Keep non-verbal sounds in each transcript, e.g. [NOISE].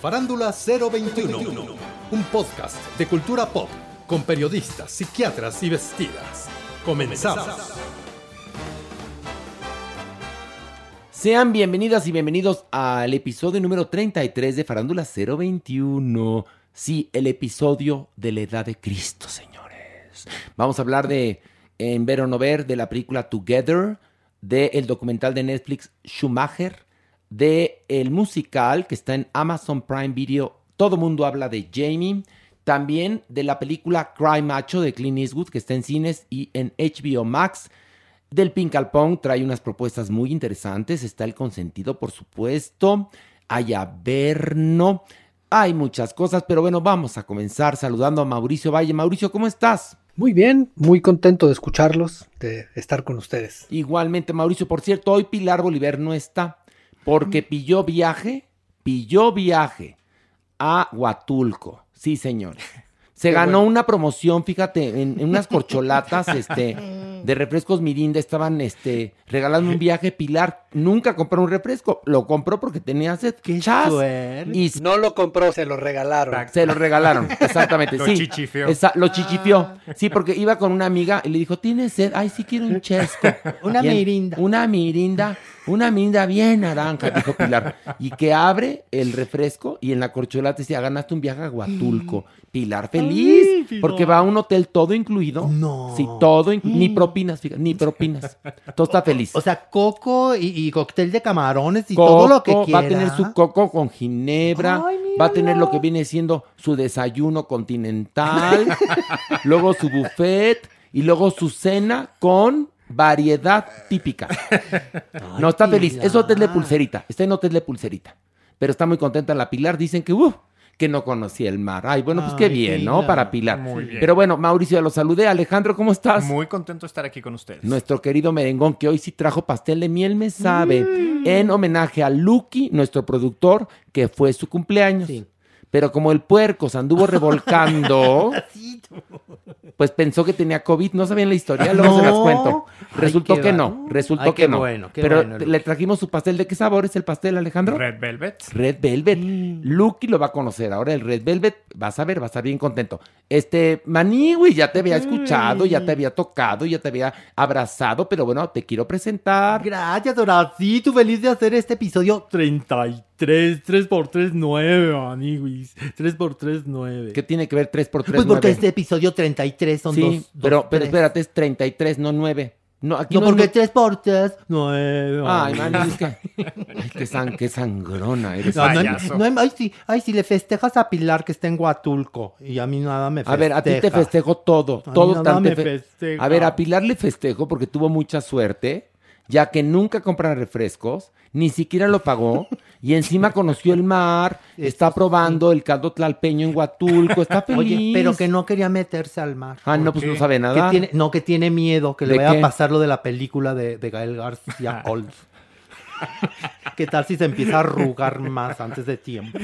Farándula 021, un podcast de cultura pop con periodistas, psiquiatras y vestidas. Comenzamos. Sean bienvenidas y bienvenidos al episodio número 33 de Farándula 021. Sí, el episodio de la edad de Cristo, señores. Vamos a hablar de En Ver o No Ver, de la película Together, del documental de Netflix Schumacher, de el musical que está en Amazon Prime Video. Todo mundo habla de Jamie. También de la película Cry Macho de Clint Eastwood que está en cines y en HBO Max. Del Pink al Pong trae unas propuestas muy interesantes. Está el consentido, por supuesto. Hay Averno. Hay muchas cosas, pero bueno, vamos a comenzar saludando a Mauricio Valle. Mauricio, ¿cómo estás? Muy bien, muy contento de escucharlos, de estar con ustedes. Igualmente, Mauricio. Por cierto, hoy Pilar Bolívar no está porque pilló viaje, pilló viaje a Huatulco. Sí, señor. Se ganó una promoción, fíjate, en, en unas corcholatas, [LAUGHS] este, de refrescos Mirinda, estaban, este, regalando un viaje. Pilar nunca compró un refresco, lo compró porque tenía sed. ¡Qué chas! Y No lo compró, se lo regalaron. se lo regalaron, [LAUGHS] exactamente. Lo sí, chichifió. Esa- lo chichifió. Sí, porque iba con una amiga y le dijo, ¿tienes sed? Ay, sí quiero un chesco. [LAUGHS] Una mirinda. Una mirinda. Una mirinda bien naranja, dijo Pilar. Y que abre el refresco y en la corcholata decía, ganaste un viaje a Huatulco. Pilar feliz, porque va a un hotel todo incluido. No. Sí, todo, inclu- ni propinas, fíjate, ni propinas. Todo está feliz. O sea, coco y, y cóctel de camarones y Coco, todo lo que quiera. Va a tener su coco con ginebra, Ay, va a tener lo que viene siendo su desayuno continental, [LAUGHS] luego su buffet y luego su cena con variedad típica. no, está feliz. Es hotel de pulserita, está en hotel de pulserita. Pero está muy contenta la Pilar. Dicen que, uh, que no conocía el mar. Ay, bueno, pues qué bien, ¿no? Para Pilar. Muy bien. Pero bueno, Mauricio, ya lo saludé. Alejandro, ¿cómo estás? Muy contento de estar aquí con ustedes. Nuestro querido merengón que hoy sí trajo pastel de miel me sabe. En homenaje a Lucky, nuestro productor, que fue su cumpleaños. Sí. Pero como el puerco se anduvo revolcando, [LAUGHS] [LAUGHS] pues pensó que tenía COVID. No sabían la historia, luego se las No. cuento. Ay, Resultó qué que va- no, resultó Ay, que no. bueno, Pero bueno, le trajimos su pastel. ¿De qué sabor es el pastel, Alejandro? Red Velvet. Red Velvet. Lucky lo va a conocer ahora, el Red Velvet. Vas a ver, va a estar bien contento. Este, Maní, güey, ya te había escuchado, ya te había tocado, ya te había abrazado, pero bueno, te quiero presentar. Gracias, Horacito. Feliz de hacer este episodio 33. 3x3, 9, amiguis. 3x3, 9. ¿Qué tiene que ver 3 por 3 Pues porque este episodio 33 son Sí, dos. dos pero, pero tres. espérate, es 33, no 9. No, aquí No, no, porque es... 3x3, 9. Ay, man, es que... [LAUGHS] Ay, qué, san- qué sangrona eres. No, no, Payaso. no, ay, sí, ay, sí, le festejas a Pilar que está en Huatulco y a mí nada me A festeja. ver, a ti te festejo todo, A mí todo nada tan me te fe- festeja. A ver, a Pilar le festejo porque tuvo mucha suerte, ya que nunca compra refrescos, ni siquiera lo pagó, y encima conoció el mar, está probando el caldo tlalpeño en Huatulco, está feliz. [LAUGHS] Oye, pero que no quería meterse al mar. Ah, no, pues no sabe Que nada. tiene, no, que tiene miedo, que le ¿De vaya qué? a pasar lo de la película de, de Gael García [LAUGHS] Holt. ¿Qué tal si se empieza a arrugar más antes de tiempo?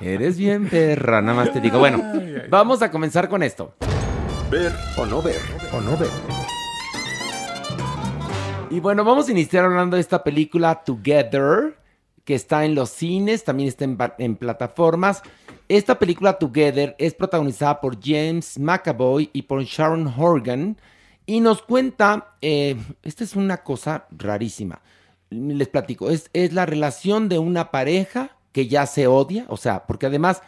Eres bien perra, nada más te digo. Bueno, vamos a comenzar con esto. Ver o no ver. O no ver. Y bueno, vamos a iniciar hablando de esta película Together, que está en los cines, también está en, plataformas. Esta película Together es protagonizada por James McAvoy y por Sharon Horgan. Y nos cuenta, eh, esta es una cosa rarísima, les platico, es, es la relación de una pareja que ya se odia, o sea, porque además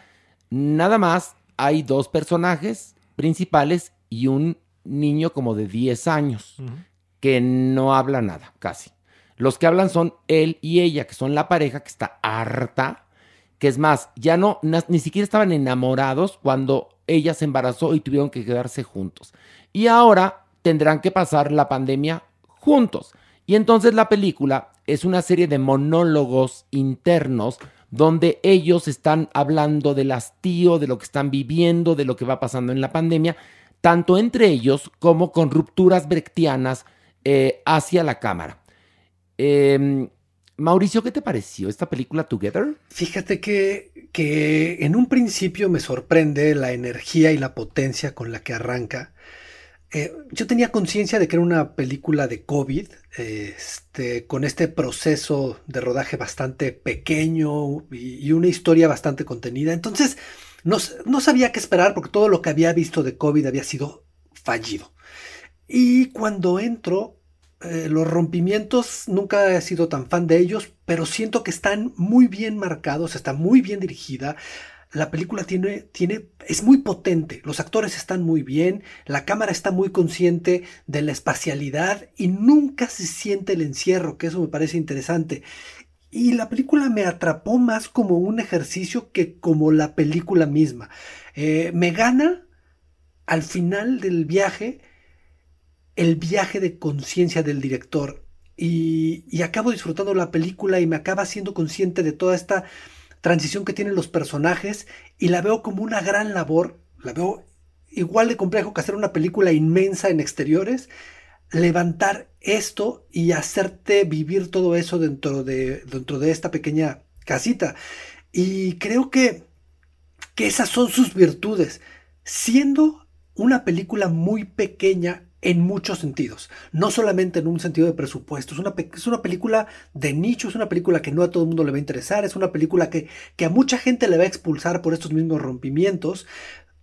nada más hay dos personajes principales y un niño como de 10 años que no habla nada, casi. Los que hablan son él y ella, que son la pareja que está harta, que es más, ya no, ni siquiera estaban enamorados cuando ella se embarazó y tuvieron que quedarse juntos. Y ahora tendrán que pasar la pandemia juntos. Y entonces la película es una serie de monólogos internos donde ellos están hablando del hastío, de lo que están viviendo, de lo que va pasando en la pandemia, tanto entre ellos como con rupturas brechtianas eh, hacia la cámara. Eh, Mauricio, ¿qué te pareció esta película Together? Fíjate que, que en un principio me sorprende la energía y la potencia con la que arranca. Eh, yo tenía conciencia de que era una película de COVID, este, con este proceso de rodaje bastante pequeño y, y una historia bastante contenida. Entonces, no, no sabía qué esperar porque todo lo que había visto de COVID había sido fallido. Y cuando entro, eh, los rompimientos nunca he sido tan fan de ellos, pero siento que están muy bien marcados, está muy bien dirigida. La película tiene, tiene, es muy potente, los actores están muy bien, la cámara está muy consciente de la espacialidad y nunca se siente el encierro, que eso me parece interesante. Y la película me atrapó más como un ejercicio que como la película misma. Eh, me gana al final del viaje el viaje de conciencia del director. Y, y acabo disfrutando la película y me acaba siendo consciente de toda esta transición que tienen los personajes y la veo como una gran labor, la veo igual de complejo que hacer una película inmensa en exteriores, levantar esto y hacerte vivir todo eso dentro de, dentro de esta pequeña casita. Y creo que, que esas son sus virtudes, siendo una película muy pequeña en muchos sentidos, no solamente en un sentido de presupuesto, es una, es una película de nicho, es una película que no a todo el mundo le va a interesar, es una película que, que a mucha gente le va a expulsar por estos mismos rompimientos,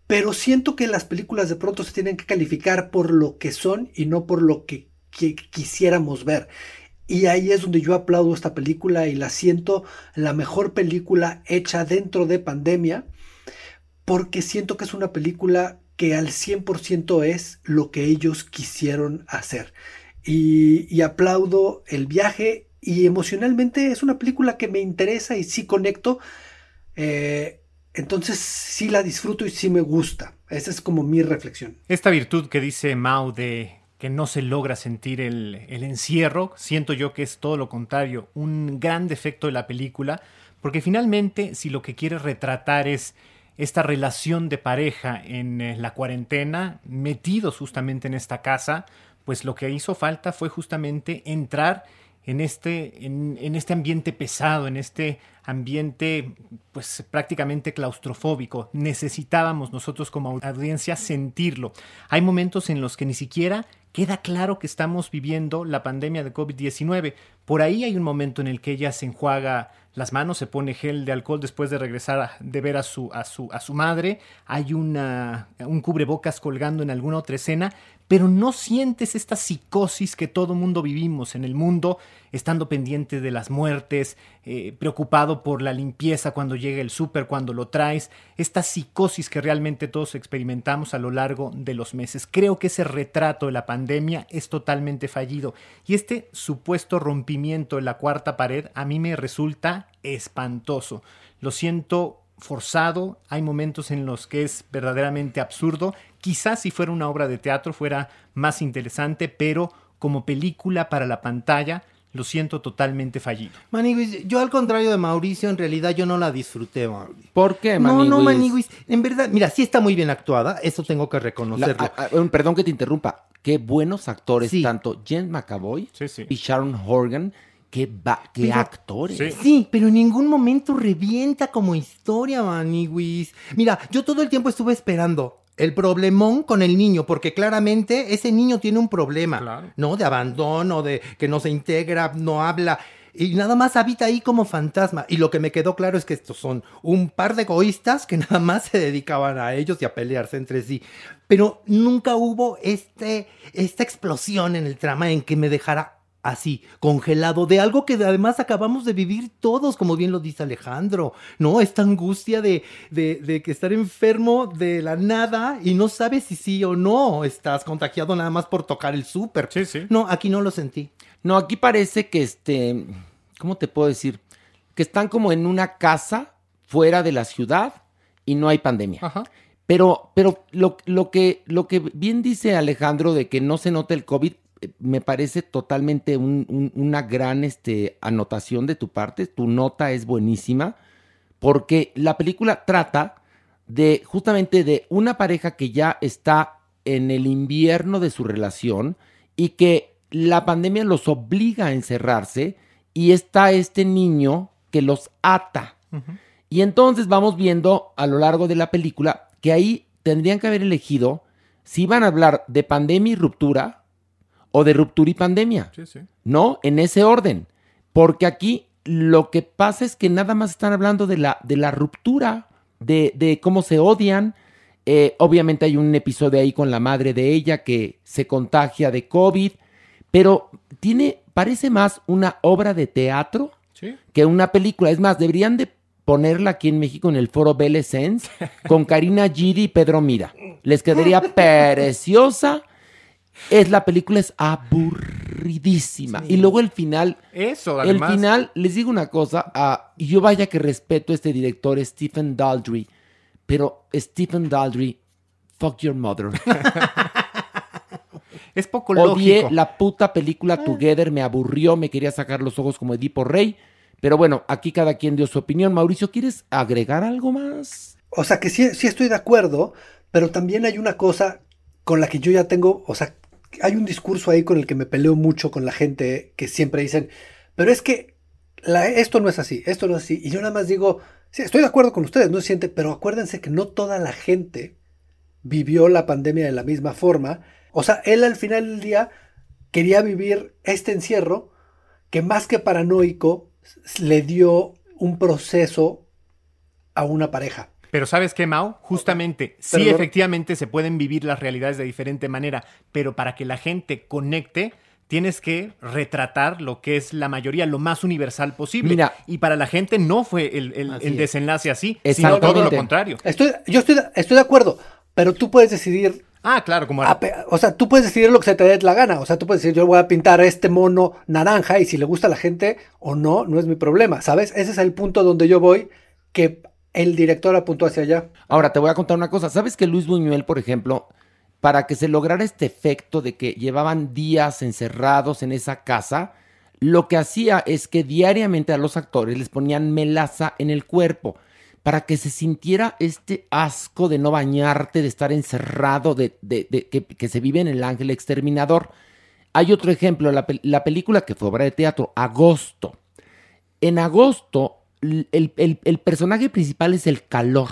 pero siento que las películas de pronto se tienen que calificar por lo que son y no por lo que, que quisiéramos ver. Y ahí es donde yo aplaudo esta película y la siento la mejor película hecha dentro de pandemia, porque siento que es una película que al 100% es lo que ellos quisieron hacer. Y, y aplaudo el viaje y emocionalmente es una película que me interesa y sí conecto. Eh, entonces sí la disfruto y sí me gusta. Esa es como mi reflexión. Esta virtud que dice Mao de que no se logra sentir el, el encierro, siento yo que es todo lo contrario, un gran defecto de la película, porque finalmente si lo que quiere retratar es esta relación de pareja en eh, la cuarentena, metidos justamente en esta casa, pues lo que hizo falta fue justamente entrar en este, en, en este ambiente pesado, en este ambiente pues prácticamente claustrofóbico. Necesitábamos nosotros como audiencia sentirlo. Hay momentos en los que ni siquiera queda claro que estamos viviendo la pandemia de COVID-19. Por ahí hay un momento en el que ella se enjuaga las manos, se pone gel de alcohol después de regresar a, de ver a su, madre. Hay un cubrebocas colgando en alguna otra escena, pero no sientes esta psicosis que todo mundo vivimos en el mundo, estando pendiente de las muertes, eh, preocupado por la limpieza cuando llega el súper, cuando lo traes, esta psicosis que realmente todos experimentamos a lo largo de los meses. Creo que ese retrato de la pandemia es totalmente fallido y este supuesto rompimiento en la cuarta pared a mí me resulta espantoso. Lo siento forzado, hay momentos en los que es verdaderamente absurdo. Quizás si fuera una obra de teatro fuera más interesante, pero como película para la pantalla lo siento totalmente fallido. Maniguis, yo al contrario de Mauricio, en realidad yo no la disfruté, Mauricio. ¿Por qué, No, Maniguis? no, Maniguis. En verdad, mira, sí está muy bien actuada, eso tengo que La- reconocerlo. a- a- un- perdón que te interrumpa. Qué buenos actores, Sí. tanto James McAvoy Sí, sí. y Sharon Horgan, qué, actores. sí. Sí, pero en ningún momento revienta como historia, Maniwis. Mira, yo todo el tiempo estuve esperando el problemón con el niño, porque claramente ese niño tiene un problema, Claro. ¿no? De abandono, de que no se integra, no habla. Y nada más habita ahí como fantasma. Y lo que me quedó claro es que estos son un par de egoístas que [LAUGHS] nada más se dedicaban a ellos y a pelearse entre sí. Pero nunca hubo este, esta explosión en el trama en que me dejara así, congelado, de algo que además acabamos de vivir todos, como bien lo dice Alejandro, ¿no? Esta angustia de, de, de que estar enfermo de la nada y no sabes si sí o no estás contagiado nada más por tocar el súper. Sí, sí. No, aquí no lo sentí. No, aquí parece que este, ¿cómo te puedo decir? Que están como en una casa fuera de la ciudad y no hay pandemia. Ajá. Pero, pero lo, lo que, lo que bien dice Alejandro de que no se nota el COVID, eh, me parece totalmente un- un- una gran este, anotación de tu parte. Tu nota es buenísima porque la película trata de justamente de una pareja que ya está en el invierno de su relación y que la pandemia los obliga a encerrarse y está este niño que los ata. Y entonces vamos viendo a lo largo de la película que ahí tendrían que haber elegido si iban a hablar de pandemia y ruptura o de ruptura y pandemia. Sí, sí. ¿no? En ese orden. Porque aquí lo que pasa es que nada más están hablando de la, de la ruptura, de, de cómo se odian. Eh, obviamente hay un episodio ahí con la madre de ella que se contagia de COVID, pero tiene, parece más una obra de teatro Sí. que una película. Es más, deberían de ponerla aquí en México en el foro Belle Essence con Karina Gidi y Pedro Mira. Les quedaría [LAUGHS] preciosa. Es la película es aburridísima. Y luego el final, Eso, el además. final, les digo una cosa, y yo vaya que respeto a este director, Stephen Daldry, pero Stephen Daldry, fuck your mother. [LAUGHS] Es poco Odié lógico. la puta película Together, me aburrió, me quería sacar los ojos como Edipo Rey. Pero bueno, aquí cada quien dio su opinión. Mauricio, ¿quieres agregar algo más? O sea que sí, sí estoy de acuerdo, pero también hay una cosa con la que yo ya tengo, o sea, hay un discurso ahí con el que me peleo mucho con la gente que siempre dicen, pero es que la- esto no es así, esto no es así. Y yo nada más digo, sí, estoy de acuerdo con ustedes, no se siente, pero acuérdense que no toda la gente vivió la pandemia de la misma forma. O sea, él al final del día quería vivir este encierro que más que paranoico le dio un proceso a una pareja. Pero ¿sabes qué, Mau? Justamente, sí, efectivamente se pueden vivir las realidades de diferente manera, pero para que la gente conecte, tienes que retratar lo que es la mayoría, lo más universal posible. Mira. y para la gente no fue el, el- Así el es. desenlace así, sino todo lo contrario. Estoy, yo estoy, estoy de acuerdo, pero tú puedes decidir, Ah, claro, como... a o sea, tú puedes decidir lo que se te dé la gana. O sea, tú puedes decir, yo voy a pintar a este mono naranja y si le gusta a la gente o no, no es mi problema, ¿sabes? Ese es el punto donde yo voy, que el director apuntó hacia allá. Ahora te voy a contar una cosa. ¿Sabes que Luis Buñuel, por ejemplo, para que se lograra este efecto de que llevaban días encerrados en esa casa, lo que hacía es que diariamente a los actores les ponían melaza en el cuerpo para que se sintiera este asco de no bañarte, de estar encerrado, de, que, se vive en el ángel exterminador. Hay otro ejemplo, la, pel- la película que fue obra de teatro, Agosto. En agosto, el- el personaje principal es el calor.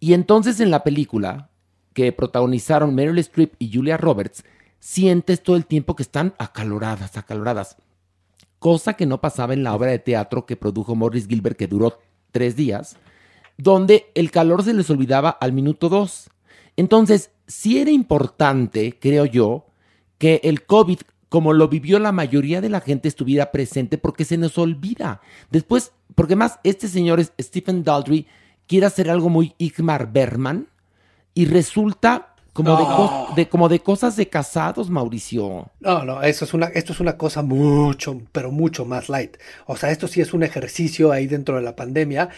Y entonces en la película que protagonizaron Meryl Streep y Julia Roberts, sientes todo el tiempo que están acaloradas, acaloradas. Cosa que no pasaba en la obra de teatro que produjo Morris Gilbert, que duró tres días, donde el calor se les olvidaba al minuto dos. Entonces, sí era importante, creo yo, que el COVID, como lo vivió la mayoría de la gente, estuviera presente porque se nos olvida. Después, porque más este señor es Stephen Daldry, quiere hacer algo muy Igmar Bergman y resulta como, de, co- de- como de cosas de casados, Mauricio. No, no, eso es una, esto es una cosa mucho, pero mucho más light. O sea, esto sí es un ejercicio ahí dentro de la pandemia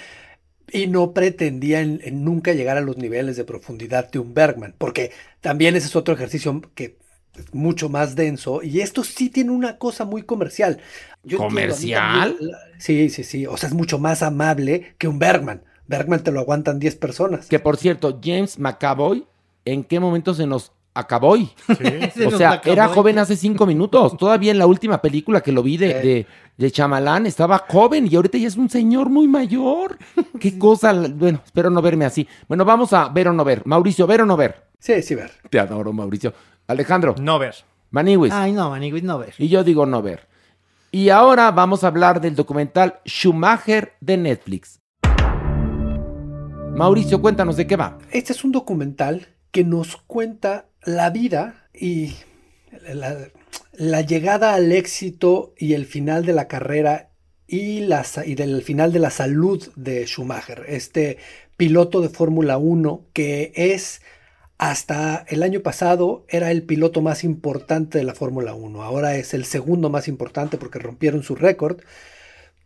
y no pretendía en, en nunca llegar a los niveles de profundidad de un Bergman, porque también ese es otro ejercicio que es mucho más denso y esto sí tiene una cosa muy comercial. Yo entiendo, ¿Comercial? también la- sí, sí, sí. O sea, es mucho más amable que un Bergman. Bergman te lo aguantan 10 personas. Que por cierto, James McAvoy, ¿en qué momento se nos acabó hoy. [LAUGHS] Se o sea, acabó era hoy. joven hace cinco minutos. Todavía en la última película que lo vi de, de, de Chamalán estaba joven y ahorita ya es un señor muy mayor. [LAUGHS] Qué cosa. Bueno, espero no verme así. Bueno, vamos a ver o no ver. Mauricio, ver o no ver. Sí, sí, ver. Te adoro, Mauricio. Alejandro. No ver. Maniwis. Ay, no, Maniguis, no ver. Y yo digo no ver. Y ahora vamos a hablar del documental Schumacher de Netflix. Mauricio, cuéntanos de qué va. Este es un documental que nos cuenta la vida y la, llegada al éxito y el final de la carrera y, la, y del final de la salud de Schumacher, este piloto de Fórmula 1 que es hasta el año pasado era el piloto más importante de la Fórmula 1, ahora es el segundo más importante porque rompieron su récord,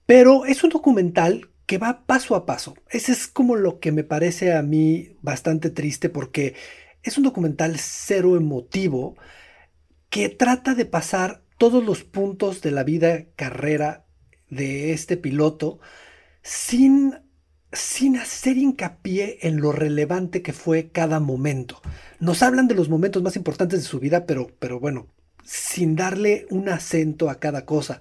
pero es un documental que va paso a paso. Ese es como lo que me parece a mí bastante triste porque es un documental cero emotivo que trata de pasar todos los puntos de la vida carrera de este piloto sin, sin hacer hincapié en lo relevante que fue cada momento. Nos hablan de los momentos más importantes de su vida, pero, pero bueno, sin darle un acento a cada cosa.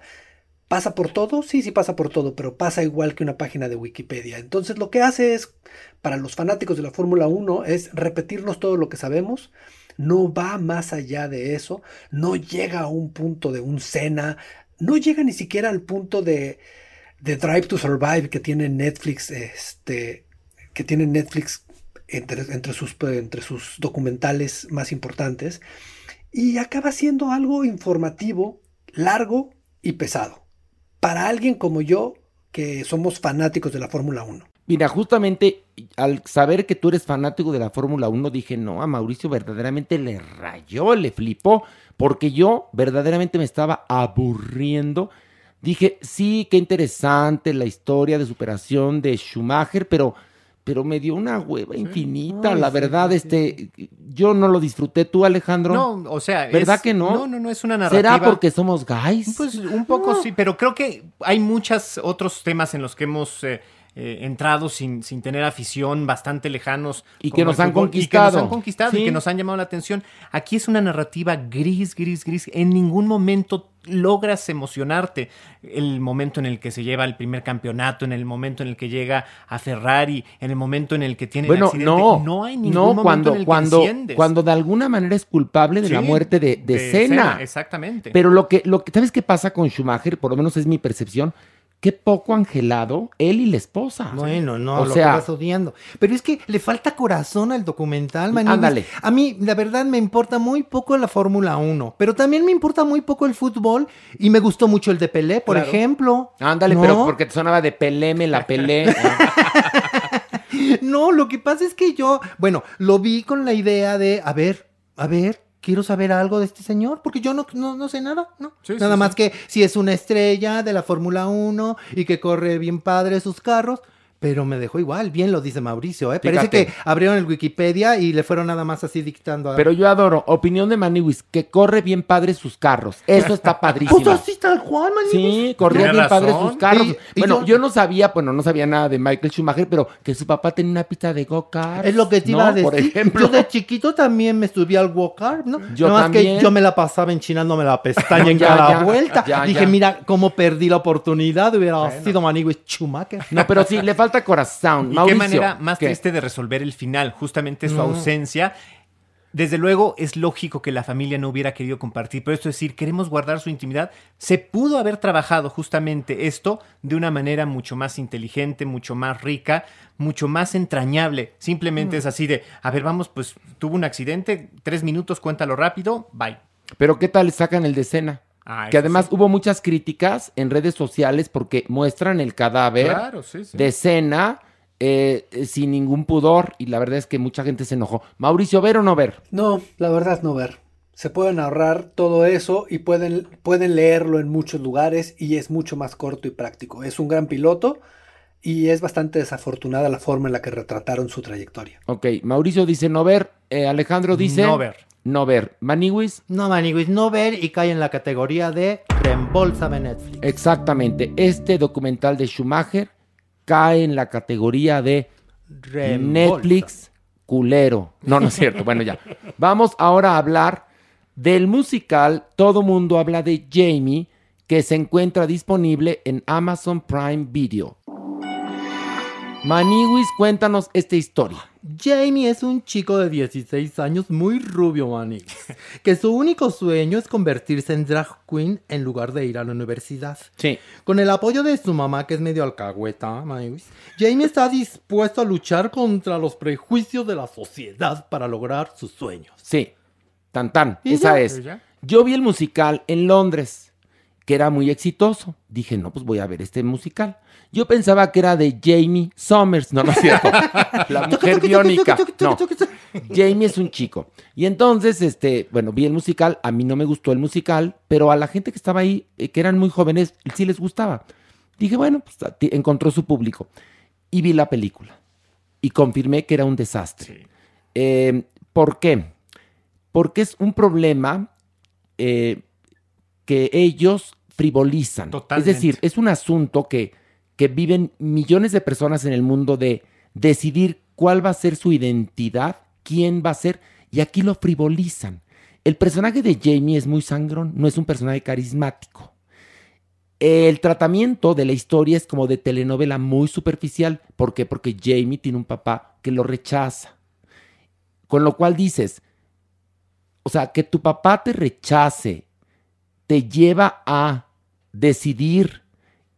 ¿Pasa por todo? Sí, sí pasa por todo, pero pasa igual que una página de Wikipedia. Entonces lo que hace es, para los fanáticos de la Fórmula 1, es repetirnos todo lo que sabemos. No va más allá de eso, no llega a un punto de un Cena, no llega ni siquiera al punto de, de Drive to Survive que tiene Netflix, este, que tiene Netflix entre, entre sus, entre sus documentales más importantes. Y acaba siendo algo informativo, largo y pesado. Para alguien como yo, que somos fanáticos de la Fórmula 1. Mira, justamente al saber que tú eres fanático de la Fórmula 1, dije, no, a Mauricio verdaderamente le rayó, le flipó, porque yo verdaderamente me estaba aburriendo. Dije, sí, qué interesante la historia de superación de Schumacher, pero, pero me dio una hueva infinita, Ay, la verdad, sí, este, yo no lo disfruté, tú Alejandro. No, o sea, ¿Verdad es- que no? No, no, no, es una narrativa. ¿Será porque somos guys? Pues un poco sí, pero creo que hay muchos otros temas en los que hemos eh, eh, entrado sin, sin tener afición, bastante lejanos. Y que el nos han fútbol, Y que nos conquistado. han conquistado Sí. y que nos han llamado la atención. Aquí es una narrativa gris, gris, gris. En ningún momento logras emocionarte. El momento en el que se lleva el primer campeonato, en el momento en el que llega a Ferrari, en el momento en el que tiene el Bueno, accidente. no, no hay ningún no, momento cuando, en el que cuando, enciendes. cuando de alguna manera es culpable de la muerte de, de, de Senna. Senna, exactamente. Pero lo que, lo que, ¿sabes qué pasa con Schumacher? Por lo menos es mi percepción. Qué poco angelado él y la esposa. Bueno, no, o lo sea, vas odiando. Pero es que le falta corazón al documental, Maniguis. Ándale. A mí, la verdad, me importa muy poco la Fórmula 1, pero también me importa muy poco el fútbol y me gustó mucho el de Pelé, por Claro. ejemplo. ándale, ¿No? pero porque te sonaba de Pelé, me la pelé. [LAUGHS] No, lo que pasa es que yo, bueno, lo vi con la idea de, a ver, a ver, quiero saber algo de este señor, porque yo no, no, no sé nada, ¿no? Sí, nada sí. más que si es una estrella de la Fórmula 1 y que corre bien padre sus carros. Pero me dejó igual, bien lo dice Mauricio, ¿eh? Parece Fíjate. que abrieron el Wikipedia y le fueron nada más así dictando. a- Pero yo adoro, opinión de Maniwis, que corre bien padre sus carros. Eso está [LAUGHS] padrísimo. Pues así tal cual, Maniguis. Sí, corría bien padre sus carros. Y- y bueno, yo- yo... no sabía, bueno, no sabía nada de Michael Schumacher, pero que su papá tenía una pista de go-kart. Es lo que te ¿no? iba a decir. Por ejemplo. Yo de chiquito también me subí al walk ¿no? Yo Nada más que yo me la pasaba enchinándome la [LAUGHS] pestaña en Ya, cada ya, vuelta. ya, Dije, ya. mira cómo perdí la oportunidad. Hubiera sido Maniguis Schumacher. No, pero sí, le falta corazón. ¿Y Mauricio, qué manera más ¿qué? triste de resolver el final? Justamente su No. ausencia. Desde luego es lógico que la familia no hubiera querido compartir, pero esto es decir, queremos guardar su intimidad. Se pudo haber trabajado justamente esto de una manera mucho más inteligente, mucho más rica, mucho más entrañable. Simplemente Mm. es así de, a ver, vamos, pues tuvo un accidente, tres minutos, cuéntalo rápido, bye. Pero ¿qué tal sacan el de escena? Ah, que además sí. hubo muchas críticas en redes sociales porque muestran el cadáver Claro, sí, sí. de escena eh, eh, sin ningún pudor y la verdad es que mucha gente se enojó. Mauricio, ¿ver o no ver? No, la verdad no ver. Se pueden ahorrar todo eso y pueden, pueden leerlo en muchos lugares y es mucho más corto y práctico. Es un gran piloto y es bastante desafortunada la forma en la que retrataron su trayectoria. Ok, Mauricio dice no ver, eh, Alejandro dice... No ver. No ver. Maniwis, No, Maniguis, no ver y cae en la categoría de reembolsame Netflix. exactamente. Este documental de Schumacher cae en la categoría de Reembolsa. Netflix. culero. No, no es cierto. Bueno, ya. Vamos ahora a hablar del musical Todo Mundo habla de Jamie, que se encuentra disponible en Amazon Prime Video. Maniwis, cuéntanos esta historia. Jamie es un chico de 16 años muy rubio, Manix, que su único sueño es convertirse en drag queen en lugar de ir a la universidad. Sí. Con el apoyo de su mamá, que es medio alcahueta, Manix, Jamie está dispuesto a luchar contra los prejuicios de la sociedad para lograr sus sueños. Sí, tan tan, ¿Y esa ya? es. Yo vi el musical en Londres, que era muy exitoso. Dije, no, pues voy a ver este musical. Yo pensaba que era de Jamie Summers, no, no es cierto. [LAUGHS] La mujer biónica. No, Jamie es un chico. Y entonces, este, bueno, vi el musical. A mí no me gustó el musical, pero a la gente que estaba ahí, eh, que eran muy jóvenes, sí les gustaba. Dije, bueno, pues encontró su público. Y vi la película. Y confirmé que era un desastre. Eh, ¿Por qué? Porque es un problema eh, que ellos frivolizan. Totalmente. Es decir, es un asunto que, que viven millones de personas en el mundo de decidir cuál va a ser su identidad, quién va a ser, y aquí lo frivolizan. El personaje de Jamie es muy sangrón, no es un personaje carismático. El tratamiento de la historia es como de telenovela muy superficial. ¿Por qué? Porque Jamie tiene un papá que lo rechaza. Con lo cual dices, o sea, que tu papá te rechace te lleva a decidir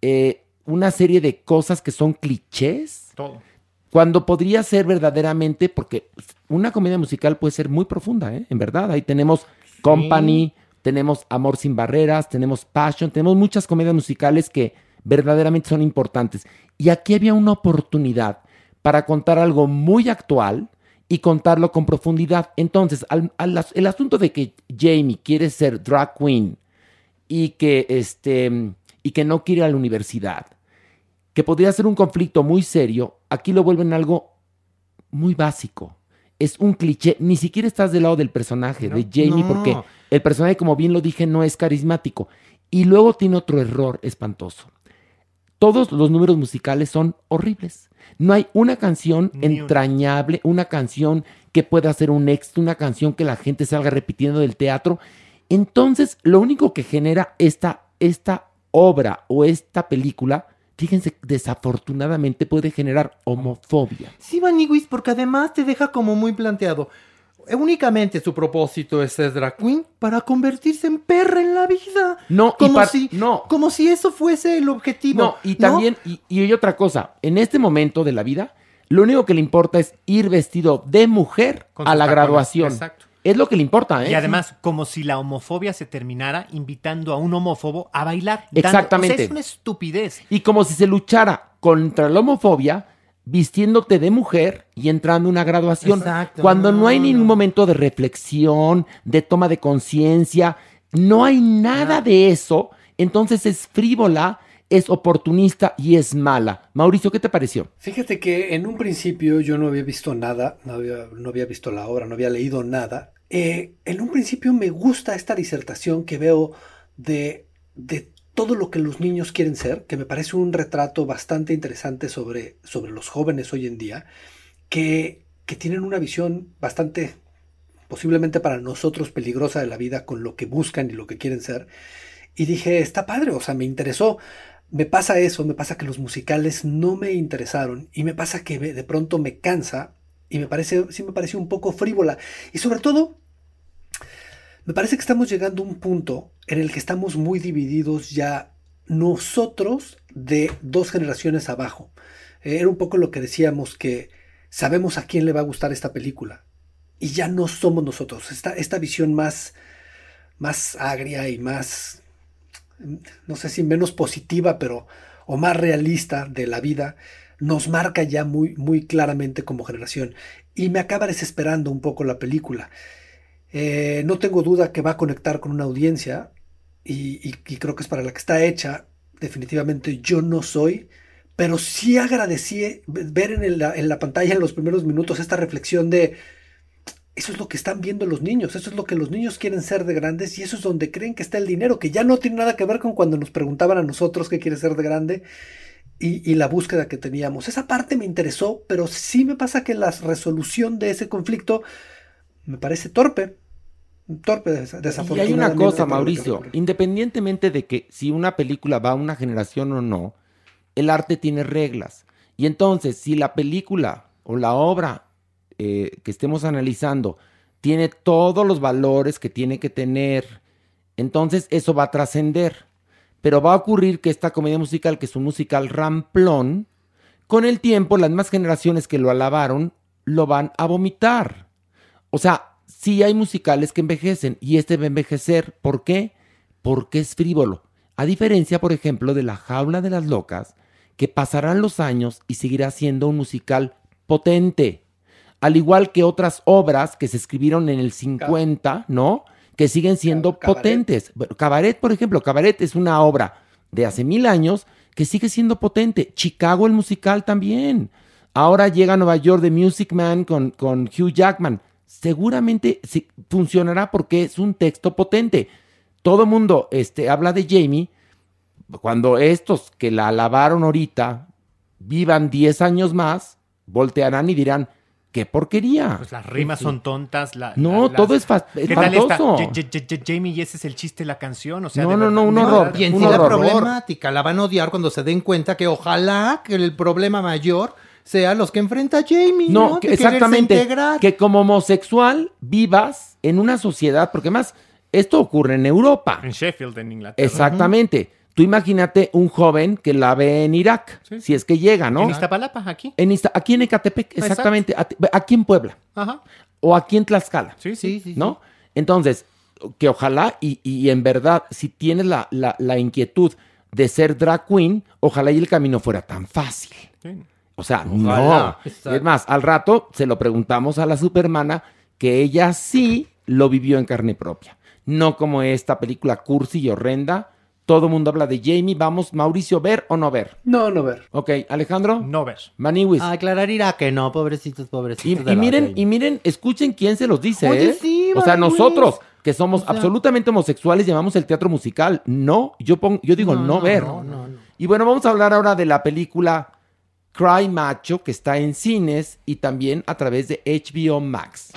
eh, una serie de cosas que son clichés. Todo. Cuando podría ser verdaderamente, porque una comedia musical puede ser muy profunda, ¿eh? En verdad, ahí tenemos Company, tenemos Amor sin Barreras, tenemos Passion, tenemos muchas comedias musicales que verdaderamente son importantes. Y aquí había una oportunidad para contar algo muy actual y contarlo con profundidad. Entonces, al- al as- el asunto de que Jamie quiere ser drag queen y que, este, y que no quiere ir a la universidad, que podría ser un conflicto muy serio, aquí lo vuelven algo muy básico. Es un cliché, ni siquiera estás del lado del personaje, de Jamie, no. porque el personaje, como bien lo dije, no es carismático. Y luego tiene otro error espantoso. Todos los números musicales son horribles. No hay una canción Ni una. entrañable, una canción que pueda ser un éxito, una canción que la gente salga repitiendo del teatro. Entonces, lo único que genera esta, esta obra o esta película, fíjense, desafortunadamente puede generar homofobia. Sí, Maniguis, porque además te deja como muy planteado. Eh, Únicamente su propósito es ser drag queen para convertirse en perra en la vida. No, como si, no. como si eso fuese el objetivo. No, y también, y, y hay otra cosa, en este momento de la vida, lo único que le importa es ir vestido de mujer Con a la tacones, graduación. exacto. Es lo que le importa, ¿eh? Y además, como si la homofobia se terminara invitando a un homófobo a bailar. dando- Exactamente. o sea, es una estupidez. Y como si se luchara contra la homofobia vistiéndote de mujer y entrando a una graduación. Exacto, cuando no hay ningún momento de reflexión, de toma de conciencia, no hay nada de eso, entonces es frívola, es oportunista y es mala. Mauricio, ¿qué te pareció? Fíjate que en un principio yo no había visto nada, no había, visto la obra, no había leído nada. Eh, en un principio me gusta esta disertación que veo de, de todo lo que los niños quieren ser, que me parece un retrato bastante interesante sobre, sobre los jóvenes hoy en día, que, que tienen una visión bastante, posiblemente para nosotros, peligrosa de la vida con lo que buscan y lo que quieren ser. Y dije, está padre, o sea, me interesó. Me pasa eso, me pasa que los musicales no me interesaron y me pasa que de pronto me cansa y me parece, sí me pareció un poco frívola. Y sobre todo, me parece que estamos llegando a un punto en el que estamos muy divididos ya nosotros de dos generaciones abajo. Eh, Era un poco lo que decíamos que sabemos a quién le va a gustar esta película y ya no somos nosotros. Esta, esta visión más, más agria y más, no sé si menos positiva, pero o más realista de la vida, nos marca ya muy, muy claramente como generación. Y me acaba desesperando un poco la película. Eh, no tengo duda que va a conectar con una audiencia y, creo que es para la que está hecha. Definitivamente yo no soy, pero sí agradecí ver en, en la pantalla en los primeros minutos esta reflexión de eso es lo que están viendo los niños, eso es lo que los niños quieren ser de grandes y eso es donde creen que está el dinero, que ya no tiene nada que ver con cuando nos preguntaban a nosotros qué quiere ser de grande. y, y, la búsqueda que teníamos. Esa parte me interesó, pero sí me pasa que la resolución de ese conflicto me parece torpe. Torpe, desafortunadamente. Y hay una cosa, Mauricio, independientemente de que si una película va a una generación o no, el arte tiene reglas. Y entonces, si la película o la obra eh, que estemos analizando tiene todos los valores que tiene que tener, entonces eso va a trascender. Pero va a ocurrir que esta comedia musical, que es un musical ramplón, con el tiempo las más generaciones que lo alabaron lo van a vomitar. O sea, sí hay musicales que envejecen y este va a envejecer. ¿Por qué? Porque es frívolo. A diferencia, por ejemplo, de La Jaula de las Locas, que pasarán los años y seguirá siendo un musical potente. Al igual que otras obras que se escribieron en el 50, ¿no? Que siguen siendo potentes. Cabaret, por ejemplo, Cabaret es una obra de hace mil años que sigue siendo potente. Chicago, el musical también. Ahora llega a Nueva York The Music Man con, con Hugh Jackman. Seguramente funcionará porque es un texto potente. Todo mundo este, habla de Jamie cuando estos que la alabaron ahorita vivan 10 años más, voltearán y dirán, qué porquería. Pues las rimas son tontas. La, no, todo es, fa es espantoso. Jamie, y ese es el chiste de la canción. O sea, no, no, no, un horror. Y en sí la problemática, la van a odiar cuando se den cuenta que ojalá que el problema mayor sea los que enfrenta Jamie. No, Que exactamente. Que como homosexual vivas en una sociedad, porque más, esto ocurre en Europa. En Sheffield, en Inglaterra. Exactamente. Tú imagínate un joven que la ve en Irak, si es que llega, ¿no? En Iztapalapa, aquí. En aquí en Ecatepec, exactamente. Aquí en Puebla. Ajá. O aquí en Tlaxcala. Sí, sí, sí. ¿No? Entonces, que ojalá y, en verdad, si tienes la, la, inquietud de ser drag queen, ojalá y el camino fuera tan fácil. O sea, no. Es más, al rato se lo preguntamos a la supermana que ella sí lo vivió en carne propia. No como esta película cursi y horrenda todo el mundo habla de Jamie. Vamos, Mauricio, ¿ver o no ver? No, no ver. Ok, Alejandro. No ver. Maniwis. aclarar irá que no, pobrecitos, pobrecitos. Y, miren, y miren, escuchen quién se los dice, Oye, ¿eh? Sí, o sea, nosotros, que somos absolutamente homosexuales, llamamos el teatro musical. No, yo, pongo, yo digo no, ver. No, no, no. Y bueno, vamos a hablar ahora de la película Cry Macho, que está en cines y también a través de HBO Max.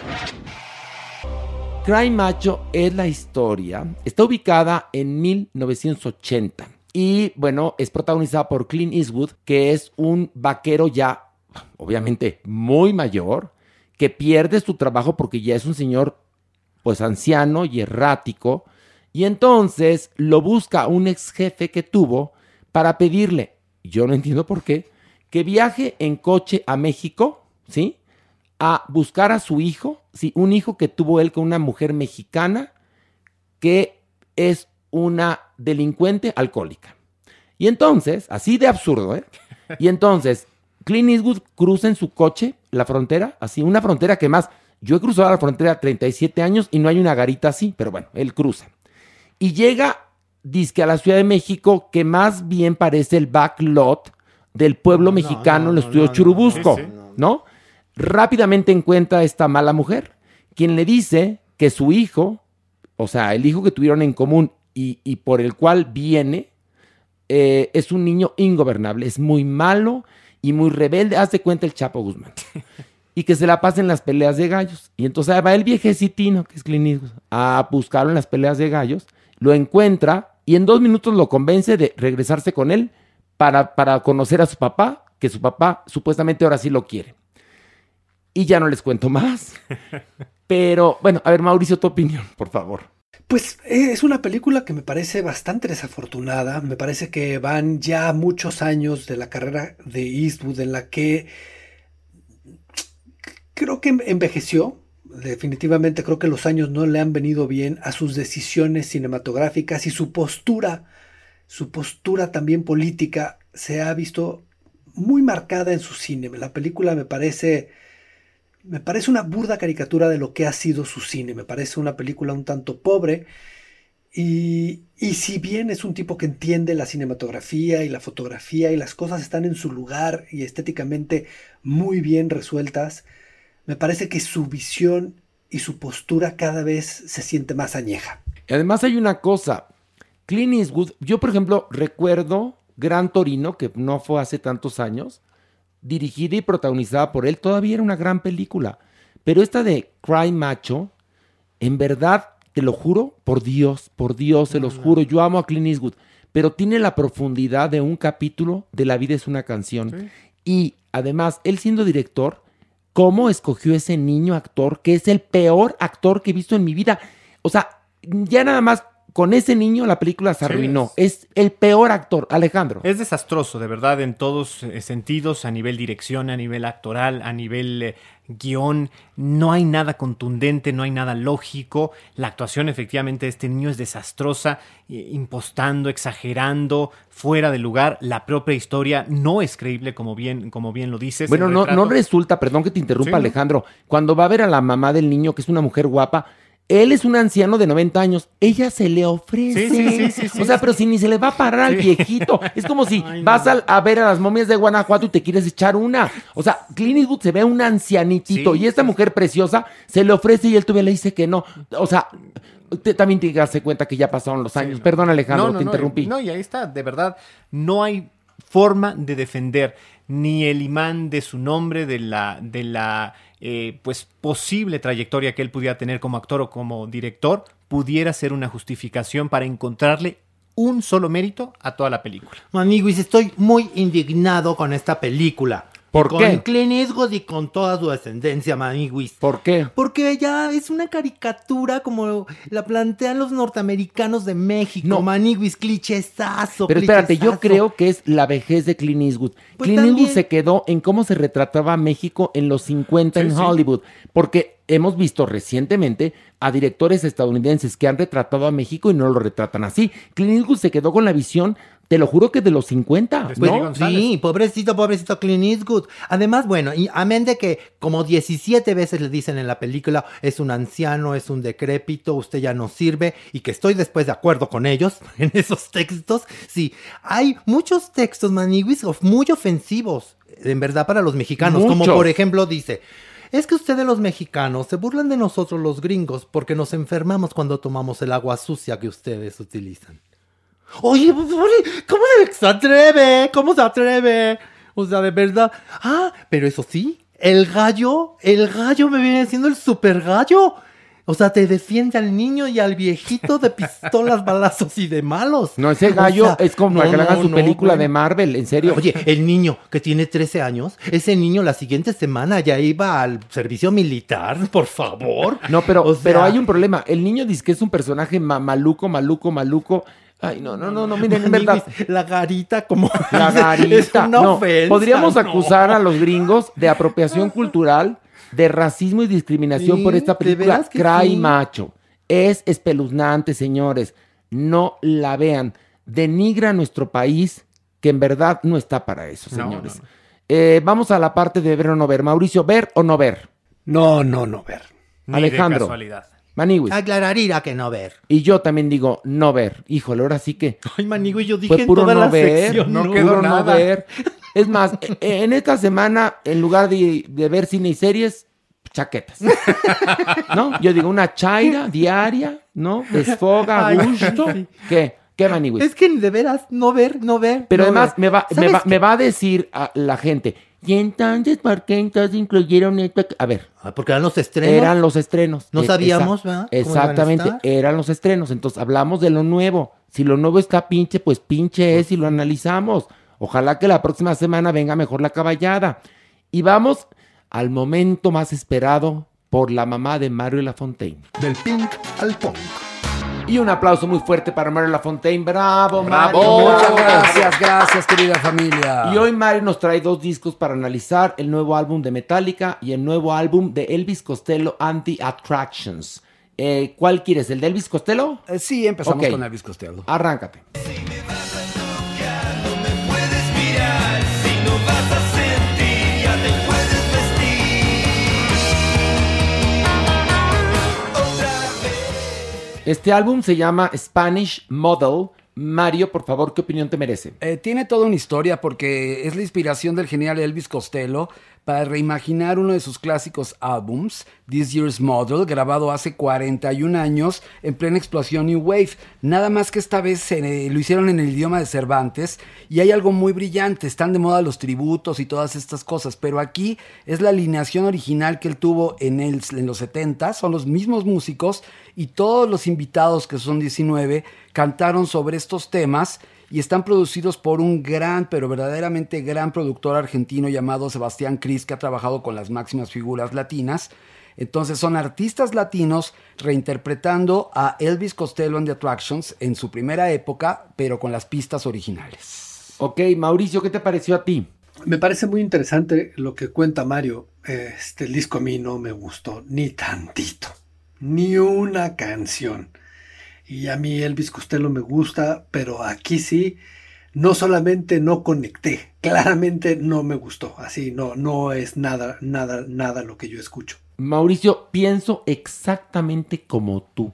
Cry Macho es la historia, está ubicada en 1980 y bueno, es protagonizada por Clint Eastwood, que es un vaquero ya, obviamente, muy mayor, que pierde su trabajo porque ya es un señor pues anciano y errático, y entonces lo busca un ex jefe que tuvo para pedirle, yo no entiendo por qué, que viaje en coche a México, ¿sí? a buscar a su hijo, sí, un hijo que tuvo él con una mujer mexicana que es una delincuente alcohólica. Y entonces, así de absurdo, ¿eh? [LAUGHS] Y entonces, Clint Eastwood cruza en su coche la frontera, así, una frontera que más, yo he cruzado la frontera 37 años y no hay una garita así, pero bueno, él cruza. Y llega, disque a la Ciudad de México, que más bien parece el backlot del pueblo mexicano en el estudio Churubusco, ¿no? Rápidamente encuentra a esta mala mujer, quien le dice que su hijo, o sea, el hijo que tuvieron en común y, por el cual viene, eh, es un niño ingobernable, es muy malo y muy rebelde, hace cuenta el Chapo Guzmán. [LAUGHS] y que se la pasen las peleas de gallos. Y entonces va el viejecitino, que es clínico, a buscarlo en las peleas de gallos, lo encuentra y en dos minutos lo convence de regresarse con él para, para conocer a su papá, que su papá supuestamente ahora sí lo quiere. Y ya no les cuento más. [LAUGHS] Pero bueno, a ver, Mauricio, tu opinión, por favor. Pues eh, es una película que me parece bastante desafortunada. Me parece que van ya muchos años de la carrera de Eastwood en la que creo que envejeció. Definitivamente creo que los años no le han venido bien a sus decisiones cinematográficas y su postura, su postura también política se ha visto muy marcada en su cine. La película me parece me parece una burda caricatura de lo que ha sido su cine. Me parece una película un tanto pobre. Y, y, si bien es un tipo que entiende la cinematografía y la fotografía y las cosas están en su lugar y estéticamente muy bien resueltas, me parece que su visión y su postura cada vez se siente más añeja. Además hay una cosa, Clint Eastwood, yo por ejemplo recuerdo Gran Torino, que no fue hace tantos años, dirigida y protagonizada por él, todavía era una gran película. Pero esta de Cry Macho, en verdad, te lo juro, por Dios, por Dios, se los juro, yo amo a Clint Eastwood, pero tiene la profundidad de un capítulo de La vida es una canción. Y además, él siendo director, ¿cómo escogió ese niño actor que es el peor actor que he visto en mi vida? O sea, ya nada más con ese niño la película se arruinó. Es el peor actor, Alejandro. Es desastroso, de verdad, en todos eh, sentidos, a nivel dirección, a nivel actoral, a nivel eh, guion. No hay nada contundente, no hay nada lógico. La actuación efectivamente de este niño es desastrosa, eh, impostando, exagerando, fuera de lugar. La propia historia no es creíble, como bien, como bien lo dices. Bueno, no, no resulta, perdón que te interrumpa, Sí. Alejandro. Cuando va a ver a la mamá del niño, que es una mujer guapa, él es un anciano de 90 años, ella se le ofrece. Sí, sí, sí, o sea, pero si ni se le va a parar al viejito. Es como si [LAUGHS] vas al- a, ver a las momias de Guanajuato y te quieres echar una. O sea, Clint Eastwood se ve un ancianitito y esta mujer preciosa se le ofrece y él todavía le dice que no. O sea, te- también que darse cuenta que ya pasaron los años. Perdón, Alejandro, No, no, te interrumpí. No, y ahí está, de verdad, no hay forma de defender ni el imán de su nombre, de la, de la eh, pues posible trayectoria que él pudiera tener como actor o como director, pudiera ser una justificación para encontrarle un solo mérito a toda la película. Maniguis, estoy muy indignado con esta película. ¿Por con qué? Clint Eastwood y con toda su descendencia, Maniguis. ¿Por qué? Porque ya es una caricatura como la plantean los norteamericanos de México. No. Maniguis, clichezazo. Pero espérate, yo creo que es la vejez de Clint Eastwood. Pues Clint también. Eastwood se quedó en cómo se retrataba a México en los 50 en sí. Hollywood, porque hemos visto recientemente a directores estadounidenses que han retratado a México y no lo retratan así. Clint Eastwood se quedó con la visión, te lo juro que de los 50, Después ¿no? digo- González. Sí, pobrecito, pobrecito Clint Eastwood. Además, bueno, y amén de que como 17 veces le dicen en la película, es un anciano, es un decrépito, usted ya no sirve, y que estoy después de acuerdo con ellos [LAUGHS] en esos textos. Sí, hay muchos textos, maniguis, of- muy ofensivos, en verdad, para los mexicanos. Como por ejemplo dice... Es que ustedes los mexicanos se burlan de nosotros los gringos porque nos enfermamos cuando tomamos el agua sucia que ustedes utilizan. Oye, pues, oye, ¿cómo se atreve? ¿Cómo se atreve? O sea, de verdad. Ah, pero eso sí, el gallo, el gallo me viene siendo el super gallo. O sea, te defiende al niño y al viejito de pistolas, [LAUGHS] balazos y de malos. No, ese O gallo sea, es como para no, que le hagan no, su no, película de Marvel, en serio. Oye, el niño que tiene 13 años, ese niño la siguiente semana ya iba al servicio militar, por favor. No, pero, O sea- pero hay un problema. El niño dice que es un personaje ma- maluco, maluco, maluco. Ay, no, no, no, no, miren, [LAUGHS] en verdad. La garita como... [LAUGHS] La Es garita. una no, ofensa, podríamos no. acusar a los gringos de apropiación [LAUGHS] cultural, de racismo y discriminación Sí, por esta película. Cry sí. Macho. Es espeluznante, señores. No la vean. Denigra nuestro país, que en verdad no está para eso, señores. no. Eh, vamos a la parte de ver o no ver. Mauricio, ¿ver o no ver? No, no, no, ver. Ni Alejandro. de casualidad. Maniwis. Aclararía que no ver. Y yo también digo no ver. Híjole, ahora sí que [LAUGHS] Ay, manigo, yo dije fue en puro toda no la ver. sección, no no. quedó puro no nada. ver. Es más, e- en esta semana, en lugar de, de ver cine y series, chaquetas. ¿No? Yo digo una chaira diaria, ¿no? Desfoga, Ay, gusto. sí. ¿Qué? ¿Qué, Maniwis? Es que de veras, no ver, no ver. Pero no además ver. me va, me, ¿Sabes va, me va a decir a la gente, ¿y entonces por qué entonces incluyeron esto? aquí?" A ver, Ah, porque eran los estrenos. eran los estrenos. No sabíamos, esa- ¿verdad? Exactamente, eran los estrenos. Entonces hablamos de lo nuevo. Si lo nuevo está pinche, pues pinche es y lo analizamos. Ojalá que la próxima semana venga mejor la caballada. Y vamos al momento más esperado por la mamá de Mario Lafontaine. Del pink al punk. Y un aplauso muy fuerte para Mario Lafontaine. ¡Bravo, Bravo, Mario! muchas gracias, gracias, querida familia. Y hoy Mario nos trae dos discos para analizar, el nuevo álbum de Metallica y el nuevo álbum de Elvis Costello, Anti-Attractions. Eh, ¿Cuál quieres? ¿El de Elvis Costello? Eh, sí, empezamos con Elvis Costello. Arráncate. Este álbum se llama Spanish Model. Mario, por favor, ¿qué opinión te merece? Eh, tiene toda una historia porque es la inspiración del genial Elvis Costello para reimaginar uno de sus clásicos álbums, This Year's Model, grabado hace 41 años en plena explosión New Wave. Nada más que esta vez eh, lo hicieron en el idioma de Cervantes y hay algo muy brillante, están de moda los tributos y todas estas cosas, pero aquí es la alineación original que él tuvo en, los 70, son los mismos músicos y todos los invitados, que son 19, cantaron sobre estos temas y están producidos por un gran, pero verdaderamente gran productor argentino llamado Sebastián Cris, que ha trabajado con las máximas figuras latinas. Entonces son artistas latinos reinterpretando a Elvis Costello and the Attractions en su primera época, pero con las pistas originales. Ok, Mauricio, ¿qué te pareció a ti? Me parece muy interesante lo que cuenta Mario. Este el disco a mí no me gustó ni tantito, ni una canción. Y a mí Elvis Costello me gusta, pero aquí sí, no solamente no conecté, claramente no me gustó. Así, no, no es nada, nada, nada lo que yo escucho. Mauricio, pienso exactamente como tú.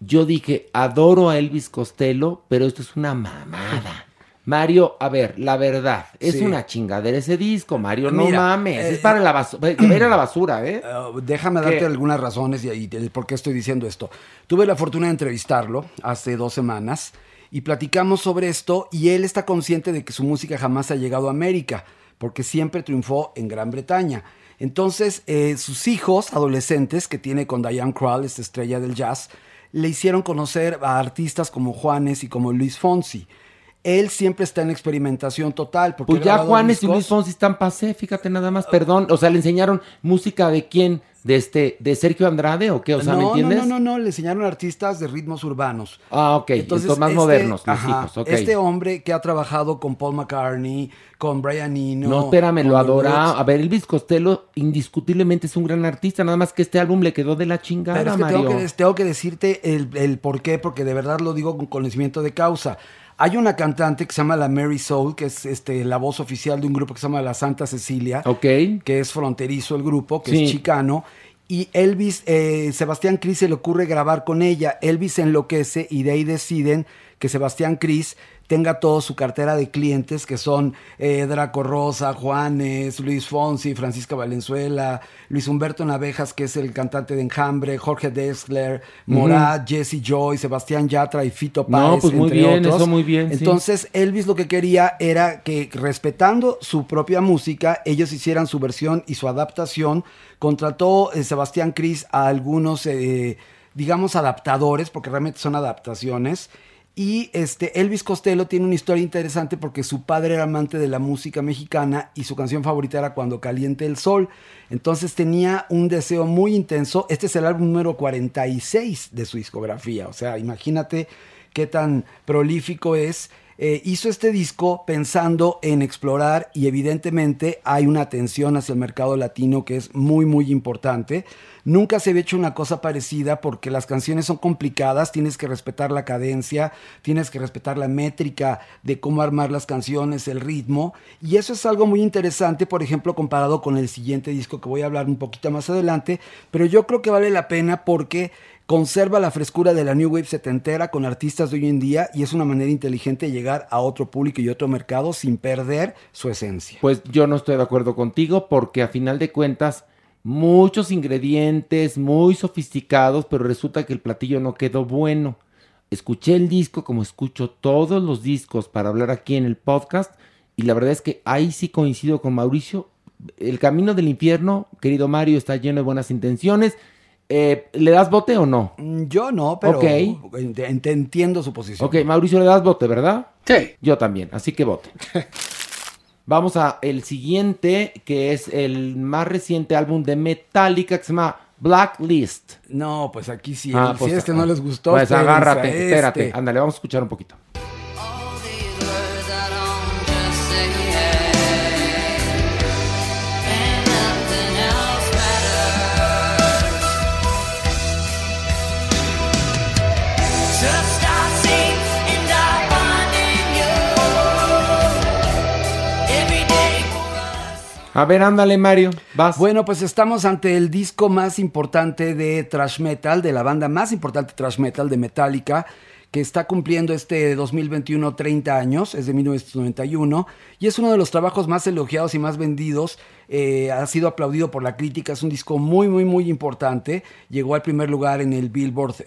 Yo dije, adoro a Elvis Costello, pero esto es una mamada. Mario, a ver, la verdad, es Sí. una chingadera ese disco, Mario, no Mira, mames, eh, es para la basura, ir a la basura, ¿eh? Uh, déjame darte ¿Qué? algunas razones y, y por qué estoy diciendo esto. Tuve la fortuna de entrevistarlo hace dos semanas y platicamos sobre esto y él está consciente de que su música jamás ha llegado a América porque siempre triunfó en Gran Bretaña. Entonces, eh, sus hijos adolescentes que tiene con Diane Krall, esta estrella del jazz, le hicieron conocer a artistas como Juanes y como Luis Fonsi. Él siempre está en experimentación total. Porque Pues ya Juanes y Luis Fonsi están pasé, fíjate nada más, perdón, o sea, le enseñaron música de quién, de este, de Sergio Andrade o qué, o sea, ¿me no, entiendes? No, no, no, no, le enseñaron artistas de ritmos urbanos. Ah, ok, entonces, más este- modernos, los ajá, hijos. Este hombre que ha trabajado con Paul McCartney, con Brian Eno. No, espérame, lo adora. A ver, Elvis Costello indiscutiblemente es un gran artista, nada más que este álbum le quedó de la chingada, Pero es que Mario. tengo, que tengo que decirte el, el por qué, porque de verdad lo digo con conocimiento de causa. Hay una cantante que se llama la Mary Soul, que es este, la voz oficial de un grupo que se llama la Santa Cecilia, que es fronterizo el grupo, que Sí. es chicano. Y Elvis, eh, Sebastián Cris se le ocurre grabar con ella. Elvis se enloquece y de ahí deciden que Sebastián Cris tenga toda su cartera de clientes, que son eh, Draco Rosa, Juanes, Luis Fonsi, Francisca Valenzuela, Luis Humberto Navejas, que es el cantante de Enjambre, Jorge Dessler, Morat, Jesse Joy, Sebastián Yatra y Fito No, Páez, pues muy entre bien, otros. eso muy bien, sí. Entonces, Elvis lo que quería era que respetando su propia música, ellos hicieran su versión y su adaptación. Contrató eh, Sebastián Cris a algunos, eh, digamos, adaptadores, porque realmente son adaptaciones. Y este Elvis Costello tiene una historia interesante porque su padre era amante de la música mexicana y su canción favorita era Cuando caliente el sol. Entonces tenía un deseo muy intenso. Este es el álbum número 46 de su discografía. O sea, imagínate qué tan prolífico es. Eh, hizo este disco pensando en explorar y evidentemente hay una atención hacia el mercado latino que es muy muy importante. Nunca se había hecho una cosa parecida porque las canciones son complicadas, tienes que respetar la cadencia, tienes que respetar la métrica de cómo armar las canciones, el ritmo y eso es algo muy interesante, por ejemplo, comparado con el siguiente disco que voy a hablar un poquito más adelante, pero yo creo que vale la pena porque conserva la frescura de la New Wave setentera con artistas de hoy en día y es una manera inteligente de llegar a otro público y otro mercado sin perder su esencia. Pues yo no estoy de acuerdo contigo porque a final de cuentas muchos ingredientes muy sofisticados, pero resulta que el platillo no quedó bueno. Escuché el disco como escucho todos los discos para hablar aquí en el podcast y la verdad es que ahí sí coincido con Mauricio. El camino del infierno, querido Mario, está lleno de buenas intenciones. Eh, ¿Le das bote o no? Mm, Yo no, pero Ok. ent- ent- entiendo su posición. Ok, Mauricio, le das bote, ¿verdad? Sí. Yo también, así que vote. [LAUGHS] Vamos a el siguiente, que es el más reciente álbum de Metallica, que se llama Blacklist. No, pues aquí sí, Ah, pues, si este no ah, les gustó, Pues agárrate, este. espérate. Ándale, vamos a escuchar un poquito. A ver, ándale, Mario, vas. Bueno, pues estamos ante el disco más importante de thrash metal, de la banda más importante thrash metal de Metallica, que está cumpliendo este 2021 30 años, es de 1991, y es uno de los trabajos más elogiados y más vendidos. Eh, ha sido aplaudido por la crítica, es un disco muy, muy, muy importante. Llegó al primer lugar en el Billboard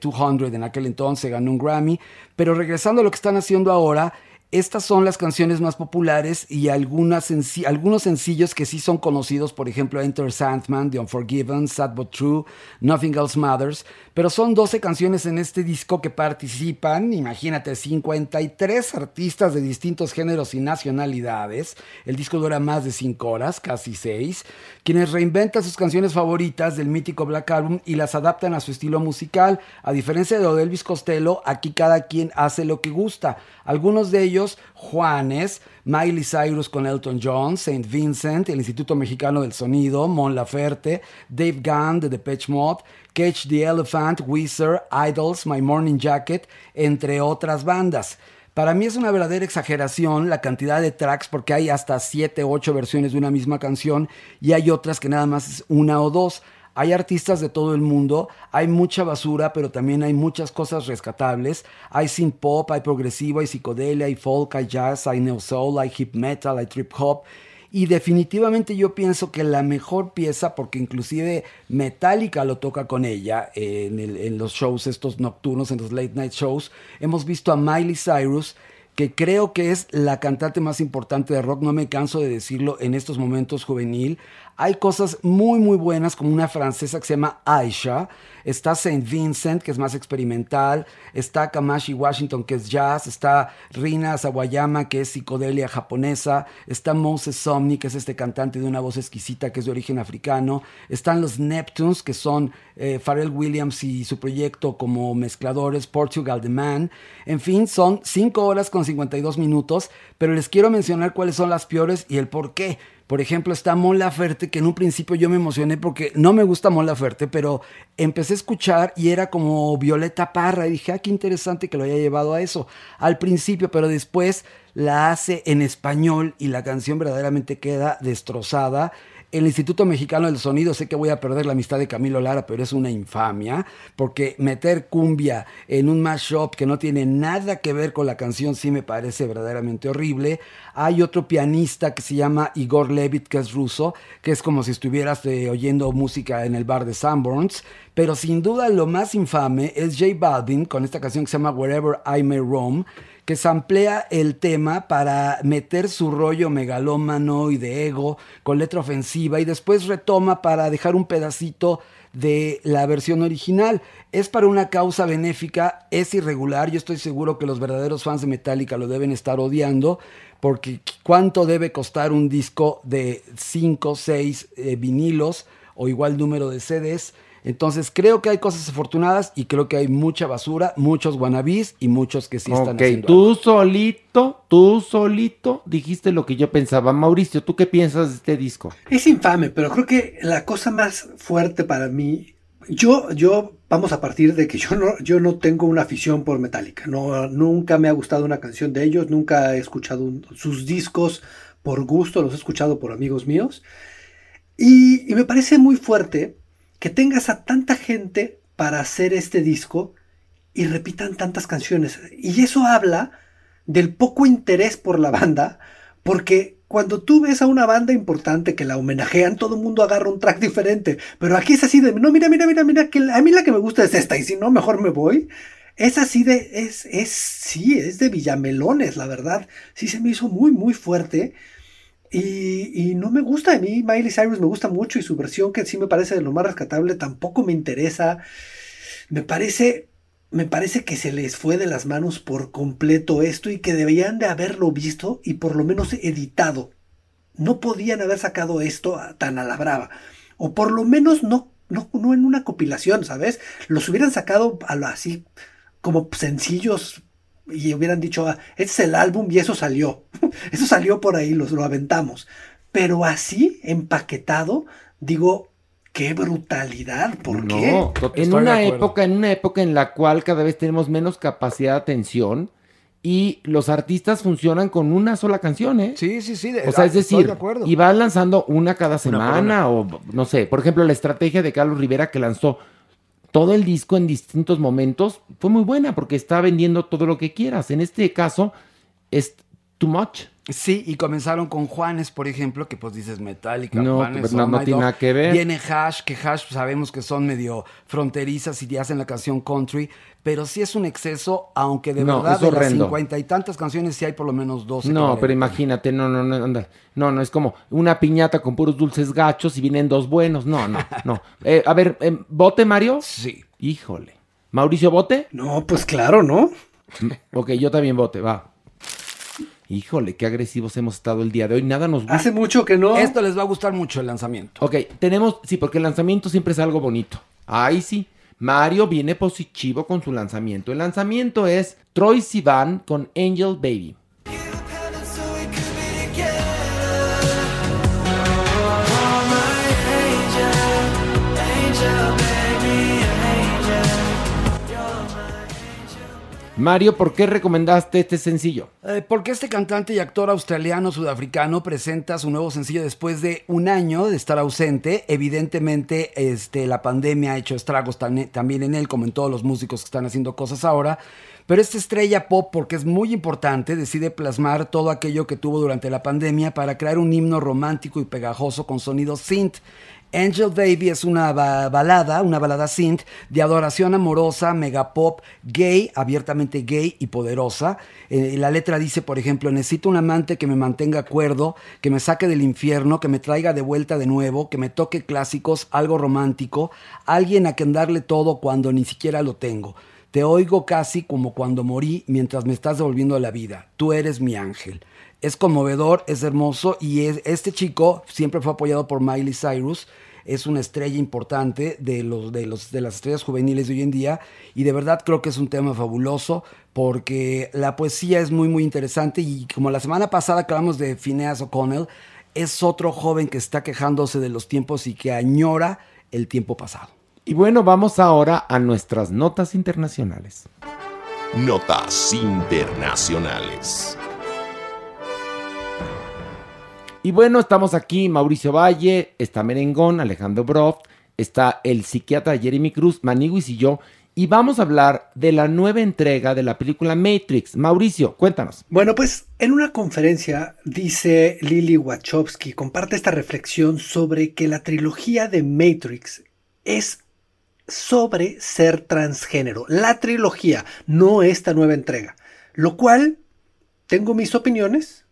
200 en aquel entonces, ganó un Grammy. Pero regresando a lo que están haciendo ahora, estas son las canciones más populares y algunas algunos sencillos que sí son conocidos, por ejemplo, Enter Sandman, The Unforgiven, Sad But True, Nothing Else Matters, pero son 12 canciones en este disco que participan, imagínate, 53 artistas de distintos géneros y nacionalidades. El disco dura más de 5 horas, casi 6, quienes reinventan sus canciones favoritas del mítico Black Album y las adaptan a su estilo musical. A diferencia de lo de Elvis Costello, aquí cada quien hace lo que gusta. Algunos de ellos, Juanes, Miley Cyrus con Elton John, Saint Vincent, el Instituto Mexicano del Sonido, Mon Laferte, Dave Gunn de Depeche Mode, Catch the Elephant, Weezer, Idols, My Morning Jacket, entre otras bandas. Para mí es una verdadera exageración la cantidad de tracks porque hay hasta 7, 8 versiones de una misma canción y hay otras que nada más es una o dos. Hay artistas de todo el mundo, hay mucha basura, pero también hay muchas cosas rescatables. Hay synth pop, hay progresivo, hay psicodelia, hay folk, hay jazz, hay neo soul, hay hip metal, hay trip hop. Y definitivamente yo pienso que la mejor pieza, porque inclusive Metallica lo toca con ella en, en los shows estos nocturnos, en los late night shows, hemos visto a Miley Cyrus que creo que es la cantante más importante de rock, no me canso de decirlo en estos momentos juvenil. Hay cosas muy muy buenas como una francesa que se llama Aisha, está Saint Vincent que es más experimental, está Kamashi Washington que es jazz, está Rina Sawayama que es psicodelia japonesa, está Moses Somni que es este cantante de una voz exquisita que es de origen africano, están los Neptunes que son eh, Pharrell Williams y su proyecto como mezcladores, Portugal The Man, en fin, son 5 horas con 52 minutos, pero les quiero mencionar cuáles son las peores y el por qué. Por ejemplo, está Mon Laferte, que en un principio yo me emocioné porque no me gusta Mon Laferte, pero empecé a escuchar y era como Violeta Parra y dije, ah, qué interesante que lo haya llevado a eso al principio, pero después la hace en español y la canción verdaderamente queda destrozada el Instituto Mexicano del Sonido, sé que voy a perder la amistad de Camilo Lara, pero es una infamia, porque meter cumbia en un mashup que no tiene nada que ver con la canción sí me parece verdaderamente horrible. Hay otro pianista que se llama Igor Levit, que es ruso, que es como si estuvieras eh, oyendo música en el bar de Sanborns, pero sin duda lo más infame es J Balvin con esta canción que se llama Wherever I May Roam que samplea el tema para meter su rollo megalómano y de ego con letra ofensiva y después retoma para dejar un pedacito de la versión original. Es para una causa benéfica, es irregular, yo estoy seguro que los verdaderos fans de Metallica lo deben estar odiando, porque ¿cuánto debe costar un disco de 5, 6 eh, vinilos o igual número de CDs? Entonces creo que hay cosas afortunadas y creo que hay mucha basura, muchos wannabis y muchos que sí están haciendo. Tú solito, tú solito dijiste lo que yo pensaba. Mauricio, ¿tú qué piensas de este disco? Es infame, pero creo que la cosa más fuerte para mí, yo, yo, vamos a partir de que yo no, yo no tengo una afición por Metallica. No, nunca me ha gustado una canción de ellos, nunca he escuchado sus discos por gusto, los he escuchado por amigos míos. y me parece muy fuerte que tengas a tanta gente para hacer este disco y repitan tantas canciones. Y eso habla del poco interés por la banda, porque cuando tú ves a una banda importante que la homenajean, todo el mundo agarra un track diferente. Pero aquí es así de, no, mira, mira, mira, mira, que a mí la que me gusta es esta, y si no, mejor me voy. Es así de, es, es, sí, es de Villamelones, la verdad. Sí se me hizo muy, muy fuerte. Y, no me gusta, a mí Miley Cyrus me gusta mucho y su versión que sí me parece de lo más rescatable tampoco me interesa. Me parece, me parece que se les fue de las manos por completo esto y que deberían de haberlo visto y por lo menos editado. No podían haber sacado esto tan a la brava. O por lo menos no, no, no en una compilación, ¿sabes? Los hubieran sacado a lo así como sencillos y hubieran dicho, ah, este es el álbum y eso salió. [LAUGHS] eso salió por ahí, los, lo aventamos. Pero así, empaquetado, digo, qué brutalidad, ¿por qué? En una época, en una época en la cual cada vez tenemos menos capacidad de atención y los artistas funcionan con una sola canción, ¿eh? Sí, sí, sí. o sea, es decir, y van lanzando una cada semana o no sé, por ejemplo, la estrategia de Carlos Rivera que lanzó todo el disco en distintos momentos fue muy buena porque está vendiendo todo lo que quieras. En este caso es too much. Sí, y comenzaron con Juanes, por ejemplo, que pues dices Metallica, No, Juanes, pues, no, no tiene nada que ver. Viene Hash, que Hash sabemos que son medio fronterizas y hacen la canción country, pero sí es un exceso, aunque de No, verdad de las cincuenta y tantas canciones sí hay por lo menos 12. que No, pero imagínate, no, no, no, anda. No, no, es como una piñata con puros dulces gachos y vienen dos buenos. No, no, no. [LAUGHS] Eh, a ver, eh, ¿bote, Mario? Sí. Híjole. ¿Mauricio Bote? No, pues claro, ¿no? Ok, yo también vote, va. Híjole, qué agresivos hemos estado el día de hoy. Nada nos gusta. Hace mucho que no. Esto les va a gustar mucho el lanzamiento. Ok, tenemos, sí, porque el lanzamiento siempre es algo bonito. Ahí sí. Mario viene positivo con su lanzamiento. El lanzamiento es Troy Sivan con Angel Baby. Mario, ¿por qué recomendaste este sencillo? Eh, porque este cantante y actor australiano-sudafricano presenta su nuevo sencillo después de un año de estar ausente. Evidentemente, este, la pandemia ha hecho estragos también en él, como en todos los músicos que están haciendo cosas ahora. Pero esta estrella pop, porque es muy importante, decide plasmar todo aquello que tuvo durante la pandemia para crear un himno romántico y pegajoso con sonido synth. Angel Baby es una ba- balada, una balada synth de adoración amorosa, megapop, gay, abiertamente gay y poderosa. Eh, la letra dice, por ejemplo, necesito un amante que me mantenga cuerdo, que me saque del infierno, que me traiga de vuelta de nuevo, que me toque clásicos, algo romántico, alguien a quien darle todo cuando ni siquiera lo tengo. Te oigo casi como cuando morí mientras me estás devolviendo la vida. Tú eres mi ángel. Es conmovedor, es hermoso y es- este chico siempre fue apoyado por Miley Cyrus. Es una estrella importante de, los, de, los, de las estrellas juveniles de hoy en día y de verdad creo que es un tema fabuloso porque la poesía es muy muy interesante y como la semana pasada que hablamos de Phineas O'Connell, es otro joven que está quejándose de los tiempos y que añora el tiempo pasado. Y bueno, vamos ahora a nuestras notas internacionales. Notas internacionales. Y bueno, estamos aquí, Mauricio Valle, está Merengón, Alejandro Broff, está el psiquiatra Jeremy Cruz, Maniguis y yo, y vamos a hablar de la nueva entrega de la película Matrix. Mauricio, cuéntanos. Bueno, pues en una conferencia dice Lily Wachowski, comparte esta reflexión sobre que la trilogía de Matrix es sobre ser transgénero. La trilogía, no esta nueva entrega. Lo cual, tengo mis opiniones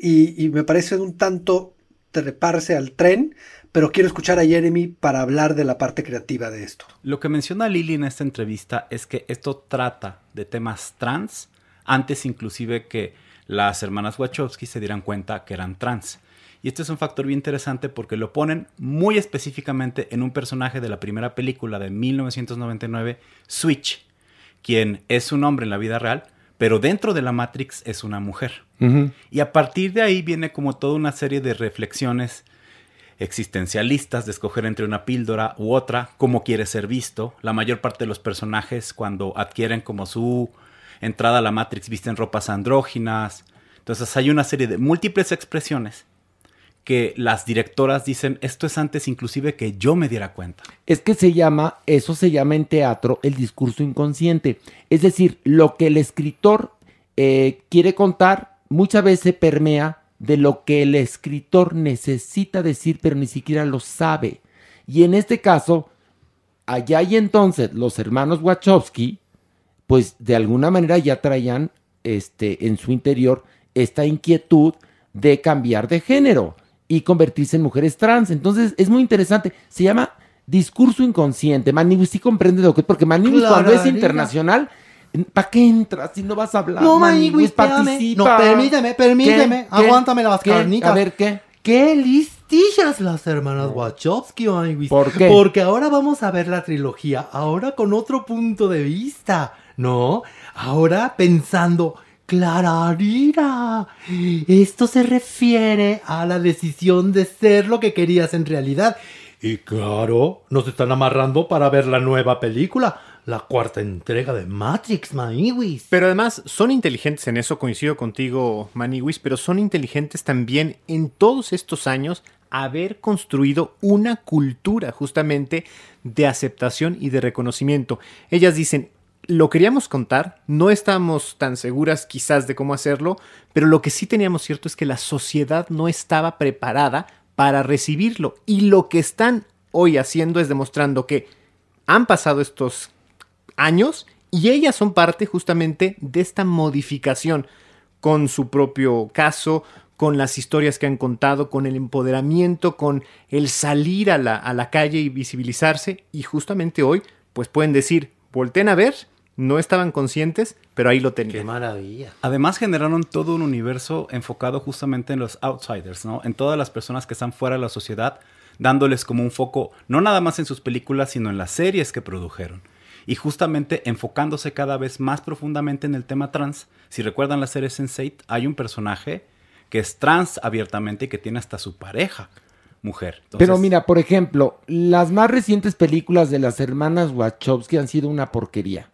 y, me parece un tanto treparse al tren, pero quiero escuchar a Jeremy para hablar de la parte creativa de esto. Lo que menciona Lily en esta entrevista es que esto trata de temas trans antes inclusive que las hermanas Wachowski se dieran cuenta que eran trans. Y este es un factor bien interesante porque lo ponen muy específicamente en un personaje de la primera película de 1999, Switch, quien es un hombre en la vida real, pero dentro de la Matrix es una mujer. Y a partir de ahí viene como toda una serie de reflexiones existencialistas de escoger entre una píldora u otra, cómo quiere ser visto. La mayor parte de los personajes cuando adquieren como su entrada a la Matrix visten ropas andróginas. Entonces hay una serie de múltiples expresiones que las directoras dicen, esto es antes inclusive que yo me diera cuenta. Es que se llama, eso se llama en teatro el discurso inconsciente. Es decir, lo que el escritor eh, quiere contar muchas veces permea de lo que el escritor necesita decir, pero ni siquiera lo sabe. Y en este caso, allá y entonces los hermanos Wachowski, pues de alguna manera ya traían este, en su interior esta inquietud de cambiar de género y convertirse en mujeres trans. Entonces es muy interesante. Se llama discurso inconsciente. Manibus sí comprende lo que es, porque Manibus cuando es internacional, ¿para qué entras si no vas a hablar? No, Manibus, participa. No, permíteme, permíteme. Aguántame las ¿Qué? carnitas. A ver, ¿qué? ¡Qué listillas las hermanas Wachowski, Maniguis! ¿Por qué? Porque ahora vamos a ver la trilogía, ahora con otro punto de vista, ¿no? Ahora pensando, Clararira, esto se refiere a la decisión de ser lo que querías en realidad. Y claro, nos están amarrando para ver la nueva película. La cuarta entrega de Matrix, Maniwis. Pero además son inteligentes en eso, coincido contigo, Maniwis, pero son inteligentes también en todos estos años haber construido una cultura justamente de aceptación y de reconocimiento. Ellas dicen, lo queríamos contar, no estábamos tan seguras quizás de cómo hacerlo, pero lo que sí teníamos cierto es que la sociedad no estaba preparada para recibirlo. Y lo que están hoy haciendo es demostrando que han pasado estos años y ellas son parte justamente de esta modificación con su propio caso, con las historias que han contado, con el empoderamiento, con el salir a la, a la calle y visibilizarse. Y justamente hoy, pues pueden decir, volten a ver, no estaban conscientes, pero ahí lo tenían. Qué maravilla. Además generaron todo un universo enfocado justamente en los outsiders, ¿no? En todas las personas que están fuera de la sociedad, dándoles como un foco, no nada más en sus películas, sino en las series que produjeron. Y justamente enfocándose cada vez más profundamente en el tema trans. Si recuerdan la serie Sense8, hay un personaje que es trans abiertamente y que tiene hasta su pareja mujer. Entonces, Pero mira, por ejemplo, las más recientes películas de las hermanas Wachowski han sido una porquería.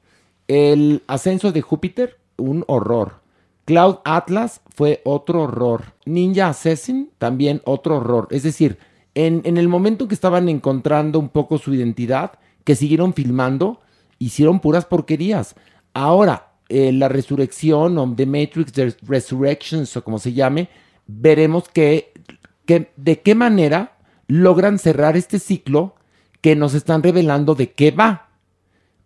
El ascenso de Júpiter, un horror. Cloud Atlas fue otro horror. Ninja Assassin, también otro horror. Es decir, en, en el momento que estaban encontrando un poco su identidad, que siguieron filmando, hicieron puras porquerías. Ahora, eh, la resurrección o The Matrix the Resurrections o como se llame, veremos que, que, de qué manera logran cerrar este ciclo que nos están revelando de qué va.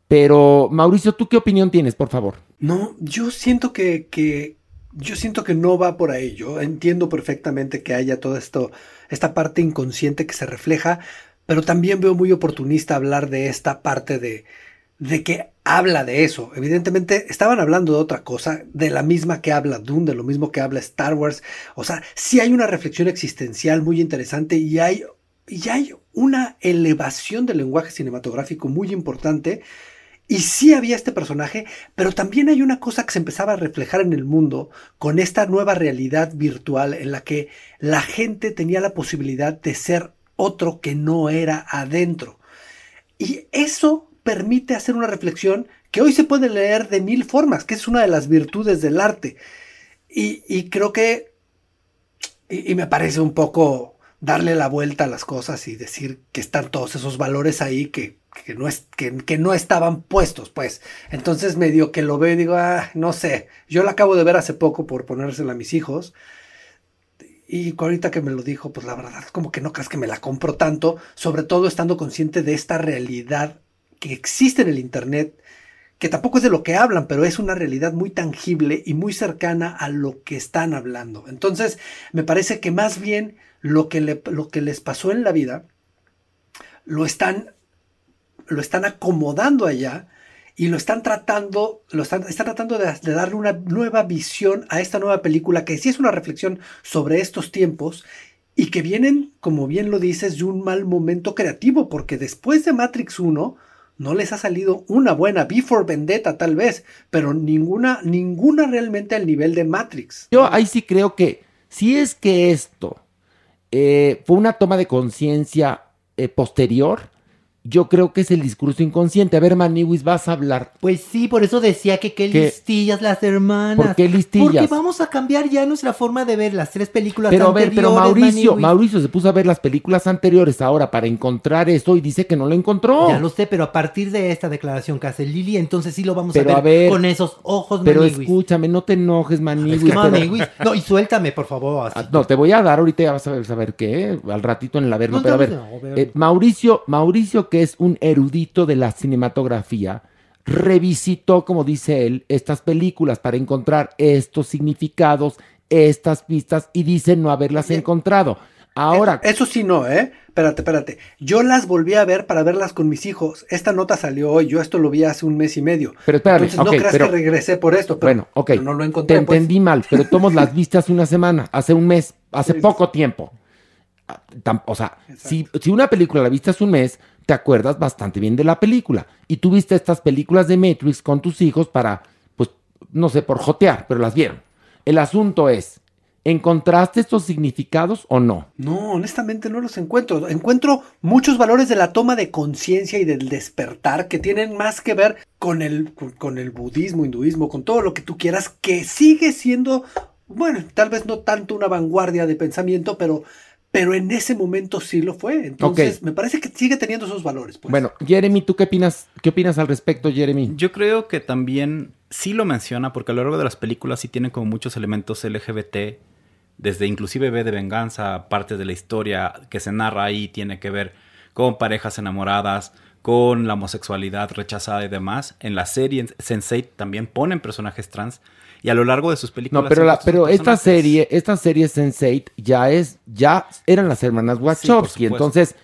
Pero, Mauricio, ¿tú qué opinión tienes, por favor? No, yo siento que, que yo siento que no va por ahí. Yo entiendo perfectamente que haya todo esto, esta parte inconsciente que se refleja, pero también veo muy oportunista hablar de esta parte de, de que habla de eso. Evidentemente estaban hablando de otra cosa, de la misma que habla Dune, de lo mismo que habla Star Wars. O sea, sí hay una reflexión existencial muy interesante y hay, y hay una elevación del lenguaje cinematográfico muy importante. Y sí había este personaje, pero también hay una cosa que se empezaba a reflejar en el mundo con esta nueva realidad virtual en la que la gente tenía la posibilidad de ser otro que no era adentro. Y eso permite hacer una reflexión que hoy se puede leer de mil formas, que es una de las virtudes del arte. Y, y creo que, y, y, me parece un poco darle la vuelta a las cosas y decir que están todos esos valores ahí que, que, no, es, que, que no estaban puestos, pues. Entonces medio que lo veo y digo, ah, no sé, yo la acabo de ver hace poco por ponérsela a mis hijos. Y ahorita que me lo dijo, pues la verdad, como que no creas que me la compro tanto, sobre todo estando consciente de esta realidad que existe en el Internet, que tampoco es de lo que hablan, pero es una realidad muy tangible y muy cercana a lo que están hablando. Entonces, me parece que más bien lo que, le, lo que les pasó en la vida, lo están, lo están acomodando allá y lo están tratando, lo están, están tratando de, darle una nueva visión a esta nueva película, que sí es una reflexión sobre estos tiempos y que vienen, como bien lo dices, de un mal momento creativo, porque después de Matrix 1, no les ha salido una buena Before Vendetta tal vez, pero ninguna, ninguna realmente al nivel de Matrix. Yo ahí sí creo que si es que esto eh, fue una toma de conciencia eh, posterior, yo creo que es el discurso inconsciente. A ver, Maniwis, vas a hablar. Pues sí, por eso decía que qué listillas las hermanas. ¿Por qué listillas? Porque vamos a cambiar ya nuestra forma de ver las tres películas pero, anteriores. Pero, pero Mauricio, Mauricio se puso a ver las películas anteriores ahora para encontrar eso y dice que no lo encontró. Ya lo sé, pero a partir de esta declaración que hace Lili, entonces sí lo vamos pero a, ver a, ver con esos ojos, Pero Maniwis. escúchame, no te enojes, Maniwis. Es que, Maniwis. No, y suéltame, por favor. Así. No, te voy a dar ahorita, ya vas a ver, saber qué, al ratito en el averno. No, pero a ver, no, eh, Mauricio, Mauricio, que es un erudito de la cinematografía, revisitó, como dice él, estas películas para encontrar estos significados, estas pistas, y dice no haberlas encontrado. Ahora. Eso, eso, sí, no, ¿eh? Espérate, espérate. Yo las volví a ver para verlas con mis hijos. Esta nota salió hoy. Yo esto lo vi hace un mes y medio. Pero espérate. Entonces, no creas pero, que regresé por esto. Pero, bueno, ok. Pero no lo encontré. Te entendí pues. mal, pero tomos las viste hace una semana, hace un mes, hace sí, poco tiempo. O sea, si, si, una película la viste hace un mes, te acuerdas bastante bien de la película. Y tú viste estas películas de Matrix con tus hijos para, pues, no sé, por jotear, pero las vieron. El asunto es, ¿Encontraste estos significados o no? No, honestamente no los encuentro. Encuentro muchos valores de la toma de conciencia y del despertar que tienen más que ver con el, con el budismo, hinduismo, con todo lo que tú quieras, que sigue siendo, bueno, tal vez no tanto una vanguardia de pensamiento, pero, pero en ese momento sí lo fue. Entonces, me parece que sigue teniendo esos valores. Pues. Bueno, Jeremy, ¿tú qué opinas, qué opinas al respecto, Jeremy? Yo creo que también sí lo menciona, porque a lo largo de las películas sí tienen como muchos elementos LGBT desde inclusive ve de venganza, parte de la historia que se narra ahí tiene que ver con parejas enamoradas, con la homosexualidad rechazada y demás. En la serie Sense8 también ponen personajes trans y a lo largo de sus películas. No, pero, la, pero esta serie, esta serie Sense8 ya es, ya eran las hermanas Wachowski, entonces,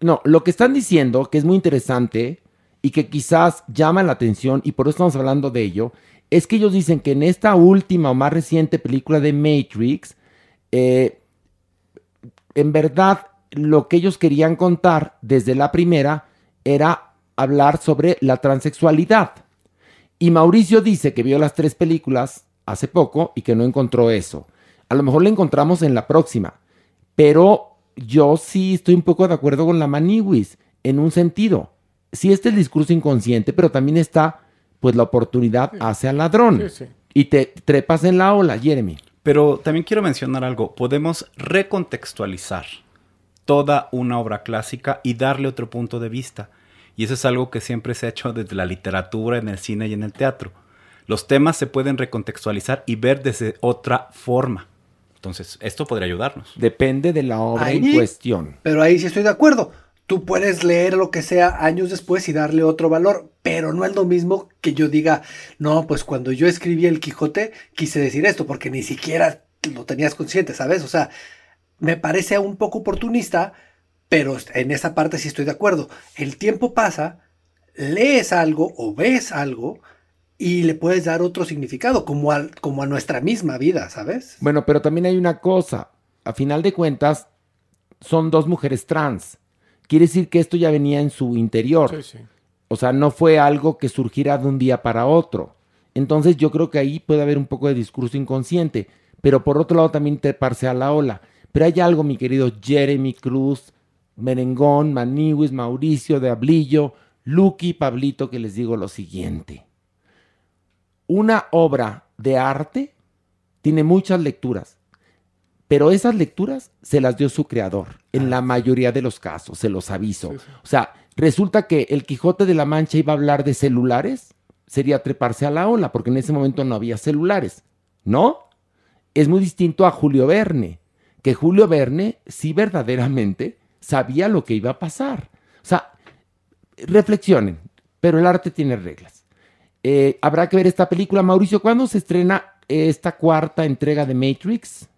no, lo que están diciendo que es muy interesante y que quizás llama la atención y por eso estamos hablando de ello, es que ellos dicen que en esta última o más reciente película de Matrix eh, en verdad lo que ellos querían contar desde la primera era hablar sobre la transexualidad. Y Mauricio dice que vio las tres películas hace poco y que no encontró eso. A lo mejor lo encontramos en la próxima. Pero yo sí estoy un poco de acuerdo con la Maniwis en un sentido. Sí está el discurso inconsciente, pero también está pues la oportunidad hacia al ladrón. Y te trepas en la ola, Jeremy. Pero también quiero mencionar algo. Podemos recontextualizar toda una obra clásica y darle otro punto de vista. Y eso es algo que siempre se ha hecho desde la literatura, en el cine y en el teatro. Los temas se pueden recontextualizar y ver desde otra forma. Entonces, esto podría ayudarnos. Depende de la obra en cuestión. Pero ahí sí estoy de acuerdo. Tú puedes leer lo que sea años después y darle otro valor, pero no es lo mismo que yo diga, no, pues cuando yo escribí El Quijote quise decir esto, porque ni siquiera lo tenías consciente, ¿sabes? O sea, me parece un poco oportunista, pero en esa parte sí estoy de acuerdo. El tiempo pasa, lees algo o ves algo y le puedes dar otro significado, como, como a nuestra misma vida, ¿sabes? Bueno, pero también hay una cosa, a final de cuentas, son dos mujeres trans quiere decir que esto ya venía en su interior. O sea, no fue algo que surgiera de un día para otro. Entonces yo creo que ahí puede haber un poco de discurso inconsciente, pero por otro lado también treparse a la ola. Pero hay algo, mi querido Jeremy Cruz, Merengón, Maniwis, Mauricio de Ablillo, Lucky, Pablito, que les digo lo siguiente. Una obra de arte tiene muchas lecturas, pero esas lecturas se las dio su creador, en la mayoría de los casos, se los aviso. O sea, resulta que el Quijote de la Mancha iba a hablar de celulares, sería treparse a la ola, porque en ese momento no había celulares, ¿no? Es muy distinto a Julio Verne, que Julio Verne sí verdaderamente sabía lo que iba a pasar. O sea, reflexionen, pero el arte tiene reglas. Eh, habrá que ver esta película. Mauricio, ¿cuándo se estrena esta cuarta entrega de Matrix?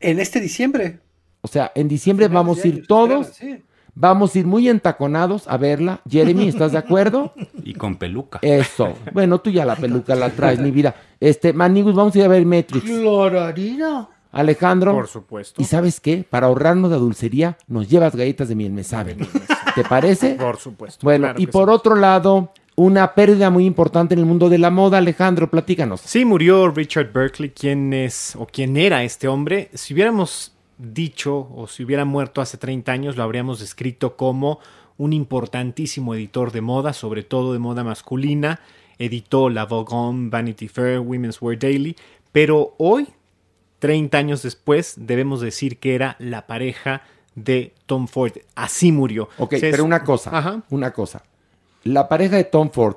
En este diciembre. O sea, en diciembre vamos a ir todos. Vamos a ir muy entaconados a verla. Jeremy, ¿estás de acuerdo? [LAUGHS] Y con peluca. Eso. Bueno, tú ya la peluca la traes, mi vida. Este, Manigus, vamos a ir a ver Matrix. Cloraría. Alejandro. Por supuesto. ¿Y sabes qué? Para ahorrarnos de dulcería, nos llevas galletas de miel, me saben. ¿Te parece? Por supuesto. Bueno, y por otro lado, una pérdida muy importante en el mundo de la moda. Alejandro, platícanos. Sí, murió Richard Berkeley, quien es o quién era este hombre. Si hubiéramos dicho o si hubiera muerto hace 30 años, lo habríamos descrito como un importantísimo editor de moda, sobre todo de moda masculina. Editó La Vogue Vanity Fair, Women's Wear Daily, pero hoy, 30 años después, debemos decir que era la pareja de Tom Ford. Así murió. Ok, pero una cosa, una cosa la pareja de Tom Ford,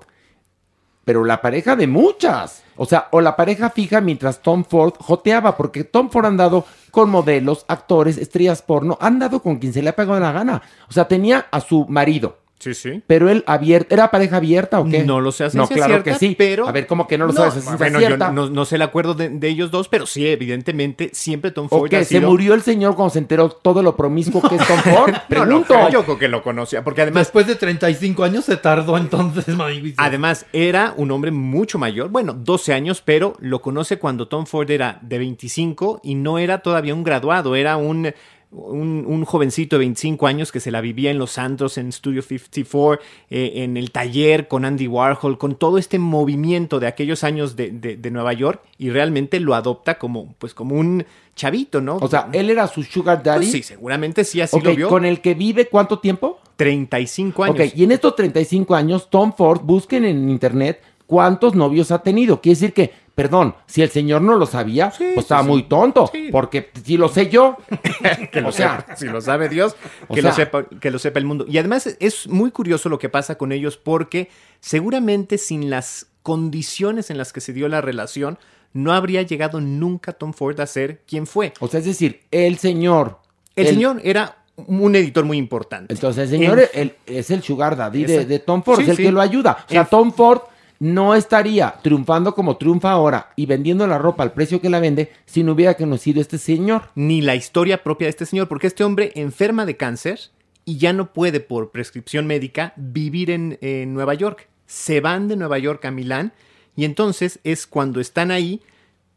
pero la pareja de muchas. O sea, o la pareja fija mientras Tom Ford joteaba, porque Tom Ford ha andado con modelos, actores, estrellas porno, ha andado con quien se le ha pegado la gana. O sea, tenía a su marido, Sí, sí. Pero él abierto, ¿era pareja abierta o qué? No lo sé No, claro que sí. pero... A ver, ¿cómo que no lo sabes? Bueno, yo no, sé el acuerdo de, ellos dos, pero sí, evidentemente, siempre Tom Ford ¿O qué? ¿Se murió el señor cuando se enteró todo lo promiscuo que es Tom Ford? [LAUGHS] Pregunto. No, yo creo que lo conocía, porque además... Después de 35 años se tardó entonces, [LAUGHS] Además, era un hombre mucho mayor, bueno, 12 años, pero lo conoce cuando Tom Ford era de 25 y no era todavía un graduado, era un un, un jovencito de 25 años que se la vivía en los antros, en Studio 54, eh, en el taller con Andy Warhol, con todo este movimiento de aquellos años de, de- de Nueva York y realmente lo adopta como, pues, como un chavito, ¿no? O sea, él era su sugar daddy. Pues sí, seguramente sí, así Ok, lo vio. ¿Con el que vive cuánto tiempo? 35 años. Ok, y en estos 35 años, Tom Ford, busquen en internet cuántos novios ha tenido. Quiere decir que, perdón, si el señor no lo sabía, pues estaba sí. muy tonto. Sí. Porque si lo sé yo, [LAUGHS] que lo o sea, sepa, si lo sabe Dios, que, sea- lo sepa, que lo sepa el mundo. Y además es muy curioso lo que pasa con ellos porque seguramente sin las condiciones en las que se dio la relación, no habría llegado nunca Tom Ford a ser quien fue. o sea, es decir, el señor. El señor era un editor muy importante. Entonces, el señor el- es el sugar daddy de, Tom Ford, Sí, es el sí. que lo ayuda. O sea, Tom Ford no estaría triunfando como triunfa ahora y vendiendo la ropa al precio que la vende si no hubiera conocido este señor. ni la historia propia de este señor, porque este hombre enferma de cáncer y ya no puede por prescripción médica vivir en, en Nueva York. Se van de Nueva York a Milán y entonces es cuando están ahí,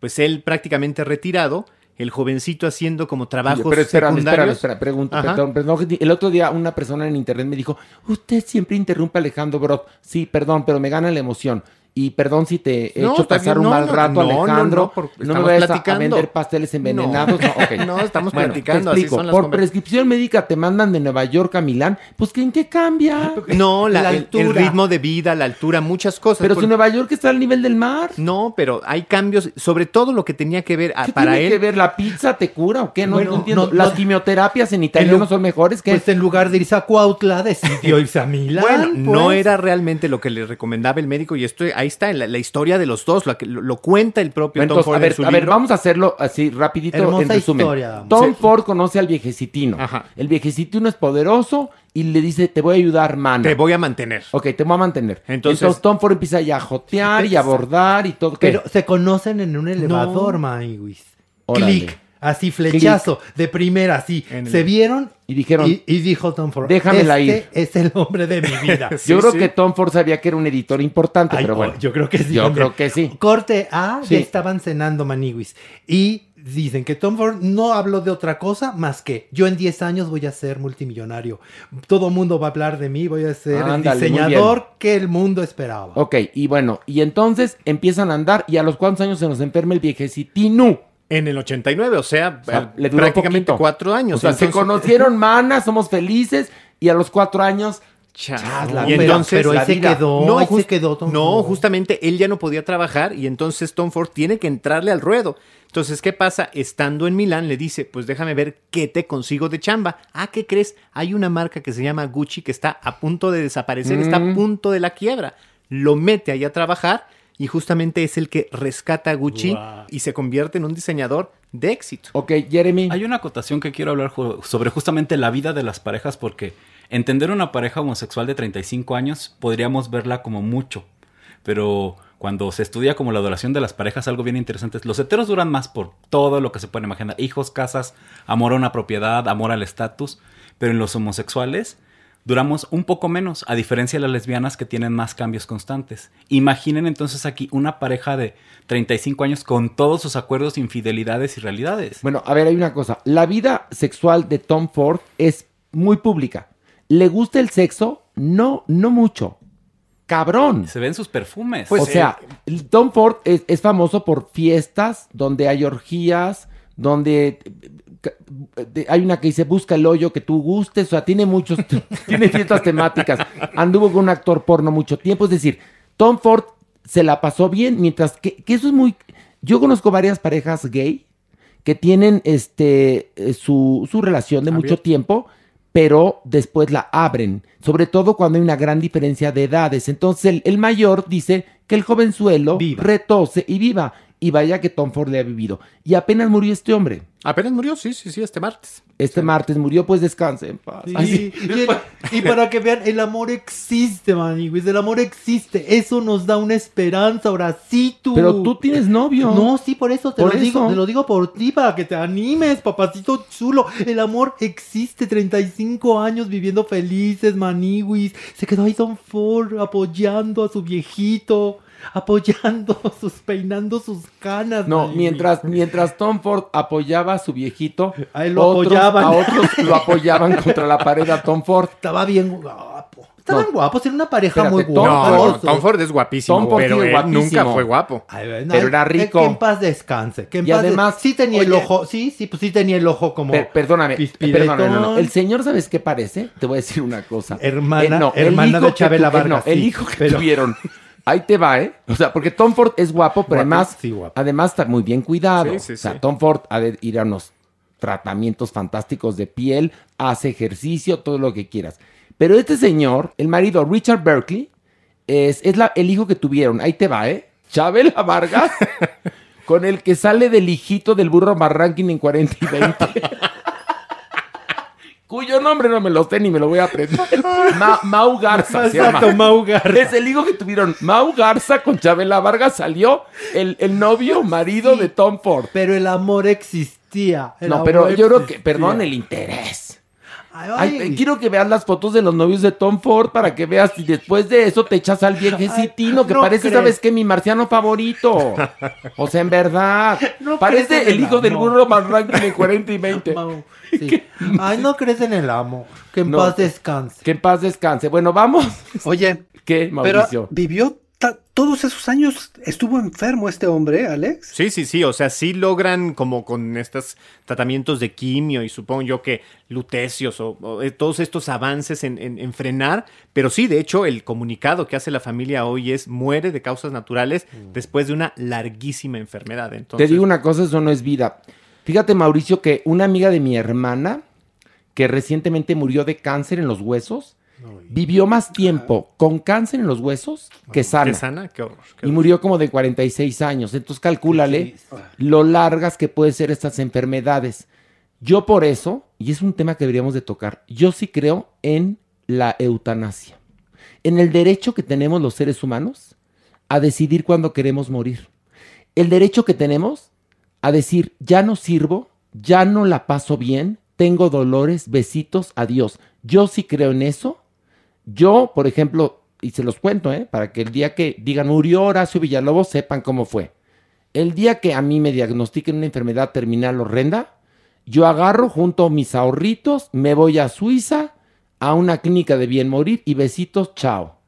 pues él prácticamente retirado, el jovencito haciendo como trabajos Pero espérame, secundarios. espérame, pregunta, Ajá. perdón, perdón. El otro día una persona en internet me dijo, usted siempre interrumpe a Alejandro Brot. Sí, perdón, pero me gana la emoción. Y perdón si te he No, hecho pasar bien, un mal no, rato, no, Alejandro. no, me vayas a- a, vender pasteles envenenados. [LAUGHS] No, estamos Bueno, platicando, Te así explico. son las Por prescripción médica te mandan de Nueva York a Milán. Pues ¿quién te cambia? No, la- La el- ritmo de vida, la altura, muchas cosas. Pero Por- si Nueva York está al nivel del mar. No, pero hay cambios, sobre todo lo que tenía que ver a- ¿Qué para tiene él. que ver? ¿La pizza te cura o qué? No, Bueno, entiendo. ¿Las quimioterapias en Italia En no son mejores que Pues en lugar de irse a Cuautla, decidió irse a [LAUGHS] Milán. Bueno, no pues. era realmente lo que le recomendaba el médico y esto ahí está en la, la historia de los dos, lo, cuenta el propio Tom Ford a ver, en su a ver, libro. vamos a hacerlo así rapidito Hermosa en resumen. historia. Tom Sí. Ford conoce al viejecitino. Ajá. El viejecitino es poderoso y le dice, te voy a ayudar, mano. Te voy a mantener. Ok, te voy a mantener. Entonces- Entonces, Tom Ford empieza ya a jotear y a bordar y todo. ¿Qué? Pero se conocen en un elevador, Maniwis. Órale. Clic. Así, flechazo, de primera, así. El- Se vieron Y dijeron, y, y dijo Tom Ford, "Déjamela este ir". es el hombre de mi [LAUGHS] vida. yo creo sí. que Tom Ford sabía que era un editor importante, Ay, pero bueno. yo creo que sí. Yo hombre. creo que sí. Corte A, Sí. ya estaban cenando Maniwis. Y dicen que Tom Ford no habló de otra cosa más que yo en 10 años voy a ser multimillonario. Todo el mundo va a hablar de mí, voy a ser Ándale, el muy diseñador que el mundo esperaba. Ok, y bueno, y entonces empiezan a andar y a los cuantos años se nos enferma el viejecitino. En el 89, o sea, O sea, le duró prácticamente poquito. cuatro años. O sea, se conocieron, [LAUGHS] mana, somos felices y a los cuatro años Chas, la y entonces pero ahí se quedó, No, ahí se quedó Tom no, Ford. justamente él ya no podía trabajar y entonces Tom Ford tiene que entrarle al ruedo. Entonces, ¿qué pasa? Estando en Milán, le dice, pues déjame ver qué te consigo de chamba. Ah, ¿qué crees? Hay una marca que se llama Gucci que está a punto de desaparecer, está Mm. a punto de la quiebra. Lo mete ahí a trabajar y justamente es el que rescata a Gucci y se convierte en un diseñador de éxito. Ok, Jeremy. Hay una acotación que quiero hablar sobre justamente la vida de las parejas porque entender una pareja homosexual de 35 años podríamos verla como mucho, pero cuando se estudia como la duración de las parejas algo bien interesante es los heteros duran más por todo lo que se pueden imaginar, hijos, casas, amor a una propiedad, amor al estatus, pero en los homosexuales duramos un poco menos, a diferencia de las lesbianas que tienen más cambios constantes. Imaginen entonces aquí una pareja de 35 años con todos sus acuerdos, infidelidades y realidades. Bueno, a ver, hay una cosa. La vida sexual de Tom Ford es muy pública. ¿Le gusta el sexo? No, no mucho. Cabrón. Se ven sus perfumes. o sea, Tom Ford es, es famoso por fiestas donde hay orgías, donde de- hay una que dice busca el hoyo que tú gustes, o sea, tiene muchos, [LAUGHS] tiene fiestas temáticas. Anduvo con un actor porno mucho tiempo, es decir, Tom Ford se la pasó bien, mientras que, que eso es muy... Yo conozco varias parejas gay que tienen este eh, su, su relación de mucho tiempo, pero después la abren, sobre todo cuando hay una gran diferencia de edades. Entonces el, el mayor dice que el jovenzuelo Viva. retose y viva. Y vaya que Tom Ford le ha vivido. Y apenas murió este hombre. Apenas murió, sí, sí, sí, este martes. Este martes murió, pues descanse en paz. Sí, Ay, sí. [LAUGHS] y, el- y para que vean, el amor existe, Maniwis, el amor existe. Eso nos da una esperanza, ahora sí tú. Pero tú tienes novio. No, sí, por eso te Por lo digo, te lo digo por ti, para que te animes, papacito chulo. El amor existe, 35 años viviendo felices, Maniwis. Se quedó ahí Don Ford apoyando a su viejito. Apoyando [LAUGHS] sus, peinando sus canas. No, mientras, mientras Tom Ford apoyaba a su viejito, A él lo otros, apoyaban. a otros lo apoyaban [LAUGHS] contra la pared a Tom Ford. Estaba bien guapo. Estaban No. guapos, era una pareja Espérate, muy guapa. Dos. Tom Ford es guapísimo, Tom Ford pero él guapísimo. nunca fue guapo. Ay, bueno, Pero era que- rico. Que en paz descanse. Que en Y paz además, sí tenía el ojo, sí, sí, pues sí tenía el ojo como. Per- perdóname, pispiretón. perdóname, no, no. El señor, ¿sabes qué parece? Te voy a decir una cosa. Eh, Hermana- no, el hermana hijo de que Chabela eh, no, Vargas, el sí, hijo que pero- tuvieron. [LAUGHS] Ahí te va, ¿eh? O sea, porque Tom Ford es guapo, pero Guapo, además, sí, guapo. además está muy bien cuidado. Sí, sí, o sea, sí. Tom Ford ha de ir a unos tratamientos fantásticos de piel, hace ejercicio, todo lo que quieras. Pero este señor, el marido Richard Berkeley, es, es la, el hijo que tuvieron. Ahí te va, ¿eh? Chabela Vargas, [LAUGHS] con el que sale del hijito del burro Marranking en 40 y 20. [LAUGHS] Cuyo nombre no me lo sé ni me lo voy a aprender. [LAUGHS] Ma- Mau Garza se llama. Exacto, Mau Garza. Es el hijo que tuvieron. Mau Garza con Chabela Vargas salió el, el novio marido de Tom Ford. Pero el amor existía. el No, amor pero yo creo que, perdón, el interés. Ay, quiero que veas las fotos de los novios de Tom Ford para que veas y después de eso te echas al viejecitino que no parece, crees. ¿sabes qué? Mi marciano favorito. [LAUGHS] O sea, en verdad. No parece el el hijo del burro más ranking de 40 y 20. [LAUGHS] Mau, sí. Ay, no crees en el amor. Que en No. paz descanse. Que en paz descanse. Bueno, vamos. Oye, [LAUGHS] ¿Qué, pero Mauricio? vivió todos esos años, estuvo enfermo este hombre, Alex. Sí, sí, sí, o sea, sí logran como con estos tratamientos de quimio y supongo yo que lutecios o, o, eh, todos estos avances en, en- en frenar, pero sí, de hecho, el comunicado que hace la familia hoy es muere de causas naturales después de una larguísima enfermedad. Entonces, Te digo una cosa, eso no es vida. Fíjate, Mauricio, que una amiga de mi hermana, que recientemente murió de cáncer en los huesos, vivió más tiempo con cáncer en los huesos que sana. ¿Qué sana? Qué horror. qué Y murió como de 46 años. Entonces calcúlale lo largas que pueden ser estas enfermedades. Yo por eso, y es un tema que deberíamos de tocar, yo sí creo en la eutanasia. En el derecho que tenemos los seres humanos a decidir cuándo queremos morir. El derecho que tenemos a decir, ya no sirvo, ya no la paso bien, tengo dolores, besitos, adiós. Yo sí creo en eso. Yo, por ejemplo, y se los cuento, ¿eh? para que el día que digan murió Horacio Villalobos sepan cómo fue. El día que a mí me diagnostiquen una enfermedad terminal horrenda, yo agarro junto mis ahorritos, me voy a Suiza, a una clínica de bien morir y besitos, chao.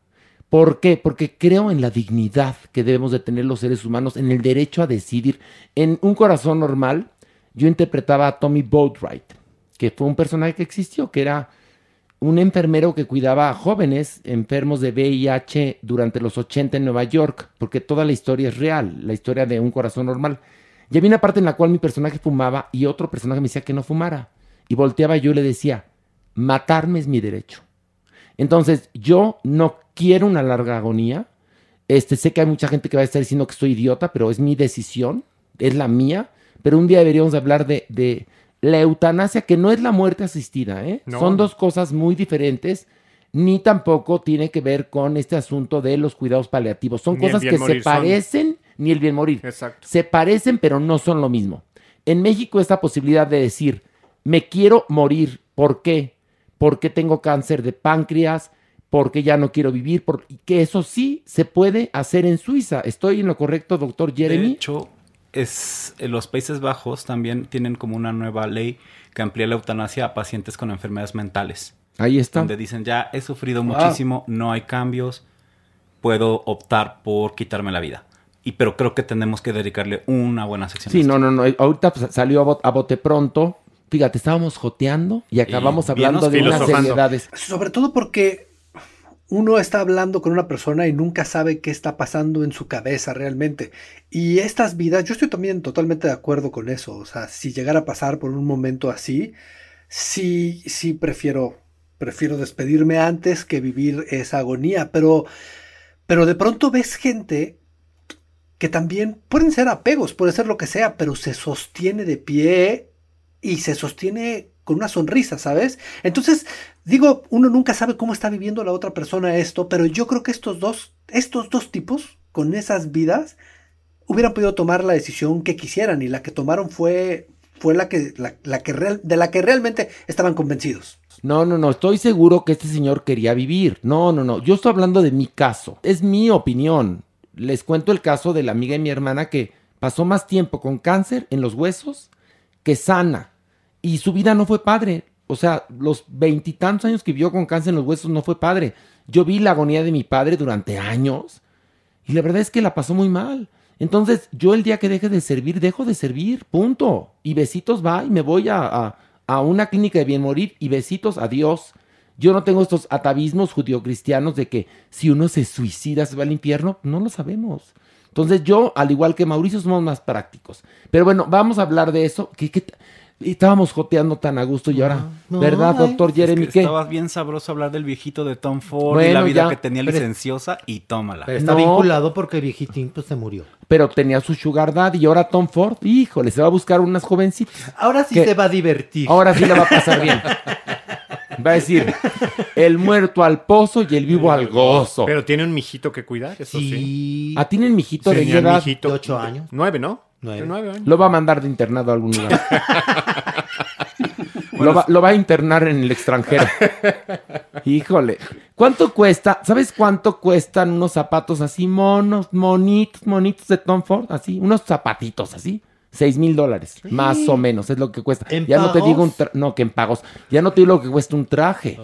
¿Por qué? Porque creo en la dignidad que debemos de tener los seres humanos, en el derecho a decidir. En Un Corazón Normal, yo interpretaba a Tommy Boatwright, que fue un personaje que existió, que era un enfermero que cuidaba a jóvenes enfermos de VIH durante los 80 en Nueva York, porque toda la historia es real, la historia de un corazón normal. Y había una parte en la cual mi personaje fumaba y otro personaje me decía que no fumara. Y volteaba y yo le decía, matarme es mi derecho. Entonces, yo no quiero una larga agonía. Este, sé que hay mucha gente que va a estar diciendo que soy idiota, pero es mi decisión, es la mía. Pero un día deberíamos hablar de la eutanasia, que no es la muerte asistida, ¿eh? No. Son dos cosas muy diferentes, ni tampoco tiene que ver con este asunto de los cuidados paliativos. Son Ni cosas que se son- parecen, ni el bien morir. Exacto. Se parecen, pero no son lo mismo. En México esta posibilidad de decir, me quiero morir, ¿por qué? Porque tengo cáncer de páncreas, porque ya no quiero vivir, porque que eso sí se puede hacer en Suiza. ¿Estoy en lo correcto, doctor De Jeremy? hecho, es, en los Países Bajos también tienen como una nueva ley que amplía la eutanasia a pacientes con enfermedades mentales. Ahí está. Donde dicen, ya he sufrido Wow. muchísimo, no hay cambios, puedo optar por quitarme la vida. Y pero creo que tenemos que dedicarle una buena sección. Sí, no, no, no. Ahorita pues, salió a, bot- a bote pronto. Fíjate, estábamos joteando y acabamos hablando de unas seriedades. Sobre todo porque uno está hablando con una persona y nunca sabe qué está pasando en su cabeza realmente. Y estas vidas, yo estoy también totalmente de acuerdo con eso. O sea, si llegara a pasar por un momento así, sí, sí prefiero, prefiero despedirme antes que vivir esa agonía. Pero, pero de pronto ves gente que también pueden ser apegos, puede ser lo que sea, pero se sostiene de pie y se sostiene con una sonrisa, ¿sabes? Entonces, digo, uno nunca sabe cómo está viviendo la otra persona esto, pero yo creo que estos dos, estos dos tipos, con esas vidas, hubieran podido tomar la decisión que quisieran y la que tomaron fue, fue la que, la, que real- de la que realmente estaban convencidos. No, no, no, estoy seguro que este señor quería vivir. No, no, no, yo estoy hablando de mi caso. Es mi opinión. les cuento el caso de la amiga de mi hermana que pasó más tiempo con cáncer en los huesos que sana. Y su vida no fue padre. O sea, los veintitantos años que vivió con cáncer en los huesos no fue padre. Yo vi la agonía de mi padre durante años y la verdad es que la pasó muy mal. Entonces, yo el día que deje de servir, dejo de servir, punto. Y besitos va y me voy a, a, una clínica de bien morir y besitos, adiós. Yo no tengo estos atavismos judio-cristianos de que si uno se suicida se va al infierno, no lo sabemos. Entonces yo, al igual que Mauricio, somos más prácticos. Pero bueno, vamos a hablar de eso. ¿Qué, qué estábamos joteando tan a gusto y ahora, No, ¿verdad, ay, doctor es Jeremy? que ¿Qué? Estaba bien sabroso hablar del viejito de Tom Ford y la vida ya, que tenía pero- licenciosa y tómala. Pero está No. vinculado porque el viejitín pues se murió. Pero tenía su sugar daddy y ahora Tom Ford, híjole, se va a buscar unas jovencitas. Ahora sí ¿Qué? se va a divertir. Ahora sí le va a pasar bien. Va a decir, el muerto al pozo y el vivo al gozo. Pero tiene un mijito que cuidar, eso sí. Ah, ¿tienen mijito de edad? mijito. De ocho años. Nueve, ¿no? Años. Lo va a mandar de internado a algún lugar. [LAUGHS] lo, va, lo va a internar en el extranjero. [LAUGHS] Híjole. ¿Cuánto cuesta? ¿Sabes cuánto cuestan unos zapatos así monos, monitos, monitos de Tom Ford? Así, unos zapatitos así. Seis mil dólares, más o menos, es lo que cuesta. ¿En ya no te digo un tra- no, que en pagos. Ya no te digo lo que cuesta un traje.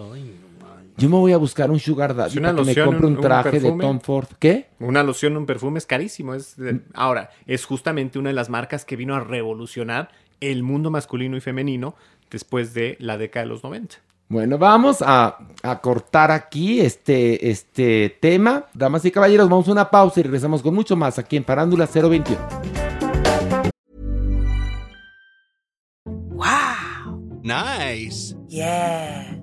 Yo me voy a buscar un sugar daddy Si una para que me compre un un- un traje de. Tom Ford. ¿Qué? Una loción, un perfume es carísimo. Es de- Ahora, es justamente una de las marcas que vino a revolucionar el mundo masculino y femenino después de la década de los 90. Bueno, vamos a, a cortar aquí este, este tema. Damas y caballeros, vamos a una pausa y regresamos con mucho más aquí en Parándula 021. Nice. Yeah.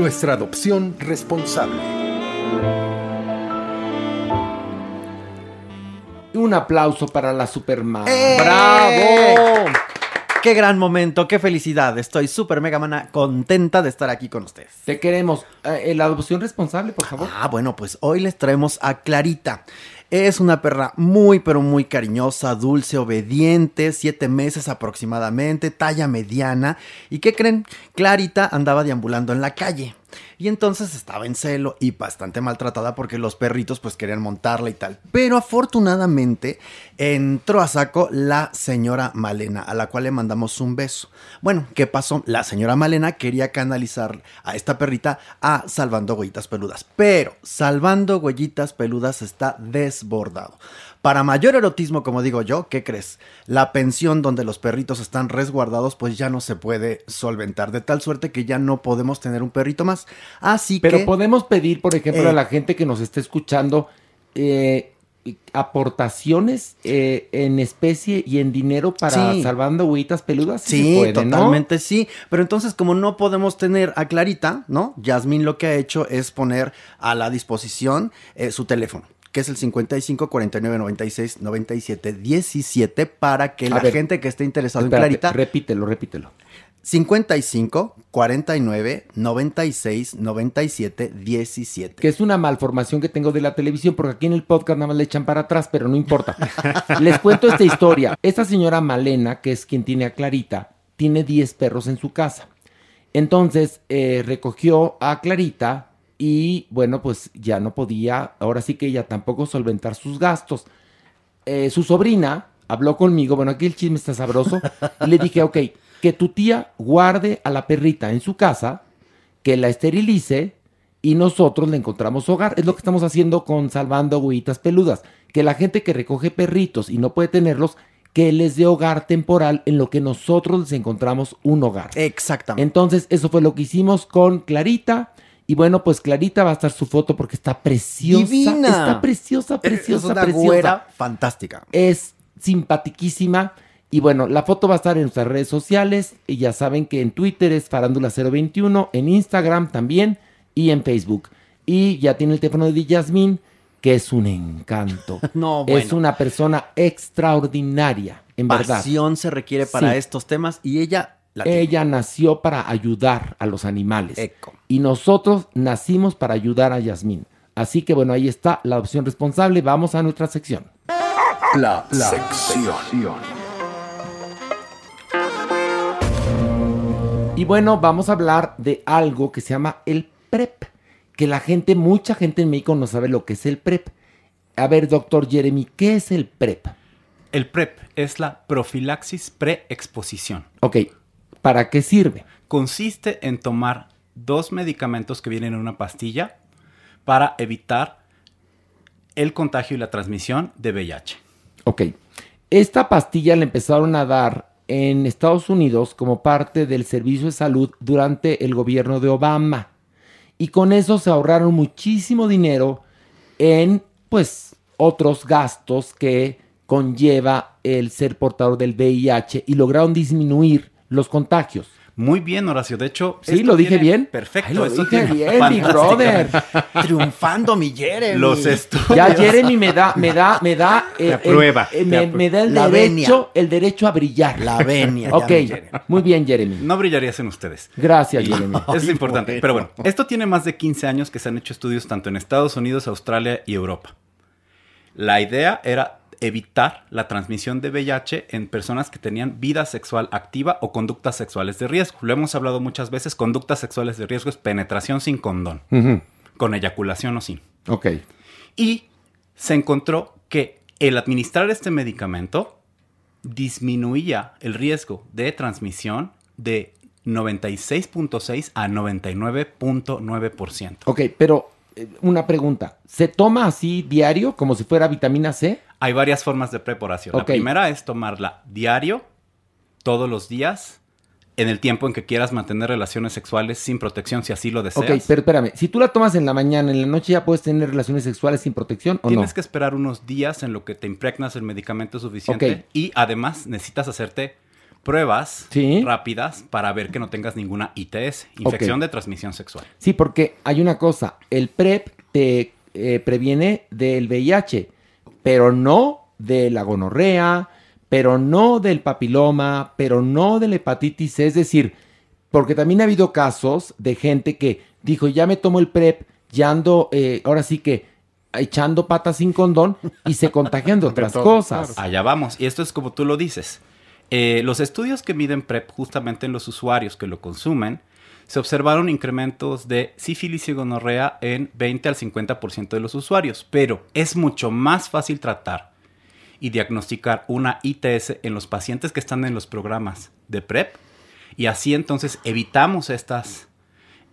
Nuestra adopción responsable. Un aplauso para la Superman. ¡Eh! ¡Bravo! Qué gran momento, qué felicidad. Estoy súper mega mana contenta de estar aquí con ustedes. Te queremos. Eh, la adopción responsable, por favor. Ah, bueno, pues hoy les traemos a Clarita. Es una perra muy, pero muy cariñosa, dulce, obediente, siete meses aproximadamente, talla mediana. ¿Y qué creen? Clarita andaba deambulando en la calle. Y entonces estaba en celo y bastante maltratada porque los perritos pues querían montarla y tal. Pero afortunadamente entró a saco la señora Malena, a la cual le mandamos un beso. Bueno, ¿qué pasó? La señora Malena quería canalizar a esta perrita a Salvando Huellitas Peludas. Pero Salvando Huellitas Peludas está desbordado. Para mayor erotismo, como digo yo, ¿qué crees? La pensión donde los perritos están resguardados pues ya no se puede solventar. De tal suerte que ya no podemos tener un perrito más. Así Pero que... podemos pedir, por ejemplo, Eh. a la gente que nos esté escuchando eh, aportaciones eh, en especie y en dinero para Sí. salvando huitas peludas. Sí, puede, ¿no? totalmente sí. Pero entonces, como no podemos tener a Clarita, ¿no? Yasmín lo que ha hecho es poner a la disposición eh, su teléfono. Que es el 55 49 96 97 17 para que A la ver, gente que esté interesada en Clarita Repítelo, repítelo. 55 49 96 97 17. Que es una malformación que tengo de la televisión, porque aquí en el podcast nada más le echan para atrás, pero no importa. [LAUGHS] Les cuento esta historia. Esta señora Malena, que es quien tiene a Clarita, tiene 10 perros en su casa. Entonces eh, recogió a Clarita y bueno, pues ya no podía, ahora sí que ella tampoco solventar sus gastos. Eh, su sobrina habló conmigo, bueno, aquí el chisme está sabroso, y le dije, ok, que tu tía guarde a la perrita en su casa, que la esterilice y nosotros le encontramos hogar. Es lo que estamos haciendo con Salvando Huitas Peludas, que la gente que recoge perritos y no puede tenerlos, que les dé hogar temporal en lo que nosotros les encontramos un hogar. Exactamente. Entonces, eso fue lo que hicimos con Clarita. Y bueno, pues Clarita va a estar su foto porque está preciosa. Divina. Está preciosa, preciosa, es una preciosa. güera fantástica. Es simpatiquísima. Y bueno, la foto va a estar en nuestras redes sociales. Y ya saben que en Twitter es Farándula021, en Instagram también y en Facebook. Y ya tiene el teléfono de Yasmín, que es un encanto. [LAUGHS] No, Es bueno. una persona extraordinaria, en verdad. Pasión se requiere para Sí. estos temas y ella la tiene. Ella nació para ayudar a los animales. Eco. Y nosotros nacimos para ayudar a Yasmín. Así que bueno, ahí está la opción responsable. Vamos a nuestra sección. La, sección. Y bueno, vamos a hablar de algo que se llama el PrEP. Que la gente, mucha gente en México no sabe lo que es el PrEP. A ver, doctor Jeremy, ¿qué es el PrEP? El PrEP es la profilaxis preexposición. Ok, ¿para qué sirve? Consiste en tomar dos medicamentos que vienen en una pastilla para evitar el contagio y la transmisión de VIH. Ok. Esta pastilla la empezaron a dar en Estados Unidos como parte del servicio de salud durante el gobierno de Obama. Y con eso se ahorraron muchísimo dinero en, pues, otros gastos que conlleva el ser portador del VIH y lograron disminuir los contagios. Muy bien, Horacio. De hecho, Sí, lo dije bien. Perfecto. Ay, lo esto dije bien, Big Brother. [LAUGHS] Triunfando mi Jeremy. Los estudios. Ya Jeremy me da, me da, me da, eh, aprueba, eh, me, aprueba. me da el La derecho, el derecho a brillar. La venia. [LAUGHS] Ok, mi Jeremy. muy bien, Jeremy. No brillarías en ustedes. Gracias, Jeremy. Eso es importante. Pero bueno, esto tiene más de 15 años que se han hecho estudios tanto en Estados Unidos, Australia y Europa. La idea era evitar la transmisión de VIH en personas que tenían vida sexual activa o conductas sexuales de riesgo. Lo hemos hablado muchas veces, conductas sexuales de riesgo es penetración sin condón, con eyaculación o sin. Ok. Y se encontró que el administrar este medicamento disminuía el riesgo de transmisión de 96.6 a 99.9%. Ok, pero eh, una pregunta. ¿Se toma así diario, como si fuera vitamina C? Hay varias formas de preparación. Ok. La primera es tomarla diario, todos los días, en el tiempo en que quieras mantener relaciones sexuales sin protección, si así lo deseas. Ok, pero espérame. Si tú la tomas en la mañana, en la noche ya puedes tener relaciones sexuales sin protección o no? Tienes que esperar unos días en lo que te impregnas el medicamento suficiente y además necesitas hacerte pruebas Sí. rápidas para ver que no tengas ninguna ITS, infección de transmisión sexual. Sí, porque hay una cosa. El PrEP te eh, previene del VIH, pero no de la gonorrea, pero no del papiloma, pero no de la hepatitis. Es decir, porque también ha habido casos de gente que dijo, ya me tomo el PrEP, ya ando, eh, ahora sí que echando patas sin condón y se contagian [LAUGHS] de otras cosas. Allá vamos. Y esto es como tú lo dices. Eh, los estudios que miden PrEP justamente en los usuarios que lo consumen, se observaron incrementos de sífilis y gonorrea en 20 al 50% de los usuarios, pero es mucho más fácil tratar y diagnosticar una ITS en los pacientes que están en los programas de PrEP y así entonces evitamos estas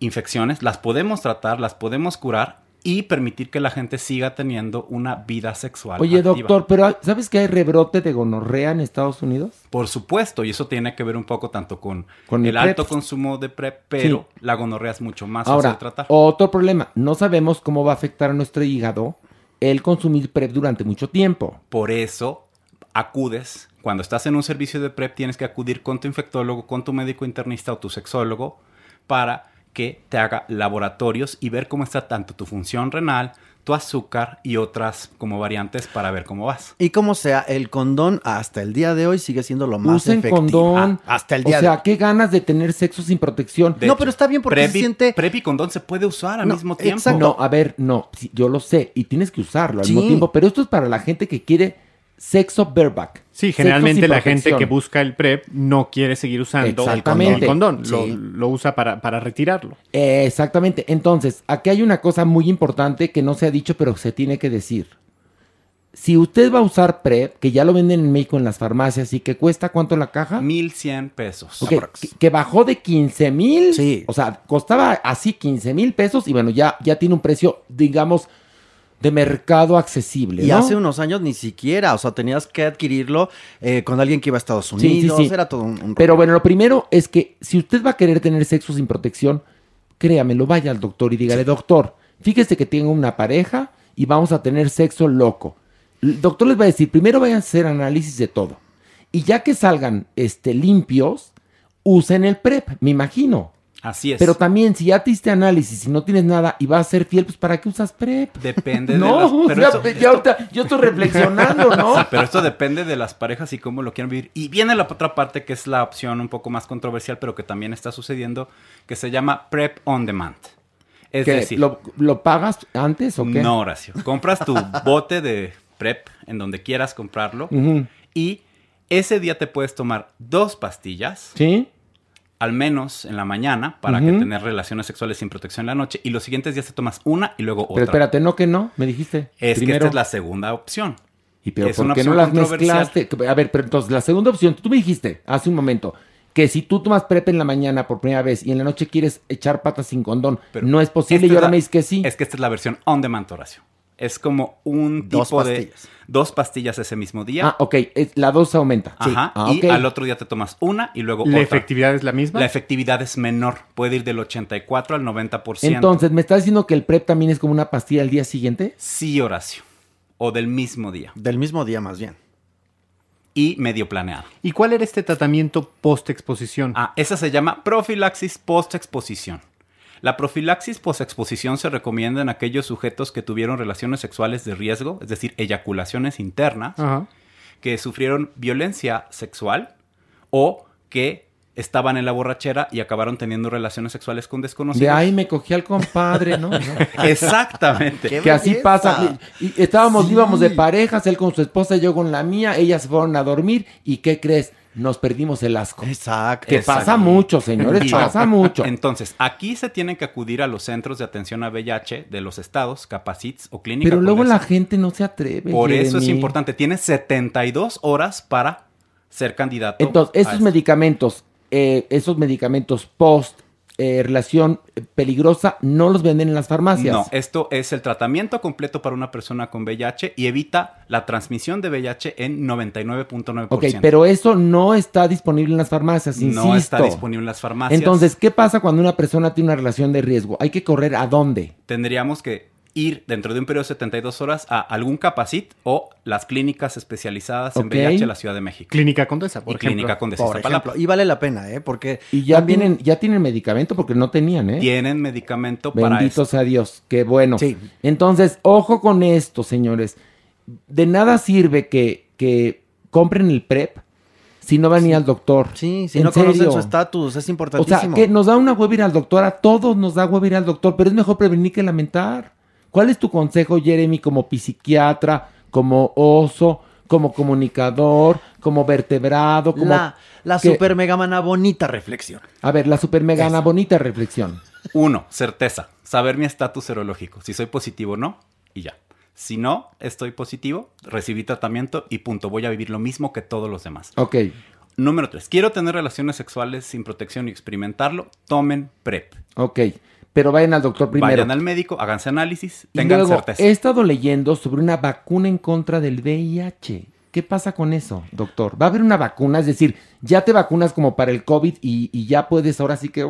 infecciones, las podemos tratar, las podemos curar y permitir que la gente siga teniendo una vida sexual. Oye, activa. doctor, pero ¿sabes que hay rebrote de gonorrea en Estados Unidos? Por supuesto, y eso tiene que ver un poco tanto con, Con el el alto consumo de PrEP, pero la gonorrea es mucho más fácil Ahora, de tratar. otro problema, no sabemos cómo va a afectar a nuestro hígado el consumir PrEP durante mucho tiempo. Por eso acudes, cuando estás en un servicio de PrEP, tienes que acudir con tu infectólogo, con tu médico internista o tu sexólogo para que te haga laboratorios y ver cómo está tanto tu función renal, tu azúcar y otras como variantes para ver cómo vas. Y como sea, el condón hasta el día de hoy sigue siendo lo más Usen efectivo. condón. Ah, hasta el O día sea, de qué ganas de tener sexo sin protección. De hecho, PrEP y- PrEP y condón se puede usar al No, mismo tiempo. exacto. No, a ver, no, sí, yo lo sé y tienes que usarlo al Sí. mismo tiempo, pero esto es para la gente que quiere sexo bareback. Sí, generalmente la gente que busca el PrEP no quiere seguir usando Exactamente. el condón. Lo, Sí. lo usa para, para retirarlo. Eh, exactamente. Entonces, aquí hay una cosa muy importante que no se ha dicho, pero se tiene que decir. Si usted va a usar PrEP, que ya lo venden en México en las farmacias y que cuesta cuánto la caja? 1100 pesos. Ok, que, que bajó de 15 mil. O sea, costaba así 15 mil pesos y bueno, ya, ya tiene un precio, digamos, de mercado accesible. Y ¿no? hace unos años ni siquiera, o sea, tenías que adquirirlo eh, con alguien que iba a Estados Sí, sí, Unidos, sí. era todo un, un Pero bueno, lo primero es que si usted va a querer tener sexo sin protección, créamelo, vaya al doctor y dígale, doctor, fíjese que tengo una pareja y vamos a tener sexo loco. El doctor les va a decir, primero vayan a hacer análisis de todo. Y ya que salgan este, limpios, usen el PrEP, me imagino. Así es. Pero también, si ya te hiciste análisis y no tienes nada y vas a ser fiel, pues ¿para qué usas PrEP? Depende [LAUGHS] de No, las... o pero sea, ya ahorita yo estoy reflexionando, ¿no? Sí, pero esto depende de las parejas y cómo lo quieren vivir. Y viene la otra parte que es la opción un poco más controversial, pero que también está sucediendo, que se llama Prep on Demand. Es ¿Qué, decir, ¿lo, lo pagas antes o qué? no, Horacio. Compras tu [LAUGHS] bote de Prep en donde quieras comprarlo y ese día te puedes tomar dos pastillas. ¿Sí? Al menos en la mañana para que tener relaciones sexuales sin protección en la noche y los siguientes días te tomas una y luego otra. Pero espérate, no que no, me dijiste. Es que esta es la segunda opción. ¿Y pero es por qué no las mezclaste? A ver, pero entonces, la segunda opción, tú me dijiste hace un momento que si tú tomas PrEP en la mañana por primera vez y en la noche quieres echar patas sin condón, no es posible y ahora me dices que sí. Es que esta es la versión on demand, Horacio. Es como un Dos tipo de pastillas. dos pastillas ese mismo día. Ah, ok, la dos aumenta. Ajá. Ah, y al otro día te tomas una y luego ¿La otra. efectividad es la misma? La efectividad es menor. Puede ir del 84 al 90%. Entonces, ¿me estás diciendo que el PrEP también es como una pastilla al día siguiente? Sí, Horacio. O del mismo día. Del mismo día, más bien. Y medio planeado. ¿Y cuál era este tratamiento post-exposición? Ah, esa se llama profilaxis post-exposición. La profilaxis post-exposición se recomienda en aquellos sujetos que tuvieron relaciones sexuales de riesgo, es decir, eyaculaciones internas, Ajá. que sufrieron violencia sexual o que estaban en la borrachera y acabaron teniendo relaciones sexuales con desconocidos. De ahí me cogí al compadre, ¿no? [LAUGHS] Exactamente. que así pasa. Y, estábamos, íbamos de parejas, él con su esposa, yo con la mía, ellas se fueron a dormir y ¿qué crees? Nos perdimos el asco. Exacto. Que pasa mucho, señores, pasa mucho. Entonces, aquí se tienen que acudir a los centros de atención a VIH de los estados, Capacits o Clínica Pero luego la gente no se atreve. Por eso es importante. Tienes 72 horas para ser candidato. Entonces, esos esto. medicamentos, eh, esos medicamentos post eh, relación peligrosa, no los venden en las farmacias. No, esto es el tratamiento completo para una persona con VIH y evita la transmisión de VIH en 99.9%. Ok, pero eso no está disponible en las farmacias, No insisto. está disponible en las farmacias. Entonces, ¿qué pasa cuando una persona tiene una relación de riesgo? Hay que correr a dónde? tendríamos que ir dentro de un periodo de 72 horas a algún capacit o las clínicas especializadas en. VIH de la Ciudad de México. Clínica Condesa, por y ejemplo. Clínica Condesa Por ejemplo. Y vale la pena, ¿eh? Porque Y ya también- tienen, ya tienen medicamento porque no tenían, ¿eh? Tienen medicamento para Bendito sea Dios, qué bueno. Sí. Entonces, ojo con esto, señores. De nada sirve que, que compren el PrEP si no van ni al doctor. Sí, si ¿En no conocen su estatus, es O sea, importantísimo. que nos da una hueva ir al doctor, a todos nos da hueva ir al doctor, pero es mejor prevenir que lamentar. ¿Cuál es tu consejo, Jeremy, como psiquiatra, como oso, como comunicador, como vertebrado, como... La, la que- super mega mana bonita reflexión. A ver, la super megana bonita reflexión. Uno, certeza. Saber mi estatus serológico. Si soy positivo o no, y ya. Si no estoy positivo, recibí tratamiento y punto. Voy a vivir lo mismo que todos los demás. Ok. Número tres. Quiero tener relaciones sexuales sin protección y experimentarlo. Tomen PrEP. Ok, pero vayan al doctor primero. Vayan al médico, háganse análisis, y tengan luego, certeza. he estado leyendo sobre una vacuna en contra del VIH. ¿Qué pasa con eso, doctor? ¿Va a haber una vacuna? Es decir, ya te vacunas como para el COVID y, y ya puedes ahora sí que...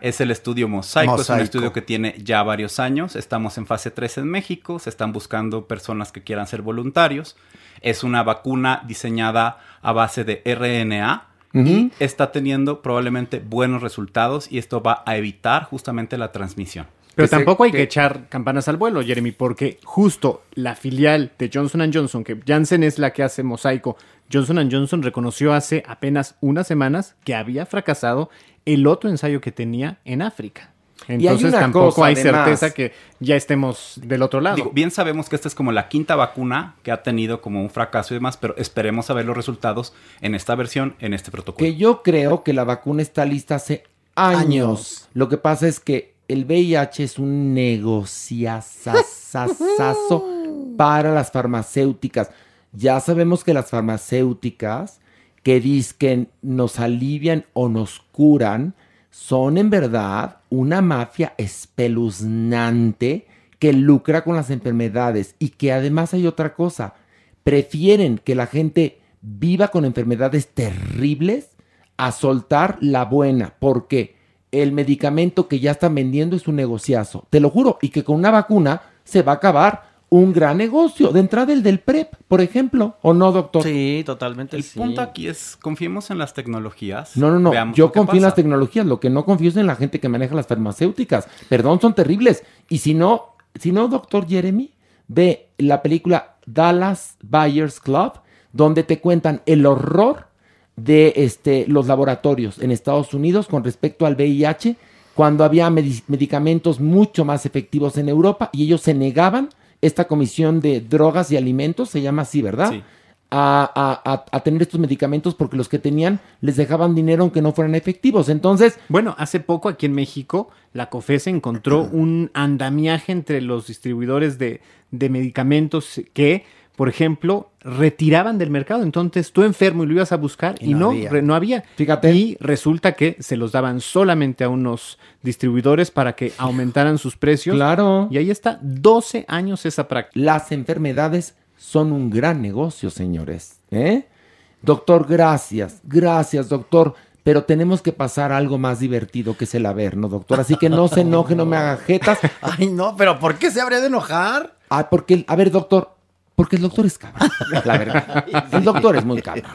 Es el estudio Mosaico, es un Mosaico. estudio que tiene ya varios años. Estamos en fase 3 en México, se están buscando personas que quieran ser voluntarios. Es una vacuna diseñada a base de RNA y está teniendo probablemente buenos resultados y esto va a evitar justamente la transmisión. Pero tampoco hay que- que echar campanas al vuelo, Jeremy, porque justo la filial de Johnson Johnson, que Janssen es la que hace mosaico, Johnson Johnson reconoció hace apenas unas semanas que había fracasado el otro ensayo que tenía en África. Entonces tampoco cosa, hay además. certeza que ya estemos del otro lado. Digo, bien sabemos que esta es como la quinta vacuna que ha tenido como un fracaso y demás, pero esperemos saber los resultados en esta versión, en este protocolo. Que yo creo que la vacuna está lista hace años. Años. Lo que pasa es que el VIH es un negociazazazazo [LAUGHS] para las farmacéuticas. Ya sabemos que las farmacéuticas que dicen nos alivian o nos curan son en verdad una mafia espeluznante que lucra con las enfermedades y que además hay otra cosa, prefieren que la gente viva con enfermedades terribles a soltar la buena, porque el medicamento que ya están vendiendo es un negociazo, te lo juro, y que con una vacuna se va a acabar un gran negocio, de entrada el del PrEP, por ejemplo, ¿o no, doctor? Sí, totalmente. El punto aquí es, confiemos en las tecnologías. No, no, no. veamos Yo confío en las tecnologías. Lo que no confío es en la gente que maneja las farmacéuticas. Perdón, son terribles. Y si no, si no, doctor Jeremy, ve la película Dallas Buyers Club, donde te cuentan el horror de este, los laboratorios en Estados Unidos con respecto al VIH, cuando había medi- medicamentos mucho más efectivos en Europa y ellos se negaban, esta comisión de drogas y alimentos, se llama así, ¿verdad? Sí. a, a- a- tener estos medicamentos porque los que tenían les dejaban dinero aunque no fueran efectivos. Entonces, Bueno, hace poco aquí en México, la COFESE encontró [CLEARS THROAT] un andamiaje entre los distribuidores de, de medicamentos que, por ejemplo, retiraban del mercado. Entonces tú enfermo y lo ibas a buscar y, Y no no, había. re- no había. Fíjate. Y resulta que se los daban solamente a unos distribuidores para que aumentaran sus precios. Claro. Y ahí está, 12 años esa práctica. las enfermedades son un gran negocio, señores. ¿eh? Doctor, gracias. Gracias, doctor. Pero tenemos que pasar a algo más divertido que es el Averno, doctor. Así que no se [LAUGHS] enoje, no me haga jetas. Ay, no, pero ¿por qué se habría de enojar? Ah, porque, a ver, doctor, porque el doctor es cabrón. [LAUGHS] La verdad. El doctor es muy cabrón.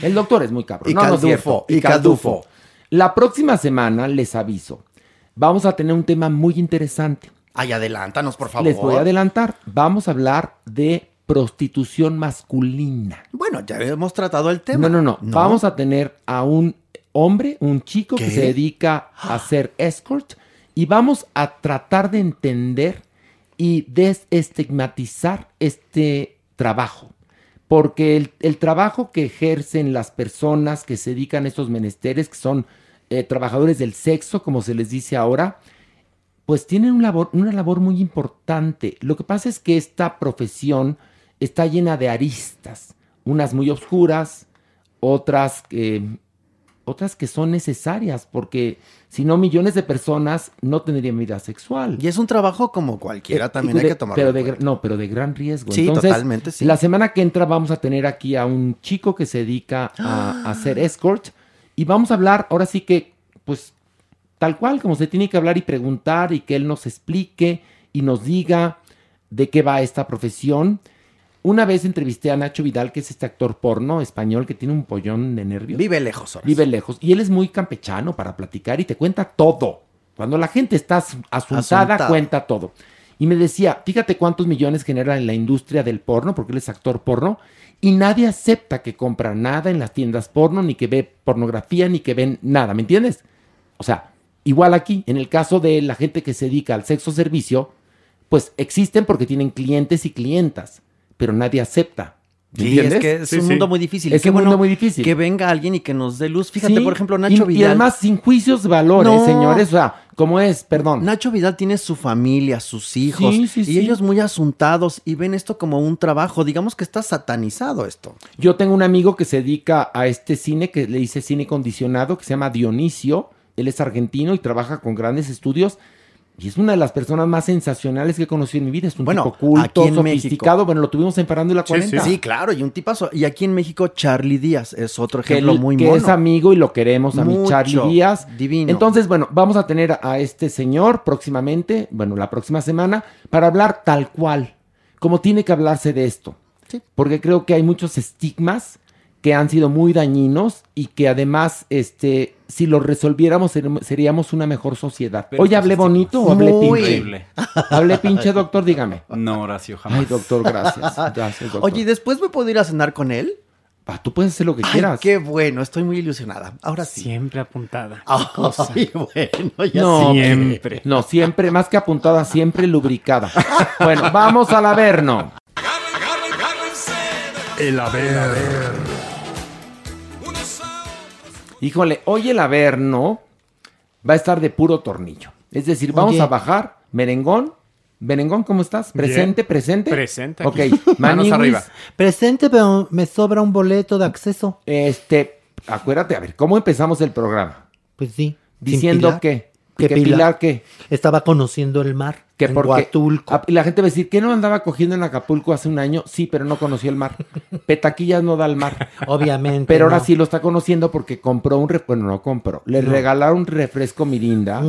El doctor es muy cabrón. Y No, no caldufo, y caldufo. La próxima semana, les aviso, vamos a tener un tema muy interesante. Ay, adelántanos, por favor. Les voy a adelantar. Vamos a hablar de prostitución masculina. Bueno, ya hemos tratado el tema. No, no, no, Vamos a tener a un hombre, un chico que se dedica a hacer escort y vamos a tratar de entender y desestigmatizar este trabajo. Porque el, trabajo que ejercen las personas que se dedican a estos menesteres, que son eh, trabajadores del sexo, como se les dice ahora, pues tienen un labor- una labor muy importante. Lo que pasa es que esta profesión está llena de aristas, unas muy oscuras, otras que, otras que son necesarias, porque si no millones de personas no tendrían vida sexual. Y es un trabajo como cualquiera, Eh, también hay que tomarlo pero en de, cuenta. No, pero de gran riesgo. Sí, Entonces, totalmente, sí. La semana que entra vamos a tener aquí a un chico que se dedica a, a hacer [GASPS] escort y vamos a hablar, ahora sí que, pues, tal cual, como se tiene que hablar y preguntar y que él nos explique y nos diga de qué va esta profesión. Una vez entrevisté a Nacho Vidal, que es este actor porno español que tiene un pollón de nervios. Vive lejos, Horacio. Vive lejos. Y él es muy campechano para platicar y te cuenta todo. Cuando la gente está as- asuntada, Asuntada. cuenta todo. Y me decía, fíjate cuántos millones genera en la industria del porno, porque él es actor porno, y nadie acepta que compra nada en las tiendas porno, ni que ve pornografía, ni que ven nada, ¿me entiendes? O sea, igual aquí, en el caso de la gente que se dedica al sexo servicio, pues existen porque tienen clientes y clientas, pero nadie acepta. ¿me Sí, es entiendes? que es un mundo muy difícil. Es Qué un mundo muy difícil. Que venga alguien y que nos dé luz. Fíjate, Sí, por ejemplo, Nacho y, Vidal. Y además sin juicios de valores, No. señores. O sea, como es, perdón. Nacho Vidal tiene su familia, sus hijos, Sí, sí, y sí. ellos muy asuntados y ven esto como un trabajo. Digamos que está satanizado esto. Yo tengo un amigo que se dedica a este cine, que le dice cine condicionado, que se llama Dionisio. Él es argentino y trabaja con grandes estudios. Y es una de las personas más sensacionales que he conocido en mi vida. Es un Bueno, tipo culto, aquí en sofisticado. México. Bueno, lo tuvimos en Parando y la 40. Sí, claro, y un tipazo. Y aquí en México, Charlie Díaz es otro que, ejemplo él- muy que mono. es amigo y lo queremos a mi Mucho. Charlie Díaz. Divino. Entonces, bueno, vamos a tener a este señor próximamente, bueno, la próxima semana, para hablar tal cual, como tiene que hablarse de esto. Porque creo que hay muchos estigmas que han sido muy dañinos y que además, este, si los resolviéramos ser- seríamos una mejor sociedad. Pero Oye, estos ¿hablé bonito o hablé Muy. pinche? ¿Hablé pinche, doctor? Dígame. No, Horacio, jamás. Ay, doctor, gracias. [LAUGHS] Gracias, doctor. Oye, ¿y después me puedo ir a cenar con él? Ah, tú puedes hacer lo que Ay, quieras. qué bueno, estoy muy ilusionada. Ahora sí. Siempre apuntada. Ay, [LAUGHS] bueno, ya No, Siempre. No, siempre, más que apuntada, siempre lubricada. Bueno, vamos al Averno. El haber. Híjole, hoy el Averno va a estar de puro tornillo. Es decir, vamos Oye. a bajar merengón. Merengón, ¿cómo estás? ¿Presente, presente? Presente Ok, aquí. [LAUGHS] Manos Maniwis, arriba. Presente, pero me sobra un boleto de acceso. Este, acuérdate, a ver, ¿cómo empezamos el programa? Pues sí. sin Diciendo Pilar. que, Que que Pilar Pilar que, Estaba conociendo el mar. que en porque Huatulco. Ah, y la gente va a decir que no andaba cogiendo en Acapulco hace un año, sí, pero no conoció el mar. [LAUGHS] Petaquillas no da al mar. Obviamente. Pero ahora no. sí lo está conociendo porque compró un refresco, bueno, no compró, le No. regalaron un refresco Mirinda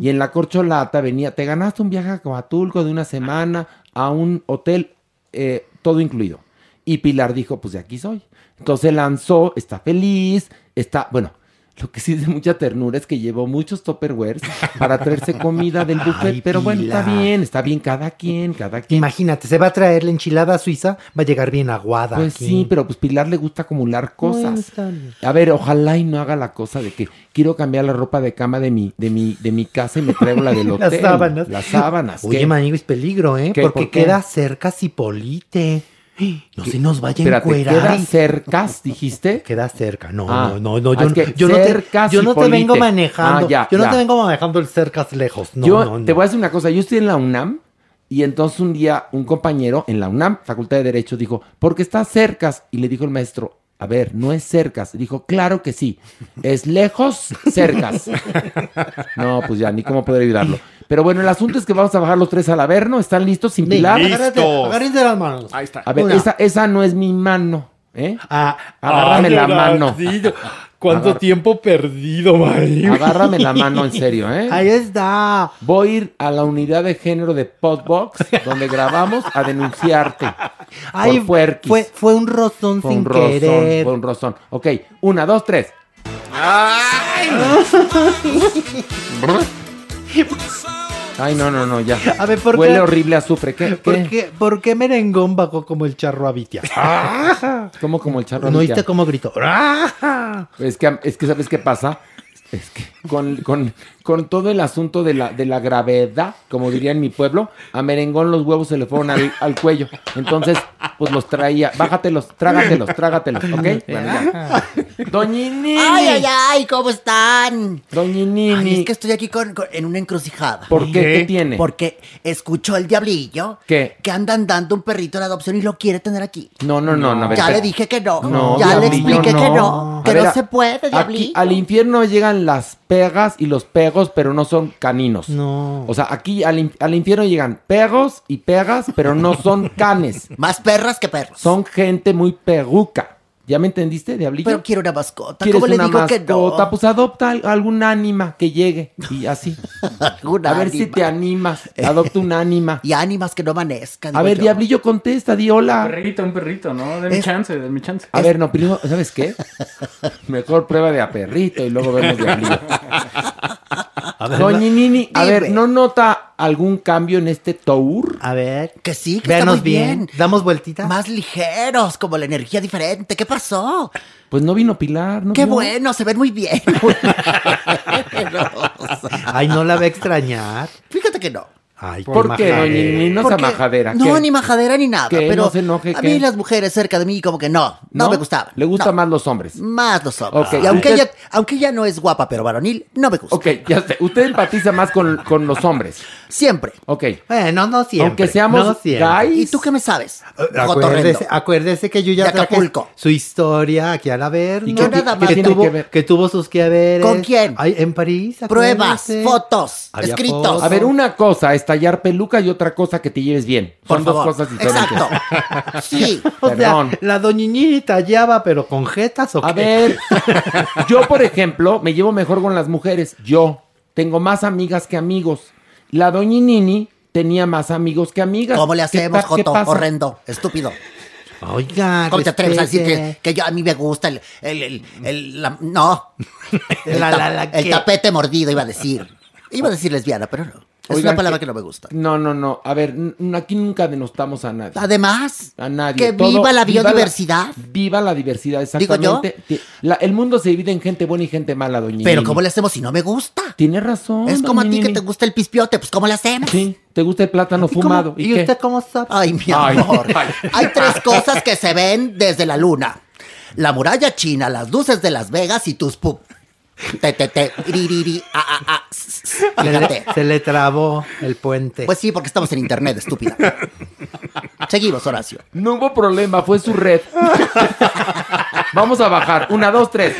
y en la corcholata venía, te ganaste un viaje a Coatulco de una semana a un hotel, eh, todo incluido. Y Pilar dijo, pues de aquí soy. Entonces lanzó, está feliz, está, bueno, lo que sí es de mucha ternura es que llevó muchos topperwares para traerse comida del buffet, Ay, pero bueno, está bien, está bien cada quien, cada quien. Imagínate, se va a traer la enchilada suiza, va a llegar bien aguada. Pues aquí. sí, pero pues Pilar le gusta acumular cosas. Bueno. A ver, ojalá y no haga la cosa de que quiero cambiar la ropa de cama de mi, de mi, de mi casa y me traigo la del [LAUGHS] Las hotel. sábanas. Las sábanas. Oye, ¿qué? Maniguis, peligro, ¿eh? ¿Qué? Porque queda cerca Cipolite. No se nos vaya a encuerar. ¿queda cercas, dijiste? Queda cerca. No, Ah. no, no, no. Ah, Yo, es que yo no te, yo no te vengo manejando. Ah, ya, yo no ya. te vengo manejando el cercas lejos. No, yo no, no. te voy a decir una cosa, yo estoy en la UNAM y entonces un día un compañero en la UNAM, Facultad de Derecho, dijo, porque está cercas. Y le dijo el maestro, a ver, no es cercas. Dijo, claro que sí, es lejos, cercas. [LAUGHS] No, pues ya, ni cómo poder ayudarlo. Pero bueno, el asunto es que vamos a bajar los tres al Averno. ¿Están listos sin pilar? Agárrate, agárrense las manos. Ahí está. A ver, Una. esa, esa no es mi mano, ¿eh? Ah, Agárrame ay, la mano. ¿Cuánto Agar- tiempo perdido, Maniguis? Agárrame la [LAUGHS] mano en serio, ¿eh? Ahí está. Voy a ir a la unidad de género de Podbox, donde grabamos, a denunciarte. Ay, por fue, fue un rozón Fue sin un rozón, querer. fue un rozón. Ok, una, dos, tres. Ay, [LAUGHS] [LAUGHS] [LAUGHS] no, no, no, ya. A ver, ¿por Huele qué? horrible azufre. ¿Qué? ¿Por qué? qué, por qué merengón bajó como el charro a Vitia? [LAUGHS] ¿Cómo como el charro? ¿No oíste cómo gritó? Es que, es que ¿sabes qué pasa? Es que con, con- con todo el asunto de la, de la gravedad, como diría en mi pueblo, a Merengón los huevos se le fueron al, al cuello. Entonces, pues los traía. Bájatelos, trágatelos, trágatelos, ¿ok? [LAUGHS] Bueno, ya. Doñinini. Ay, ay, ay, ¿cómo están? Doñinini. Ay, es que estoy aquí con- con- en una encrucijada. ¿Por qué? ¿Qué tiene? Porque escuchó el diablillo ¿Qué? que andan dando un perrito en adopción y lo quiere tener aquí. No, no, no, no. a ver, ya espera. le dije que no. No, ya le diablillo, expliqué que no. Que A ver, no a- se puede, Aquí diablillo. al infierno llegan las pegas y los pegos, pero no son caninos. No. O sea, aquí al, in- al infierno llegan pegos y pegas, pero no son canes. [LAUGHS] Más perras que perros. Son gente muy peguca. ¿Ya me entendiste, diablillo? Pero quiero una mascota. ¿Quieres ¿Cómo le una digo que mascota? no? Pues adopta al- algún ánima que llegue y así. [LAUGHS] A ver si te animas. Adopta un ánima. [LAUGHS] Y ánimas que no amanezcan. A ver, yo. diablillo, contesta, di hola. Un perrito, un perrito, ¿no? De mi Es- chance, de mi chance. A ver, no, primero, ¿sabes qué? [LAUGHS] Mejor prueba de a perrito y luego vemos diablillo. A ver, Doñinini, a ver. ¿no nota algún cambio en este tour? A ver. Que sí, que está Veanos muy bien. bien. Damos vueltita. Más ligeros, como la energía diferente. ¿Qué pasó? Pues no vino Pilar, ¿no? Qué bueno, se ven muy bien. [LAUGHS] [LAUGHS] Ay, no la va a extrañar. Fíjate que no. Ay, ¿Por qué, majadera. doñinini? No sea majadera. No, ¿qué? ni majadera ni nada. ¿Qué? Pero No se enoje, a ¿qué? mí las mujeres cerca de mí como que no, no, me gustaban. Le gustan No, más los hombres. más los hombres. Ok, Y aunque usted- ella, aunque ella no es guapa pero varonil, no me gusta. Ok, ya sé. Usted empatiza más con, con los hombres. Siempre. Ok. Bueno, no siempre. Aunque seamos no siempre. guys. ¿Y tú qué me sabes? Acuérdese, acuérdese que yo ya traje Acapulco. su historia aquí a la ver. ¿Y ¿no? nada más. que, tuvo, que ver? que tuvo sus que haberes. ¿Con quién? Ay, en París. Pruebas, fotos, Había escritos. fotos. A ver, una cosa es tallar peluca y otra cosa que te lleves bien. Por Son dos favor. cosas diferentes. Exacto. [LAUGHS] Sí. O sea, Perdón. la doñiñini tallaba, pero con jetas o A qué? ver, [LAUGHS] yo por ejemplo me llevo mejor con las mujeres. Yo tengo más amigas que amigos. La doñinini tenía más amigos que amigas. ¿Cómo le ¿Qué hacemos, Joto? Horrendo, estúpido. Oiga, ¿Cómo te atreves a decir que, respete. que yo, a mí me gusta el... el, el, el- la- no. [LAUGHS] El, La- tapete mordido iba a decir. Iba a decir lesbiana, pero no. Es Oigan, una palabra que no me gusta. No, no, no. A ver, aquí nunca denostamos a nadie. Además, A nadie. que viva la biodiversidad. Viva la, diversidad, Digo yo. exactamente. Ti- la- el mundo se divide en gente buena y gente mala, doña Pero. ¿cómo le hacemos si no me gusta? Tienes razón. Es como a ti que te gusta el pispiote, pues ¿cómo le hacemos? Sí, te gusta el plátano ¿Y cómo- fumado. ¿Y, ¿Y qué? usted cómo sabe? Ay, mi Ay, amor. [LAUGHS] ay. Hay tres cosas que se ven desde la luna. La muralla china, las luces de Las Vegas y tus pup. Te, te, te, ri, ri, ri, ah, ah, ah, s, s, Le- Fíjate. se le trabó el puente. Pues sí, porque estamos en internet, estúpida. Seguimos, Horacio. No hubo problema, fue su red. Vamos a bajar. Una, dos, tres.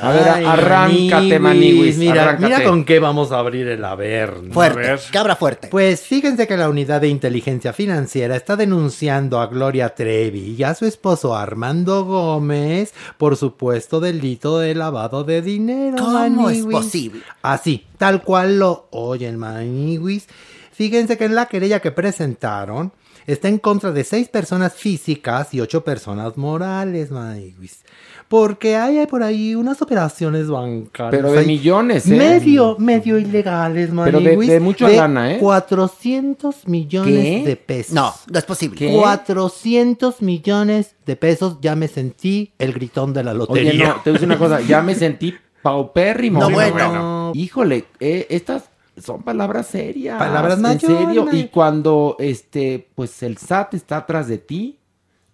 A ver, Ay, arráncate, Maniwis. Mira, arráncate. mira con qué vamos a abrir el Averno. Fuerte, cabra fuerte. Pues fíjense que la unidad de inteligencia financiera está denunciando a Gloria Trevi y a su esposo Armando Gómez por supuesto delito de lavado de dinero. ¿Cómo es posible? Así, tal cual lo oyen, Maniwis. Fíjense que en la querella que presentaron está en contra de seis personas físicas y ocho personas morales, Maniwis. Porque hay por ahí unas operaciones bancarias. Pero de millones, ¿eh? Medio, medio ilegales, Pero de- de mucha lana, ¿eh? 400 millones ¿Qué? de pesos. No, no es posible. ¿Qué? 400 millones de pesos. Ya me sentí el gritón de la lotería. Oye, no, te voy a decir una cosa. Ya me sentí paupérrimo. No, Sí, bueno. Híjole, eh, estas son palabras serias. Palabras En mayores, serio. May. Y cuando, este, pues el SAT está atrás de ti,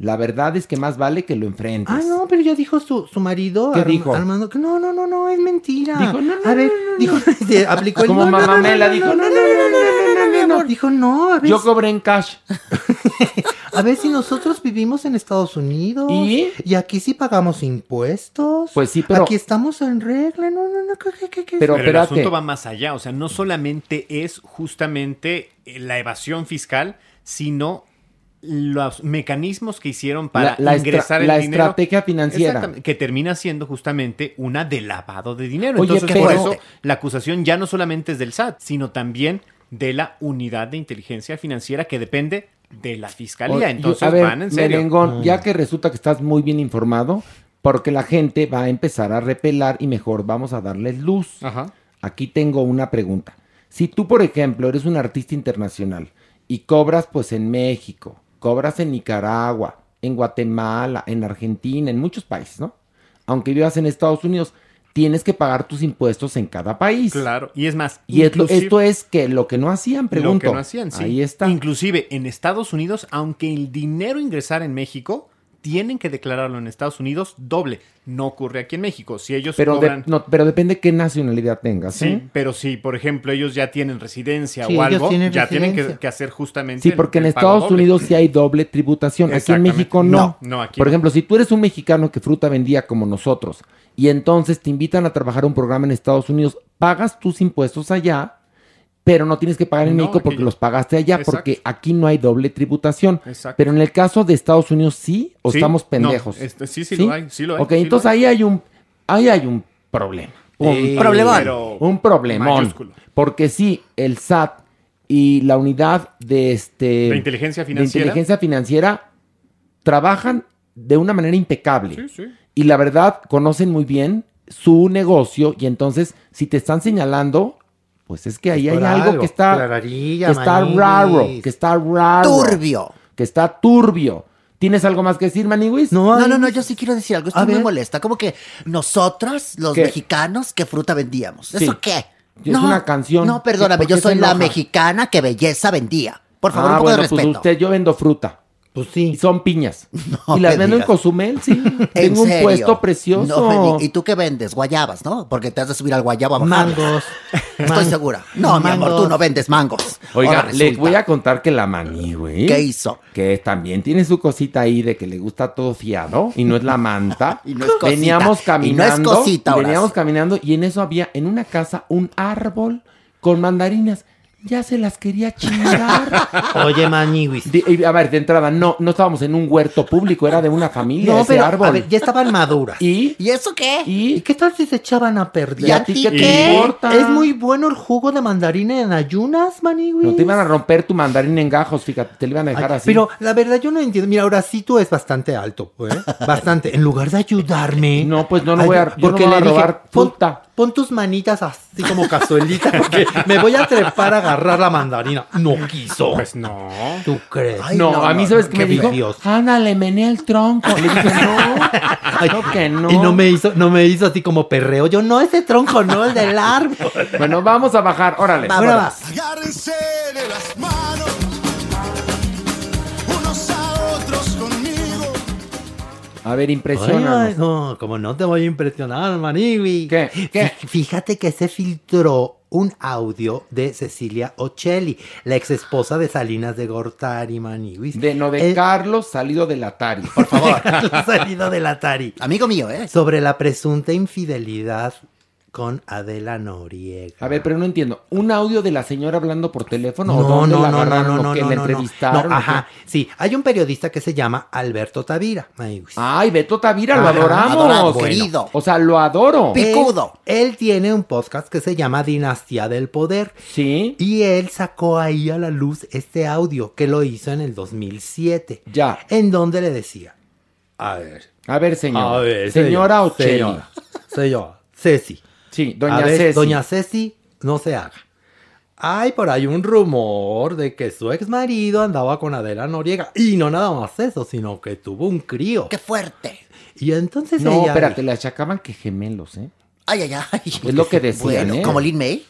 la verdad es que más vale que lo enfrentes. Ah, no, pero ya dijo su, su marido. ¿Qué dijo? Armando, que no, no, no, no, es mentira. Dijo, no, no, a ver, no, no, dijo, se aplicó el Como mamá Mela dijo, no, no, no, no, no, no, no, Dijo, no, a ver. Yo cobré en cash. a ver si nosotros vivimos en Estados Unidos. ¿Y? Y aquí sí pagamos impuestos. Pues sí, pero. Aquí estamos en regla, no, no, no, que, que, que. Pero, pero el asunto va más allá, o sea, no solamente es justamente la evasión fiscal, sino los mecanismos que hicieron para La- la estra- ingresar el la dinero. estrategia financiera. Que termina siendo justamente una de lavado de dinero. Oye, Entonces, pero- por eso la acusación ya no solamente es del SAT, sino también de la unidad de inteligencia financiera que depende de la fiscalía. Entonces a ver, van en serio. Merengón, ya que resulta que estás muy bien informado, porque la gente va a empezar a repelar y mejor vamos a darles luz. Ajá. Aquí tengo una pregunta. Si tú, por ejemplo, eres un artista internacional y cobras pues en México, cobras en Nicaragua, en Guatemala, en Argentina, en muchos países, ¿no? Aunque vivas en Estados Unidos, tienes que pagar tus impuestos en cada país. Claro, y es más, Y esto es que lo que no hacían, pregunto. Lo que no hacían, sí. Ahí está. Inclusive en Estados Unidos, aunque el dinero ingresara en México, tienen que declararlo en Estados Unidos doble. No ocurre aquí en México. Si ellos Pero, de- no, pero depende qué nacionalidad tengas. Sí, ¿eh? pero si, por ejemplo, ellos ya tienen residencia Sí, o ellos algo, tienen ya tienen que, hacer justamente. Sí, porque en el Estados doble. Unidos sí hay doble tributación. Aquí en. México no. No, no, aquí Por no. ejemplo, si tú eres un mexicano que fruta vendía como nosotros y entonces te invitan a trabajar un programa en Estados Unidos, pagas tus impuestos allá, pero no tienes que pagar en No, México aquí- porque los pagaste allá, Exacto. porque aquí no hay doble tributación. Exacto. Pero en el caso de Estados Unidos sí, o Sí, estamos no, pendejos. este, sí, sí lo hay, sí lo hay, Ok, sí entonces hay. ahí hay un, ahí hay un problema. Un Sí, Problemón. un problemón. mayúsculo. Porque sí, el SAT y la unidad de este De inteligencia de financiera. inteligencia financiera trabajan de una manera impecable. Sí, sí. Y la verdad, conocen muy bien su negocio y entonces si te están señalando, pues es que ahí hay algo, algo. que está, que está raro, que está raro. Turbio. Que está turbio. ¿Tienes algo más que decir, Maniwis? No, hay- no, no, yo sí quiero decir algo. A Estoy muy ver. molesta. Como que nosotros, los ¿Qué? mexicanos, ¿qué fruta vendíamos? Sí. ¿Eso qué? Es una canción. No, perdóname, ¿Por qué yo soy la mexicana que belleza vendía. Por favor, ah, un poco bueno, de pues respeto. usted, yo vendo fruta. Pues sí. Y son piñas. [LAUGHS] No y las vendo en. Cozumel, sí. [LAUGHS] ¿En Tengo un serio? puesto precioso. No ¿Y tú qué vendes? Guayabas, ¿no? Porque te has de subir al guayabo a bajar. Mangos. Estoy segura. No, mi amor, tú no vendes mangos. Oiga, les voy a contar que la maní, güey. ¿Qué hizo? Que también tiene su cosita ahí de que le gusta todo fiado y no es la manta. [LAUGHS] Y no es cosita. Veníamos Y no caminando. es cosita, veníamos caminando y en eso había en una casa un árbol con mandarinas. Ya se las quería chingar. [LAUGHS] Oye, Maniwis. A ver, de entrada, no, no estábamos en un huerto público, era de una familia No, ese pero árbol. a ver, ya estaban maduras. ¿Y? ¿Y eso qué? ¿Y qué tal si se echaban a perder? ¿Y a ti qué te importa? Es muy bueno el jugo de mandarina en ayunas, Maniwis. No te iban a romper tu mandarín en gajos, fíjate, te lo iban a dejar Ay, así. Pero la verdad yo no entiendo. Mira, ahora sí tú es bastante alto, ¿eh? Bastante. En lugar de ayudarme. No, pues no, no voy a- no porque voy a le dije, robar pon, tus manitas así como cazuelita porque me voy a trepar a agarrar la mandarina. No quiso. Pues no. ¿Tú crees? no, a mí, ¿sabes qué me dijo? Dios. Ándale, menea el tronco. Le dije, no, [LAUGHS] Ay, no que no. Y no me hizo, no me hizo así como perreo. Yo no, ese tronco no, el del árbol. Bueno, vamos a bajar, órale. Va. Agárrense de las manos, A ver, ay, no, como no te voy a impresionar, Maniwi. ¿Qué? ¿Qué? Fí- Fíjate que se filtró un audio de Cecilia Ocelli, la ex esposa de Salinas de Gortari, Maniwis. De no de Eh, Carlos salido del Atari. Por favor. [LAUGHS] salido del Atari. Amigo mío, ¿eh? Sobre la presunta infidelidad con Adela Noriega. A ver, pero no entiendo. ¿Un audio de la señora hablando por teléfono? ¿O No, dónde no, la no, no, no, ¿O no, que no, la no, no. entrevistaron? No, ¿O ajá, qué? sí. Hay un periodista que se llama Alberto Tavira. Ay, Beto Tavira, lo Ajá, adoramos. adorado, Bueno, querido. O sea, lo adoro. Picudo. Él, él tiene un podcast que se llama Dinastía del Poder. Sí. Y él sacó ahí a la luz este audio que lo hizo en el 2007. Ya. En donde le decía. A ver. A ver, señora. A ver, señora Ocelli. Señora. Señora. Ceci. Sí, doña A ver, Ceci. Doña Ceci, no se haga. Hay por ahí un rumor de que su ex marido andaba con Adela Noriega. Y no nada más eso, sino que tuvo un crío. ¡Qué fuerte! Y entonces No, ella espérate, le achacaban que gemelos, ¿eh? Ay, ay, ay. Es lo que decían, Bueno, ¿eh? como Lin May.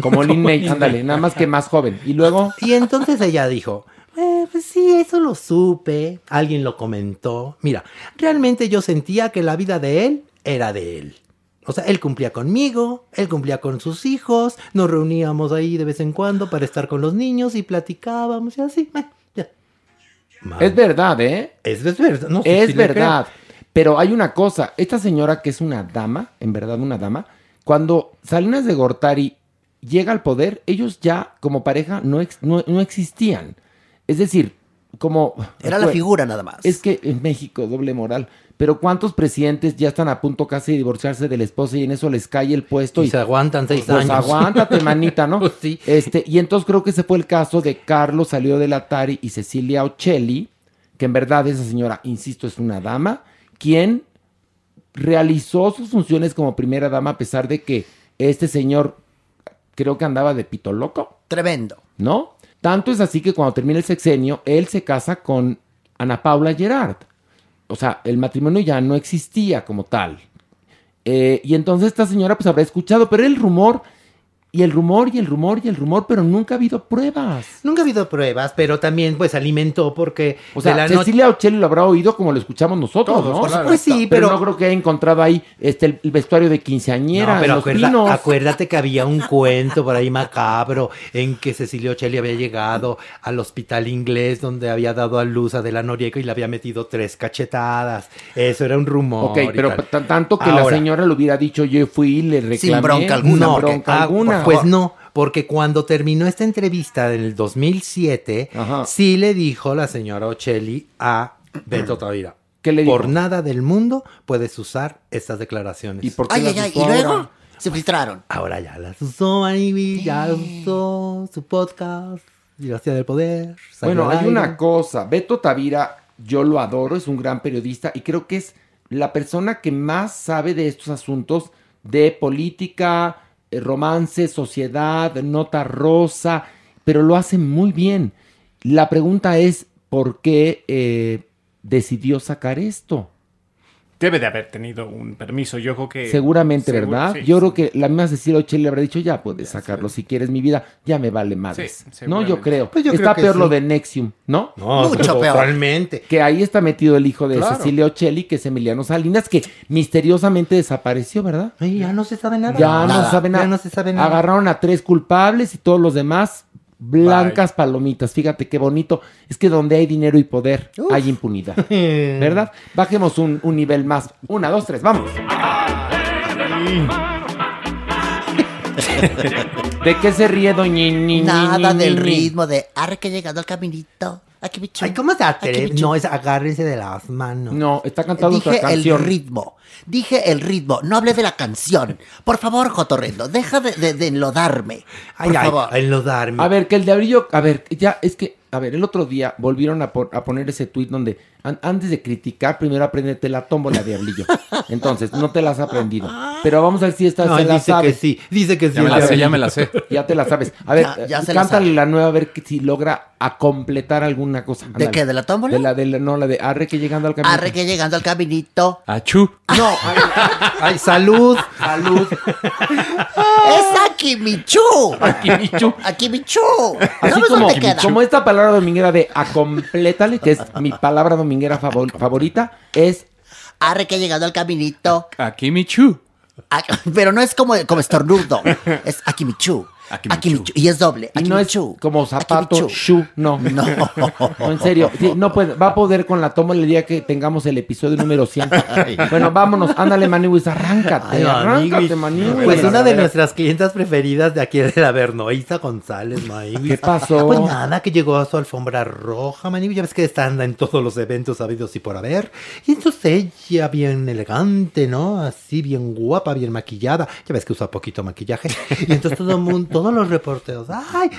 Como [LAUGHS] Lin May, ándale, nada más que más joven. Y luego, Y entonces ella dijo, "Eh, pues sí, eso lo supe. Alguien lo comentó. Mira, realmente yo sentía que la vida de él era de él. O sea, él cumplía conmigo, él cumplía con sus hijos, nos reuníamos ahí de vez en cuando para estar con los niños y platicábamos y así. eh, ya. es verdad, ¿eh? Es, es verdad, no, sí, es verdad. Pero hay una cosa, esta señora que es una dama, en verdad una dama, cuando Salinas de Gortari llega al poder, ellos ya como pareja no, ex- no, no existían. Es decir, como... Era la figura nada más. Es que en México, doble moral. Pero ¿cuántos presidentes ya están a punto casi de divorciarse de la esposa y en eso les cae el puesto? Y se aguantan seis pues años. aguántate, [LAUGHS] manita, ¿no? Pues sí. Este, y entonces creo que ese fue el caso de Carlos salió del Atari y Cecilia Ocelli, que en verdad esa señora, insisto, es una dama, quien realizó sus funciones como primera dama a pesar de que este señor creo que andaba de pito loco, Tremendo. ¿no? Tanto es así que cuando termina el sexenio, él se casa con Ana Paula Gerard. O sea, el matrimonio ya no existía como tal. Eh, y entonces esta señora pues habrá escuchado, pero el rumor, y el rumor, y el rumor, y el rumor, pero nunca ha habido pruebas. Nunca ha habido pruebas, pero también pues alimentó porque O sea, la Cecilia Ocelli lo habrá oído como lo escuchamos nosotros, Todos, ¿no? Pues sí, pero- no creo que haya encontrado ahí este, el, vestuario de quinceañera No, pero en los acuerda- pinos. acuérdate que había un cuento por ahí macabro en que Cecilio Ocelli había llegado al hospital inglés donde había dado a luz a de la Noriega y le había metido tres cachetadas. Eso era un rumor. Ok, pero tanto que la señora le hubiera dicho yo fui y le reclamé. bronca alguna, no, bronca ah, Pues no, porque cuando terminó esta entrevista en el 2007, Ajá. sí le dijo la señora Ocelli a Beto Tavira. ¿Qué le dijo? Por nada del mundo puedes usar estas declaraciones. ¿Y por qué Ay, las ay, ay. usó Y luego se filtraron. Ahora ya las usó, Manibi, ya las usó, su podcast, Dinastía del Poder. Bueno, hay aire. una cosa. Beto Tavira, yo lo adoro, es un gran periodista y creo que es la persona que más sabe de estos asuntos de política, romance, sociedad, nota rosa, pero lo hace muy bien. La pregunta es, ¿por qué eh, decidió sacar esto? Debe de haber tenido un permiso. Yo creo que. Seguramente, Seguro, ¿verdad? sí, Yo sí. creo que la misma Cecilia Ocelli le habrá dicho, ya puedes sacarlo si quieres mi vida, ya me vale madres. Sí, no, yo creo. Pues yo Está creo peor lo de Nexium, ¿no? No, Mucho peor. Totalmente. Que ahí está metido el hijo de Claro. Cecilia Ocelli, que es Emiliano Salinas, que misteriosamente desapareció, ¿verdad? Ay, ya no se sabe nada. Ya no se sabe nada. Ya no se sabe nada. Agarraron a tres culpables y todos los demás blancas palomitas. Fíjate qué bonito. Es que donde hay dinero y poder, hay impunidad. [LAUGHS] ¿Verdad? Bajemos un, un nivel más. Una, dos, tres, vamos. [LAUGHS] ¿De qué se ríe, doña Ni- Nada Ni- del Ni- ritmo de arre que llegando al caminito. Ay, ¿cómo se atreve? No, es agárrense de las manos. No, está cantando Dije otra el canción. ritmo. Dije el ritmo. No hablé de la canción. Por favor, Jotorrendo, deja de, de, de enlodarme. Por Ay, ay, favor. ay, enlodarme. A ver, que el diablillo, a ver, ya es que, a ver, el otro día volvieron a, por- a poner ese tuit donde an- antes de criticar, primero apréndete la tómbola, diablillo. Entonces, no te la has aprendido. Pero vamos a ver si esta No, se la dice sabes. que sí, dice que sí. Ya me la sé, ya me la sé. [LAUGHS] Ya te la sabes. A ver, Ya- ya se la cántale la nueva a ver que- si logra a completar alguna cosa. ¿De qué? ¿De la tómbola? De la, de la, no, la de arre que llegando al camino. Arre que llegando al caminito. Achú. No, [LAUGHS] Ay, salud. salud. ¡Es aquí, Michu! Aquí, Michu. Aquí, Michu. Así ¿Sabes como, dónde queda? como esta palabra dominguera de acomplétale, que es mi palabra dominguera favor- favorita, es Arre que llegando al caminito. Aquí Michu. Ah, Pero no es como, como estornudo. Es aquí, Michu. Aquí, Aquí, Michu. Michu. Y es doble. y Aquí, no es como zapato, shu, no. [LAUGHS] No. No, [LAUGHS] en serio, sí, no puede, va a poder con la toma el día que tengamos el episodio número 100. [LAUGHS] Bueno, vámonos, ándale, Maniwis, arráncate, Ay, arráncate, Maniwis. Maniwis. Pues una de nuestras clientas preferidas de aquí de la Bernoísa González, Maniwis. ¿Qué pasó? Pues nada, que llegó a su alfombra roja, Maniwis. Ya ves que está anda en todos los eventos habidos y por haber. Y entonces ella, bien elegante, ¿no? Así, bien guapa, bien maquillada. Ya ves que usa poquito maquillaje. Y entonces todo el mundo, todos los reporteros, ¡ay!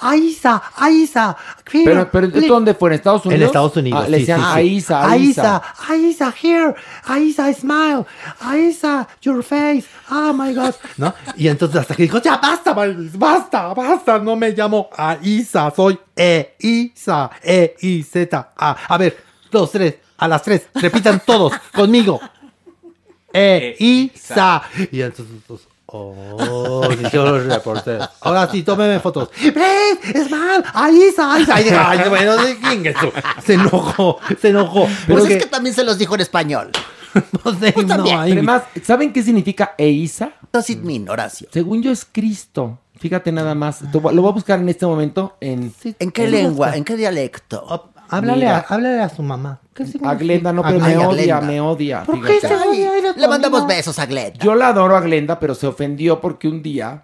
¡Aisa! ¡Aisa! Pero, pero ¿esto dónde fue? ¿En Estados Unidos? En Estados Unidos. Ah, le decían sí, sí. Aisa, Aisa. Aisa, Aisa, here. Aisa, smile. Aisa, your face. Oh my God. ¿No? Y entonces hasta que dijo, ya basta, basta, basta. No me llamo Aisa, soy E-Isa. E-I-Z-A. A ver, dos, tres. A las tres. Repitan todos conmigo. E-Isa. Y entonces, entonces, Oh, dijeron los reporteros. Ahora sí, tómeme fotos. ¡Please! ¡Smile! ¡Aisa! ¡Aisa! Ay, ay, bueno, ¿de quién es tú? Se enojó, se enojó. Pues Porque- es que también se los dijo en español. [LAUGHS] pues, de- no, también. ay, Además, ¿saben qué significa Eisa? Does it mean, Horacio? Según yo es Cristo. Fíjate nada más. Lo voy a buscar en este momento en... ¿En qué Sí, lengua? ¿En qué dialecto? Háblale, a, háblale a su mamá. ¿Qué significa? A Glenda, no, pero me odia, Glenda. me odia. ¿Por qué fíjate. se odia? Ay, Le mandamos amiga. besos a Glenda. Yo la adoro a Glenda, pero se ofendió porque un día,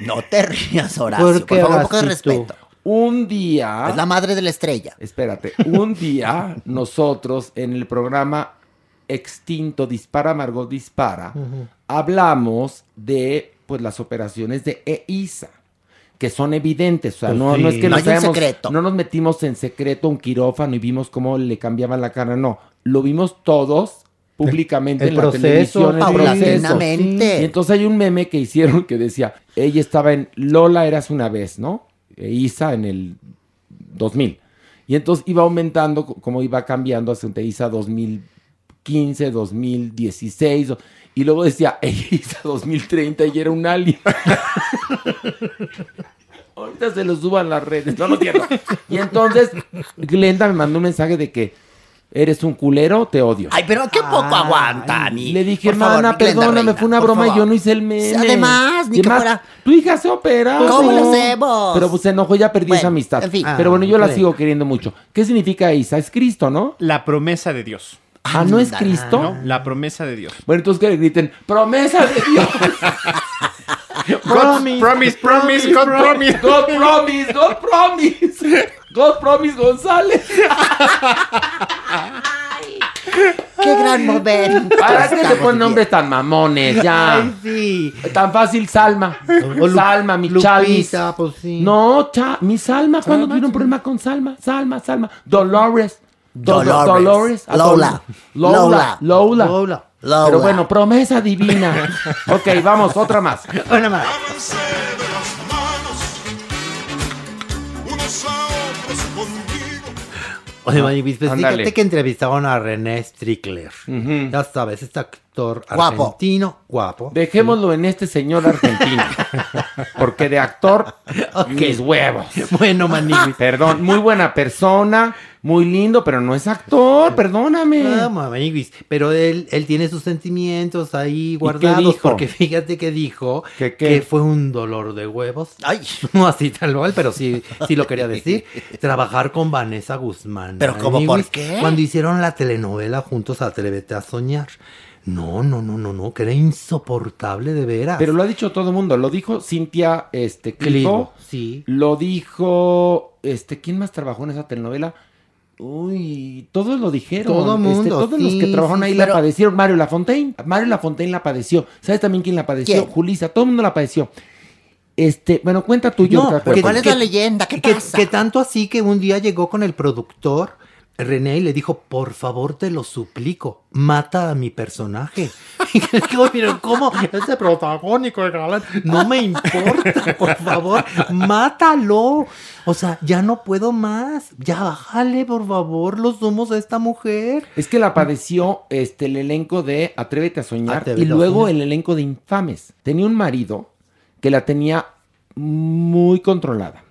No te rías, Horacio. ¿Por Por, qué, favor, un poco de Horacito? respeto. un día, Es la madre de la estrella. espérate, un día nosotros en el programa extinto Dispara Margot Dispara, hablamos de pues las operaciones de EISA, que son evidentes, o sea, Pues no, sí. no es que No nos hayamos- secreto. no nos metimos en secreto a un quirófano y vimos cómo le cambiaban la cara, no, lo vimos todos públicamente El en la proceso, televisión, el proceso. Paulatinamente. Y entonces hay un meme que hicieron que decía, ella estaba en Lola eras una vez, ¿no? E Isa en el 2000. Y entonces iba aumentando, co- como iba cambiando hacia Isa 2015, 2016. Y luego decía, Isa 2030 y era un alien. [LAUGHS] Ahorita se lo suban las redes, no lo entiendo. Y entonces Glenda me mandó un mensaje de que eres un culero, te odio. Ay, pero qué poco Ay, aguanta, ni. Le dije, hermana, perdóname, fue una broma y yo no hice el meme. Además, ni que además, fuera- Tu hija se opera. ¿Cómo lo hacemos? Pero pues se enojó, ya perdí Bueno, esa amistad. en fin. Pero bueno, yo la Ah, sigo queriendo mucho. ¿Qué significa Isa? Es Cristo, ¿no? La promesa de Dios. Ah, ¿no es. Cristo? ¿no? La promesa de Dios. Bueno, entonces que le griten, ¡promesa de Dios! [LAUGHS] Promise, promise, promise, God promise. God promise, God promise. God promise González. Qué gran momento. ¿Para qué se ponen nombres tan mamones? Ya. Ay, sí. Tan fácil, Salma. O Salma, mi. Lupita, pues sí. No, cha, mi Salma, ¿cuándo tuvieron un problema con Salma? Salma, Salma. Dolores. Do- do- Dolores. Dolores. Lola. Lola. Lola. Lola. Lola. Lola. Pero bueno, promesa divina. [LAUGHS] ok, vamos, otra más. Una más. Oye, Manibis, pues fíjate que entrevistaron a René Strickler. Ya sabes, este actor Guapo. argentino, guapo. Dejémoslo en este señor argentino. [LAUGHS] Porque de actor, Ok. mis huevos. Bueno, Manibis. Perdón, muy buena persona, muy lindo, pero no es actor, [LAUGHS] perdóname. Manibis, pero él, él tiene sus sentimientos ahí guardados. Porque fíjate que dijo ¿Que qué? que fue un dolor de huevos. Ay, [LAUGHS] No así tal cual, pero sí, sí lo quería decir. [LAUGHS] Trabajar con Vanessa Guzmán. ¿Pero cómo, Manibis, por qué? Cuando hicieron la telenovela juntos Atrévete a Soñar. No, no, no, no, no, que era insoportable de veras. Pero lo ha dicho todo el mundo. Lo dijo Cintia este. Clitbo, sí. Lo dijo. Este, ¿Quién más trabajó en esa telenovela? Uy, todos lo dijeron. Todo Este, mundo, todos los que trabajaron sí, ahí pero- la padecieron. Mario Lafontaine. Mario Lafontaine la padeció. ¿Sabes también quién la padeció? ¿Quién? Julisa. Todo el mundo la padeció. Este, bueno, cuenta tú yo. No, acuerdo. ¿Cuál es la leyenda? ¿Qué que, pasa? que tanto así que un día llegó con el productor René le dijo, por favor te lo suplico, mata a mi personaje. [LAUGHS] Pero ¿cómo? Ese protagónico de galán, no me importa, por favor, mátalo. O sea, ya no puedo más. Ya bájale, por favor, los humos a esta mujer. Es que la padeció este, el elenco de Atrévete a soñar Atrévete y a luego soñar. el elenco de Infames. Tenía un marido que la tenía muy controlada.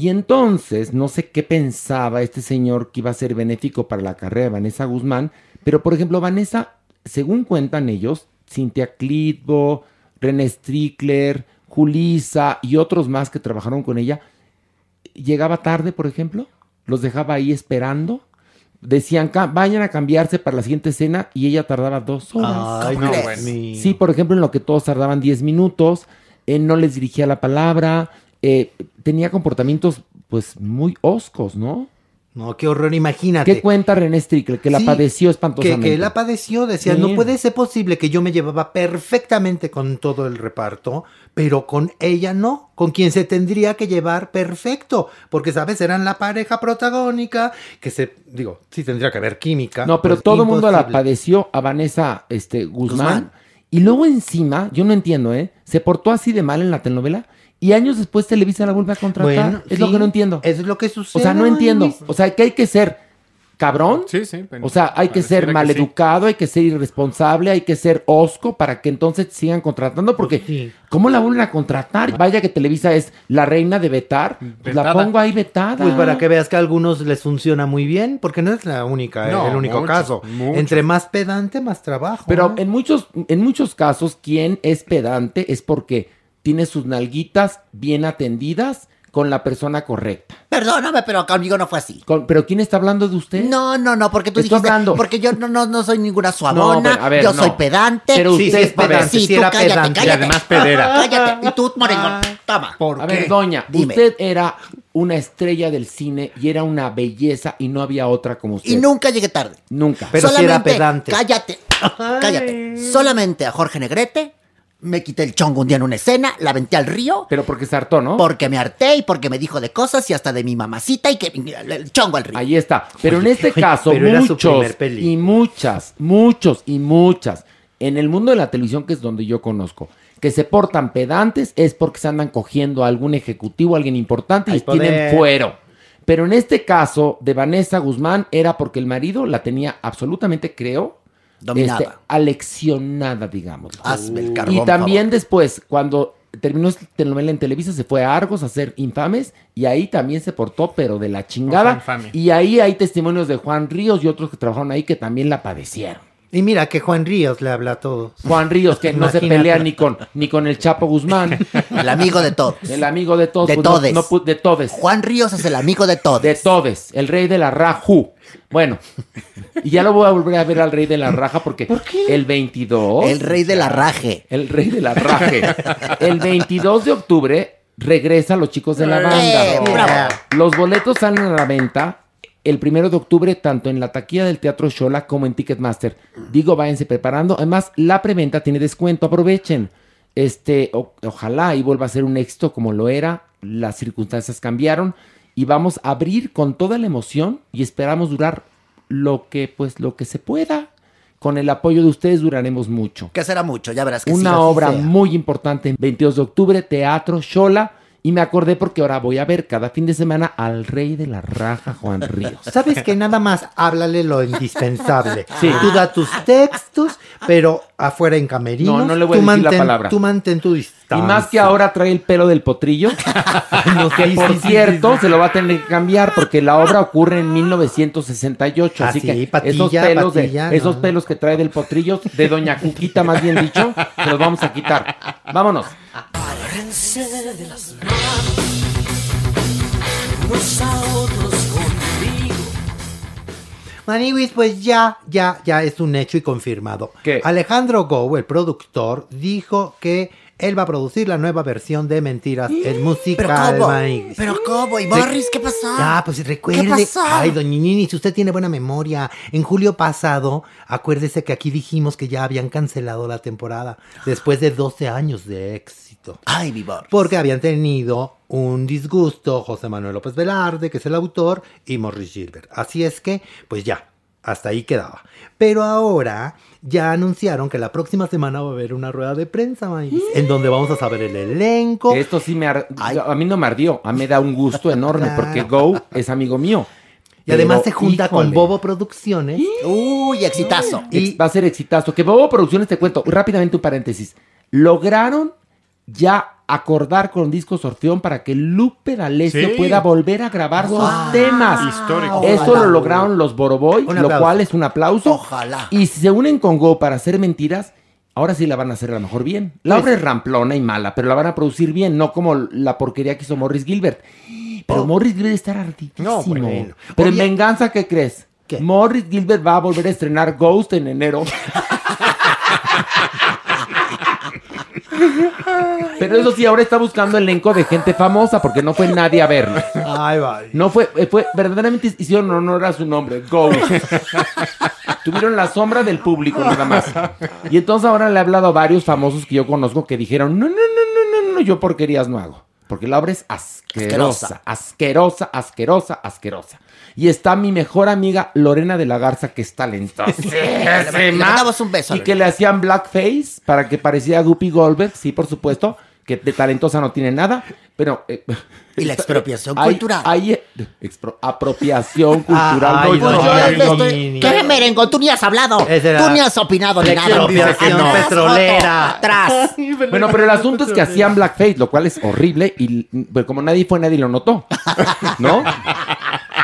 Y entonces, no sé qué pensaba este señor que iba a ser benéfico para la carrera de Vanessa Guzmán, pero por ejemplo, Vanessa, según cuentan ellos, Cintia Clitbo, René Strickler, Julisa y otros más que trabajaron con ella, llegaba tarde, por ejemplo, los dejaba ahí esperando. Decían, "Ca- vayan a cambiarse para la siguiente escena y ella tardaba dos horas. Ay, ¿Cómo no, bueno. Sí, por ejemplo, en lo que todos tardaban 10 minutos, eh, no les dirigía la palabra, eh, tenía comportamientos pues muy oscos, ¿no? No, qué horror, imagínate. ¿Qué cuenta René Strickler? Que la Sí, padeció Que, espantosamente. que la padeció, decía, Sí. no puede ser posible que yo me llevaba perfectamente con todo el reparto, pero con ella no, con quien se tendría que llevar perfecto, porque, ¿sabes? Eran la pareja protagónica, que se, digo, sí tendría que haber química. No, pero pues, todo el mundo la padeció a Vanessa este, Guzmán. Guzmán. Y luego encima, yo no entiendo, ¿eh? Se portó así de mal en la telenovela y años después Televisa la vuelve a contratar. Bueno, es sí, lo que no entiendo. Eso es lo que sucede. O sea, no entiendo. Luis. O sea, que hay que ser cabrón. Sí, sí. pero O sea, hay que ser pareciera que maleducado, hay que ser irresponsable, hay que ser osco para que entonces sigan contratando, porque Pues sí. ¿cómo la vuelven a contratar? Vaya que Televisa es la reina de vetar, pues la pongo ahí vetada. Pues para que veas que a algunos les funciona muy bien, porque no es la única, No, el único caso. Entre más pedante, más trabajo. Pero ¿no? en muchos, en muchos casos, quien es pedante es porque tiene sus nalguitas bien atendidas con la persona correcta. Perdóname, pero conmigo no fue así. Con- ¿Pero quién está hablando de usted? No, no, no, porque tú Estoy dijiste, hablando. porque yo no, no, no soy ninguna suavona, pero, a ver, yo no. soy pedante. Pero usted sí es pedante, Sí, sí tú era cállate, pedante. cállate. Y además pedera. Cállate. Y tú, Moreno, toma. ¿Por A qué? ver, doña, Dime. usted era una estrella del cine y era una belleza y no había otra como usted. Y nunca llegué tarde. Nunca. Pero sí era Solamente, pedante. Cállate, cállate. Solamente a Jorge Negrete me quité el chongo un día en una escena, la aventé al río. Pero porque se hartó, ¿no? Porque me harté y porque me dijo de cosas y hasta de mi mamacita y que el chongo al río. Ahí está. Pero en este oye, caso, muchos y muchas, muchos y muchas, en el mundo de la televisión, que es donde yo conozco, que se portan pedantes es porque se andan cogiendo a algún ejecutivo, a alguien importante y tienen fuero. Pero en este caso de Vanessa Guzmán era porque el marido la tenía absolutamente, creo, Dominada. este, aleccionada, digamos. Hazme el carbón, Y también favor. después, cuando terminó esta telenovela en Televisa, se fue a Argos a hacer Infames y ahí también se portó, pero de la chingada. Y ahí hay testimonios de Juan Ríos y otros que trabajaron ahí que también la padecieron. Y mira que Juan Ríos le habla a todos. Juan Ríos, que no se pelea ni con, ni con el Chapo Guzmán, El amigo de todos. el amigo de todos. De pues no- todes. no de todes. Juan Ríos es el amigo de todos. De todes, el rey de la Raju. Bueno, y ya lo voy a volver a ver al rey de la raja porque el 22. El rey de la raje. El rey de la raje. El 22 de octubre regresa Los Chicos de la Banda. Eh, bravo. Los boletos salen a la venta el primero de octubre, tanto en la taquilla del Teatro Shola como en Ticketmaster. Digo, váyanse preparando. Además, la preventa tiene descuento, aprovechen. Este, o- ojalá y vuelva a ser un éxito como lo era. Las circunstancias cambiaron y vamos a abrir con toda la emoción y esperamos durar lo que, pues, lo que se pueda. Con el apoyo de ustedes duraremos mucho. Que será mucho, ya verás que Una obra sea. muy importante, 22 de octubre, Teatro Shola. Y me acordé porque ahora voy a ver cada fin de semana al rey de la raja, Juan Ríos. [LAUGHS] ¿Sabes que Nada más háblale lo indispensable. Sí. Tú da tus textos, pero afuera en camerino. No, no le voy a decir la palabra. Tú mantén tu Y más que ahora trae el pelo del potrillo, [LAUGHS] que sí, por cierto sí, sí. se lo va a tener que cambiar porque la obra ocurre en 1968. Ah, así sí, que patilla, esos, pelos, de- esos no. pelos que trae del potrillo, de Doña Cuquita más bien dicho, se los vamos a quitar. Vámonos. De las manos, unos a otros conmigo. Maniwis, pues ya, ya, ya es un hecho y confirmado. ¿Qué? Alejandro Go, el productor, dijo que él va a producir la nueva versión de Mentiras, el Pero musical cómo, Maniwis. pero cómo, y. Morris, ¿qué pasó? Ah, pues recuerde. ¿Qué pasó? Ay, doña Nini, si usted tiene buena memoria. En julio pasado, acuérdese que aquí dijimos que ya habían cancelado la temporada después de 12 años de éxito. Ay, mi Morris. Porque habían tenido un disgusto José Manuel López Velarde, que es el autor, y Morris Gilbert. Así es que, pues ya, hasta ahí quedaba. Pero ahora ya anunciaron que la próxima semana va a haber una rueda de prensa, Maíz, en donde vamos a saber el elenco. Esto sí me... ar- A mí no me ardió. A mí me da un gusto enorme Claro. porque Go es amigo mío. Y además Pero, se junta con. Bobo Producciones. Uy, exitazo. Y va a ser exitazo. Que Bobo Producciones, te cuento rápidamente un paréntesis. Lograron ya acordar con Disco Sorteón para que Lupe D'Alessio Sí. pueda volver a grabar Wow. sus temas. Histórico. Eso Ojalá. lo lograron los Boroboy, lo aplauso. cual es un aplauso. Ojalá. Y si se unen con Go para hacer mentiras, ahora sí la van a hacer a lo mejor bien. La obra es ramplona y mala, pero la van a producir bien, no como la porquería que hizo Morris Gilbert. Pero Morris Gilbert está ardidísimo. Oh. No, bueno. Pero en venganza, ¿qué crees? ¿Qué? Morris Gilbert va a volver a estrenar Ghost en enero. [LAUGHS] [LAUGHS] Pero eso sí, ahora está buscando elenco de gente famosa porque no fue nadie a verlo. Ay, vale. No fue, eh, fue, verdaderamente hicieron honor a su nombre, Ghost. [LAUGHS] Tuvieron la sombra del público nada más. Y entonces ahora le he hablado a varios famosos que yo conozco que dijeron, no, no, no, no, no, no, yo porquerías no hago. Porque la obra es asquerosa, asquerosa, asquerosa, asquerosa. Y está mi mejor amiga Lorena de la Garza, que es talentosa. Le mandamos un beso. Y que le hacían blackface para que pareciera Guppy Goldberg, sí, por supuesto, que de talentosa no tiene nada, pero... eh, Y la [LAUGHS] expropiación hay- cultural. Hay, eh, expro- apropiación cultural. Ay, no, Pues no, yo estoy- ¿Qué merengón? Tú ni has hablado. Tú ni has opinado ni la nada. expropiación Atrás, petrolera. Atrás. [LAUGHS] Bueno, pero el asunto es que hacían blackface, lo cual es horrible y pues, como nadie fue, nadie lo notó, ¿no?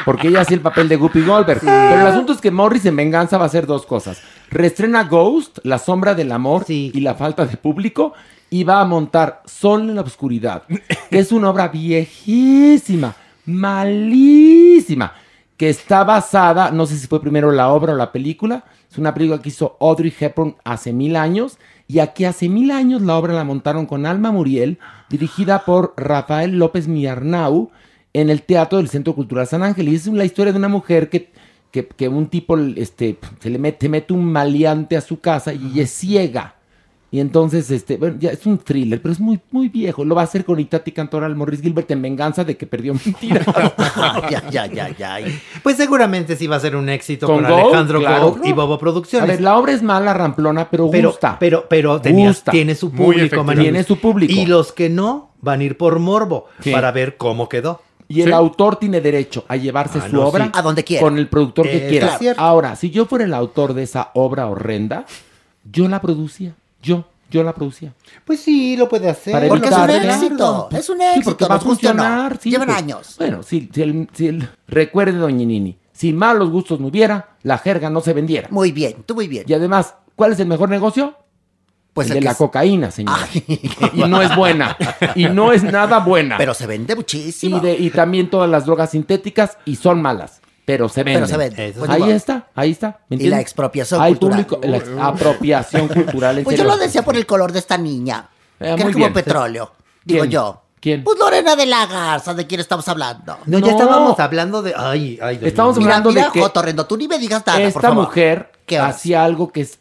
Porque ella hacía el papel de Guppy Goldberg. Pero el asunto es que Morris en venganza va a hacer dos cosas. Restrena Ghost, La sombra del amor Sí. y la falta de público y va a montar Sol en la oscuridad, que es una obra viejísima, malísima, que está basada, no sé si fue primero la obra o la película, es una película que hizo Audrey Hepburn hace mil años, y aquí hace mil años la obra la montaron con Alma Muriel, dirigida por Rafael López Miarnau, en el Teatro del Centro Cultural San Ángel. Y es la historia de una mujer que, que, que un tipo este, se le mete, mete un maleante a su casa y es ciega. Y entonces, este, bueno, ya es un thriller, pero es muy, muy viejo. Lo va a hacer con Itati Cantoral Morris Gilbert en venganza de que perdió mentira. [LAUGHS] ya, ya, ya, ya. Pues seguramente sí va a ser un éxito con, Con Go, Alejandro claro. Go y Bobo A Producciones. ver, la obra es mala, ramplona, pero, pero, gusta. pero, pero tenía- Gusta. tiene su público. Tiene su público. Y los que no van a ir por morbo Sí. para ver cómo quedó. Y el autor tiene derecho a llevarse Ah, su no, obra sí. A donde quiera. con el productor que quiera. Ahora, si yo fuera el autor de esa obra horrenda, yo la producía. Yo, yo la producía. Pues sí, lo puede hacer. Para Porque es un éxito. Es un Sí, éxito. porque va a no. funcionar. sí, Llevan pues. años. Bueno, si, si el, si el- recuerde, doña Nini, si malos gustos no hubiera, la jerga no se vendiera. Muy bien, tú muy bien. Y además, ¿cuál es el mejor negocio? Pues el de que la es- cocaína, señor. [LAUGHS] Y no es buena. Y no es nada buena. Pero se vende muchísimo. y, de- y también todas las drogas sintéticas y son malas. Pero se venden. Pero se vende. Eso Pues ahí está, ahí está. ¿me Y la expropiación Hay cultural. público, la ex- apropiación cultural. en Pues yo lo decía por el color de esta niña. Eh, que muy es como bien. petróleo. Digo ¿Quién? yo. ¿Quién? Pues Lorena de la Garza, ¿de quién estamos hablando? No, ya estábamos hablando de. Ay, ay, Estamos. Mira, hablando de mira, que Jotorrendo, tú ni me digas nada, por Esta favor. mujer ¿Qué horas? hacía algo que es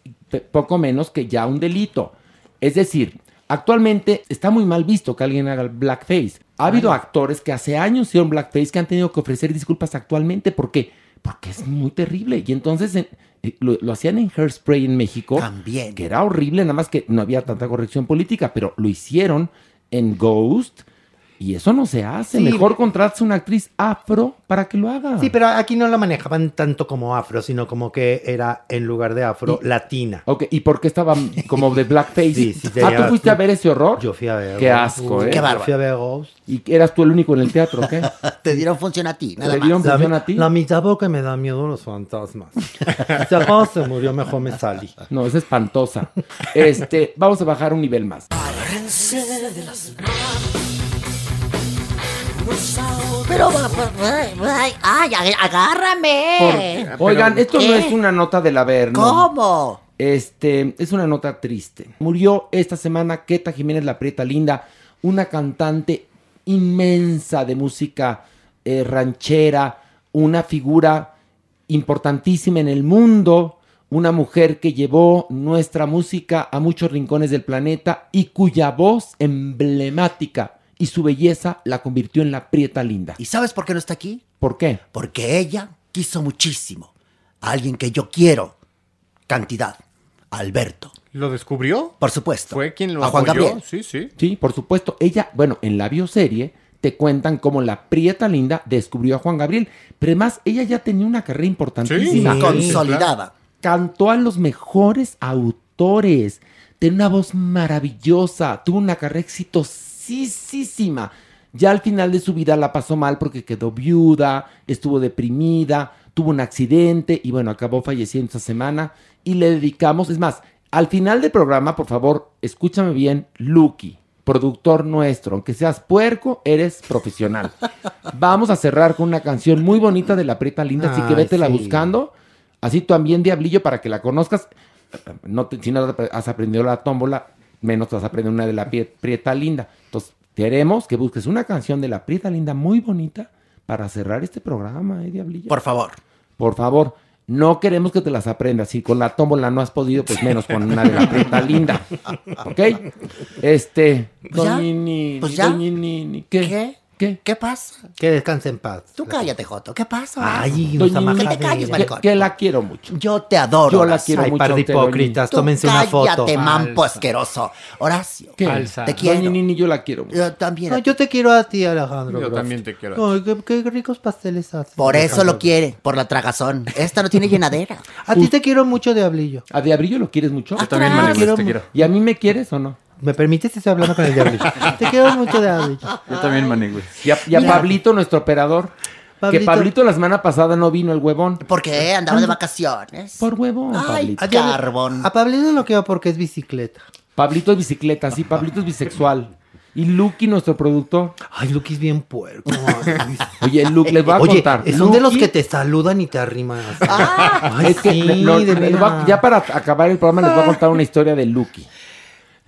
poco menos que ya un delito. Es decir, actualmente está muy mal visto que alguien haga blackface. Ha habido actores que hace años hicieron blackface que han tenido que ofrecer disculpas actualmente. ¿Por qué? Porque es muy terrible. Y entonces en- eh, lo, lo hacían en Hairspray en México. También. Que era horrible, nada más que no había tanta corrección política, pero lo hicieron en Ghost. Y eso no se hace. Sí. Mejor contratarse una actriz afro para que lo haga. Sí, pero aquí no la manejaban tanto como afro, sino como que era en lugar de afro, Y- latina. Ok, ¿y por qué estaba como de blackface? Sí, sí, ah, ¿tú fuiste a ver ese horror? Yo fui a ver. Qué asco, ¿eh? Qué Yo bárbaro. fui a ver Ghost. ¿Y eras tú el único en el teatro, o qué? [LAUGHS] Te dieron función a ti, nada ¿Te más. dieron La, función a ti? la mitad porque me da miedo los fantasmas. [LAUGHS] Si acaso se murió, mejor me salí. No, es espantosa. Este, vamos a bajar un nivel más. Agárrense de las Pero, ay, agárrame. Por- Oigan, esto no es una nota del Averno. ¿Cómo? Este, es una nota triste. Murió esta semana Queta Jiménez La Prieta Linda, una cantante inmensa de música eh, ranchera, una figura importantísima en el mundo, una mujer que llevó nuestra música a muchos rincones del planeta y cuya voz emblemática y su belleza la convirtió en La Prieta Linda. ¿Y sabes por qué no está aquí? ¿Por qué? Porque ella quiso muchísimo a alguien que yo quiero. Cantidad. Alberto. ¿Lo descubrió? Por supuesto. Fue quien lo A Juan apoyó. Gabriel. Sí, sí. Sí, por supuesto. Ella, bueno, en la bioserie te cuentan cómo la Prieta Linda descubrió a Juan Gabriel. Pero además, ella ya tenía una carrera importantísima. Sí, consolidada. Cantó a los mejores autores. Tenía una voz maravillosa. Tuvo una carrera exitosísima. Ya al final de su vida la pasó mal porque quedó viuda, estuvo deprimida, tuvo un accidente y bueno, acabó falleciendo esta semana. Y le dedicamos, es más, al final del programa, por favor, escúchame bien, Lucky, productor nuestro, aunque seas puerco, eres profesional. [LAUGHS] Vamos a cerrar con una canción muy bonita de la Prieta Linda, así que vétela sí. buscando. Así también Diablillo para que la conozcas. No te- si no has aprendido la tómbola, menos te vas a aprender una de la Prie- Prieta Linda. Entonces, queremos que busques una canción de la Prieta Linda muy bonita para cerrar este programa, ¿eh, Diablillo? Por favor. Por favor, no queremos que te las aprendas. Si con la tómbola no has podido, pues menos con una de la Prieta Linda. [LAUGHS] ¿Ok? Este. Pues ya, Nini, pues ya. ¿qué? ¿Qué? ¿Qué? ¿Qué pasa? Que descanse en paz. Tú cállate, Joto. ¿Qué pasa? Ay, Doña nos Nini, Que te calles, maricón. que la quiero mucho. Yo te adoro. Yo la quiero Ay, mucho. par de doña hipócritas, Tú tómense una foto. cállate, mampo Falsa. asqueroso. Horacio. ¿Qué? Falsa. Te quiero. Doña Nini, yo la quiero mucho. Yo también. No, yo te quiero a ti, Alejandro. Yo también te quiero a Ay, qué, qué ricos pasteles haces. Por eso Alejandro lo quiere, por la tragazón. Esta no tiene llenadera. A ti te quiero mucho, Diablillo. ¿A Diablillo lo quieres mucho? Yo también, quiero te quiero. ¿Y a mí me quieres o no? ¿Me permites? Estoy hablando con el Diablillo. [LAUGHS] te quiero mucho, Diablillo. Yo también, Manigüey. Y a, y a Mira. Pablito, nuestro operador. Que Pablito. La semana pasada no vino el huevón. ¿Por qué? Andaba de vacaciones. Por huevón, Ay, Pablito. A Diabli- carbón. A Pablito lo quiero porque es bicicleta. Pablito es bicicleta, sí, Pablito es bisexual. Y Lucky, nuestro productor. Ay, Lucky es bien puerco. Oye, Luke, les voy a Oye, contar. son de los Lucky- que te saludan y te arriman. así. Ay, Es que sí, le- lo- de les voy a- veras. ya para acabar el programa les voy a contar una historia de Lucky.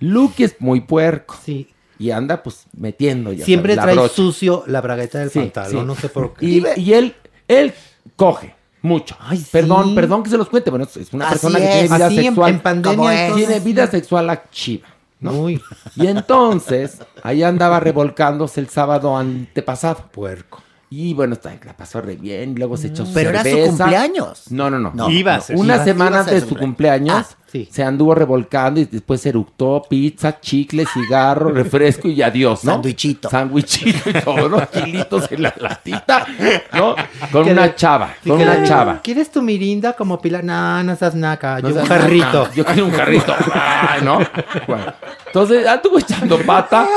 Lucky es muy puerco. Sí. Y anda pues metiendo ya. Siempre sabes, trae brocha. sucio la bragueta del Sí, pantalón, sí. no sé por qué. Y, y él, él coge mucho. Ay, sí. Perdón, perdón que se los cuente. Bueno, es- una Así persona que tiene vida Así en, sexual. en pandemia. Entonces, tiene vida sexual activa. ¿no? Muy Y entonces, ahí andaba revolcándose el sábado antepasado. puerco. Y bueno, la pasó re bien. Luego se echó Pero era su cumpleaños. No, no, no. No. Iba a ser. Una Iba- semana iba a ser antes de su cumpleaños. Ah, sí. se anduvo revolcando y después eructó pizza, chicle, cigarro, refresco y adiós, ¿no? Sandwichito. Sandwichito y todos [LAUGHS] los kilitos en la latita, ¿no? Con una chava, Sí, con una chava. ¿Quieres tu mirinda como pila? No, no seas naca. No yo un seas jarrito. naca, Yo quiero un jarrito. Ay, ¿no? Bueno, entonces anduvo echando pata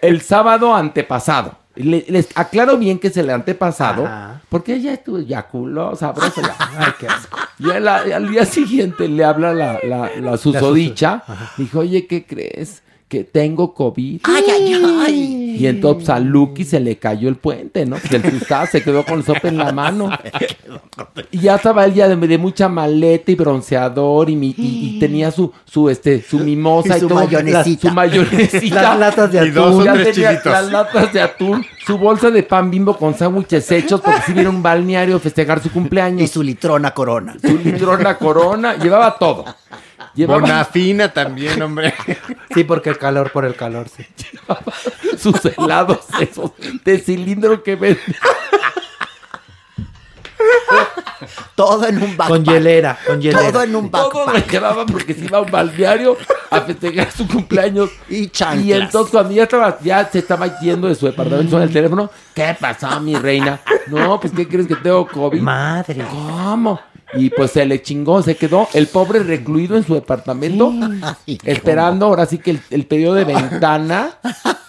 el sábado antepasado. Le- les aclaro bien que es el antepasado, Ajá. porque ella estuvo ya culo, sabroso. [LAUGHS] Ay, qué asco. Y al, al día siguiente le habla la, la, la susodicha. Dijo, oye, ¿qué crees? Que tengo COVID. Ay, ay, ay. Y entonces a Lucky se le cayó el puente, ¿no? Pues el sustada se quedó con el sopa en la mano. [LAUGHS] Y ya estaba él ya de, de mucha maleta y bronceador y, mi- y- y tenía su, su, este, su mimosa Y y, su todo. mayonesita. Su mayonesita. Las latas de Y dos atún. Ya tenía las latas de atún, su bolsa de pan bimbo con sándwiches hechos porque si vieron un balneario a festejar su cumpleaños. Y su litrona corona. su litrona corona, llevaba todo. Llevaba Bonafina [LAUGHS] también, hombre. Sí, porque el calor por el calor, sí. [LAUGHS] sus helados esos de cilindro que vende. Todo en un backpack. Con hielera, con hielera. Todo en un Todo lo backpack. llevaba porque se iba a un balneario a festejar su cumpleaños. Y chanclas. Y entonces cuando ya estaba, ya se estaba yendo de su departamento en el teléfono, ¿qué pasó, mi reina? No, pues ¿qué crees que tengo COVID? Madre. ¿Cómo? Y pues se le chingó, se quedó el pobre recluido en su departamento, esperando ahora sí que el, el periodo de ventana,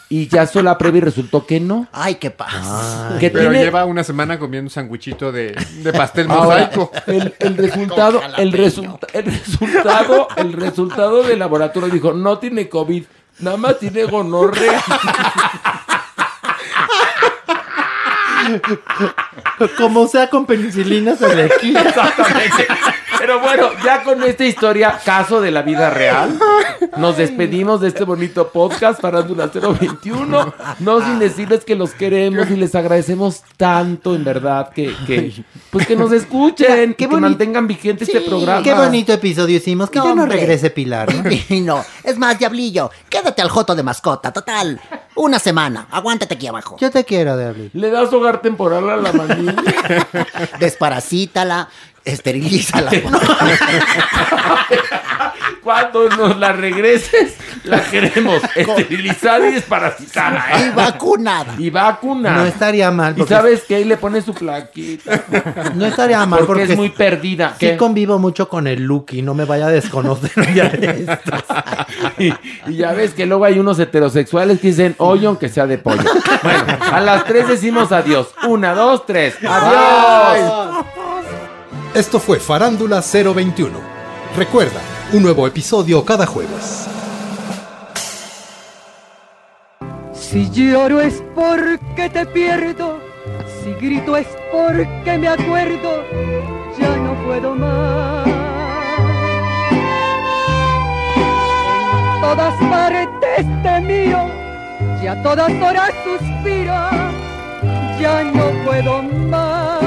y ya hizo la prueba y resultó que no. Ay, qué pasa. Pero tiene- lleva una semana comiendo un sanguichito de, de pastel Ahora, mosaico. el, el resultado, el, resulta- el resultado, el resultado del laboratorio dijo, no tiene COVID, nada más tiene gonorrea. Como sea con penicilina se le quita. Exactamente. Pero bueno, ya con esta historia, caso de la vida real, nos despedimos de este bonito podcast Farándula 021. No sin decirles que los queremos y les agradecemos tanto, en verdad, que, que pues que nos escuchen, que, mantengan vigente este programa. Qué bonito episodio hicimos. Que No, ya no hombre. regrese Pilar. ¿no? [LAUGHS] Y no, es más, Diablillo, quédate al joto de mascota, total. Una semana, aguántate aquí abajo. Yo te quiero, Diablillo. ¿Le das hogar temporal a la [LAUGHS] manilla? Desparasítala, esterilízala. [LAUGHS] [LAUGHS] Cuando nos la regreses, la queremos esterilizada y desparasitada. ¿eh? Y vacunada. Y vacunada. No estaría mal. Y sabes que ahí le pone su plaquita. No estaría mal porque, porque, es muy perdida. Sí ¿Qué? convivo mucho con el Lucky, no me vaya a desconocer día de estos. [LAUGHS] y, y ya ves que luego hay unos heterosexuales que dicen hoyo aunque sea de pollo. Bueno, a las tres decimos adiós. Una, dos, tres. ¡Adiós! Esto fue Farándula 021. Recuerda, un nuevo episodio cada jueves. Si lloro es porque te pierdo, si grito es porque me acuerdo, ya no puedo más. Todas partes te miro, y a todas horas suspiro, ya no puedo más.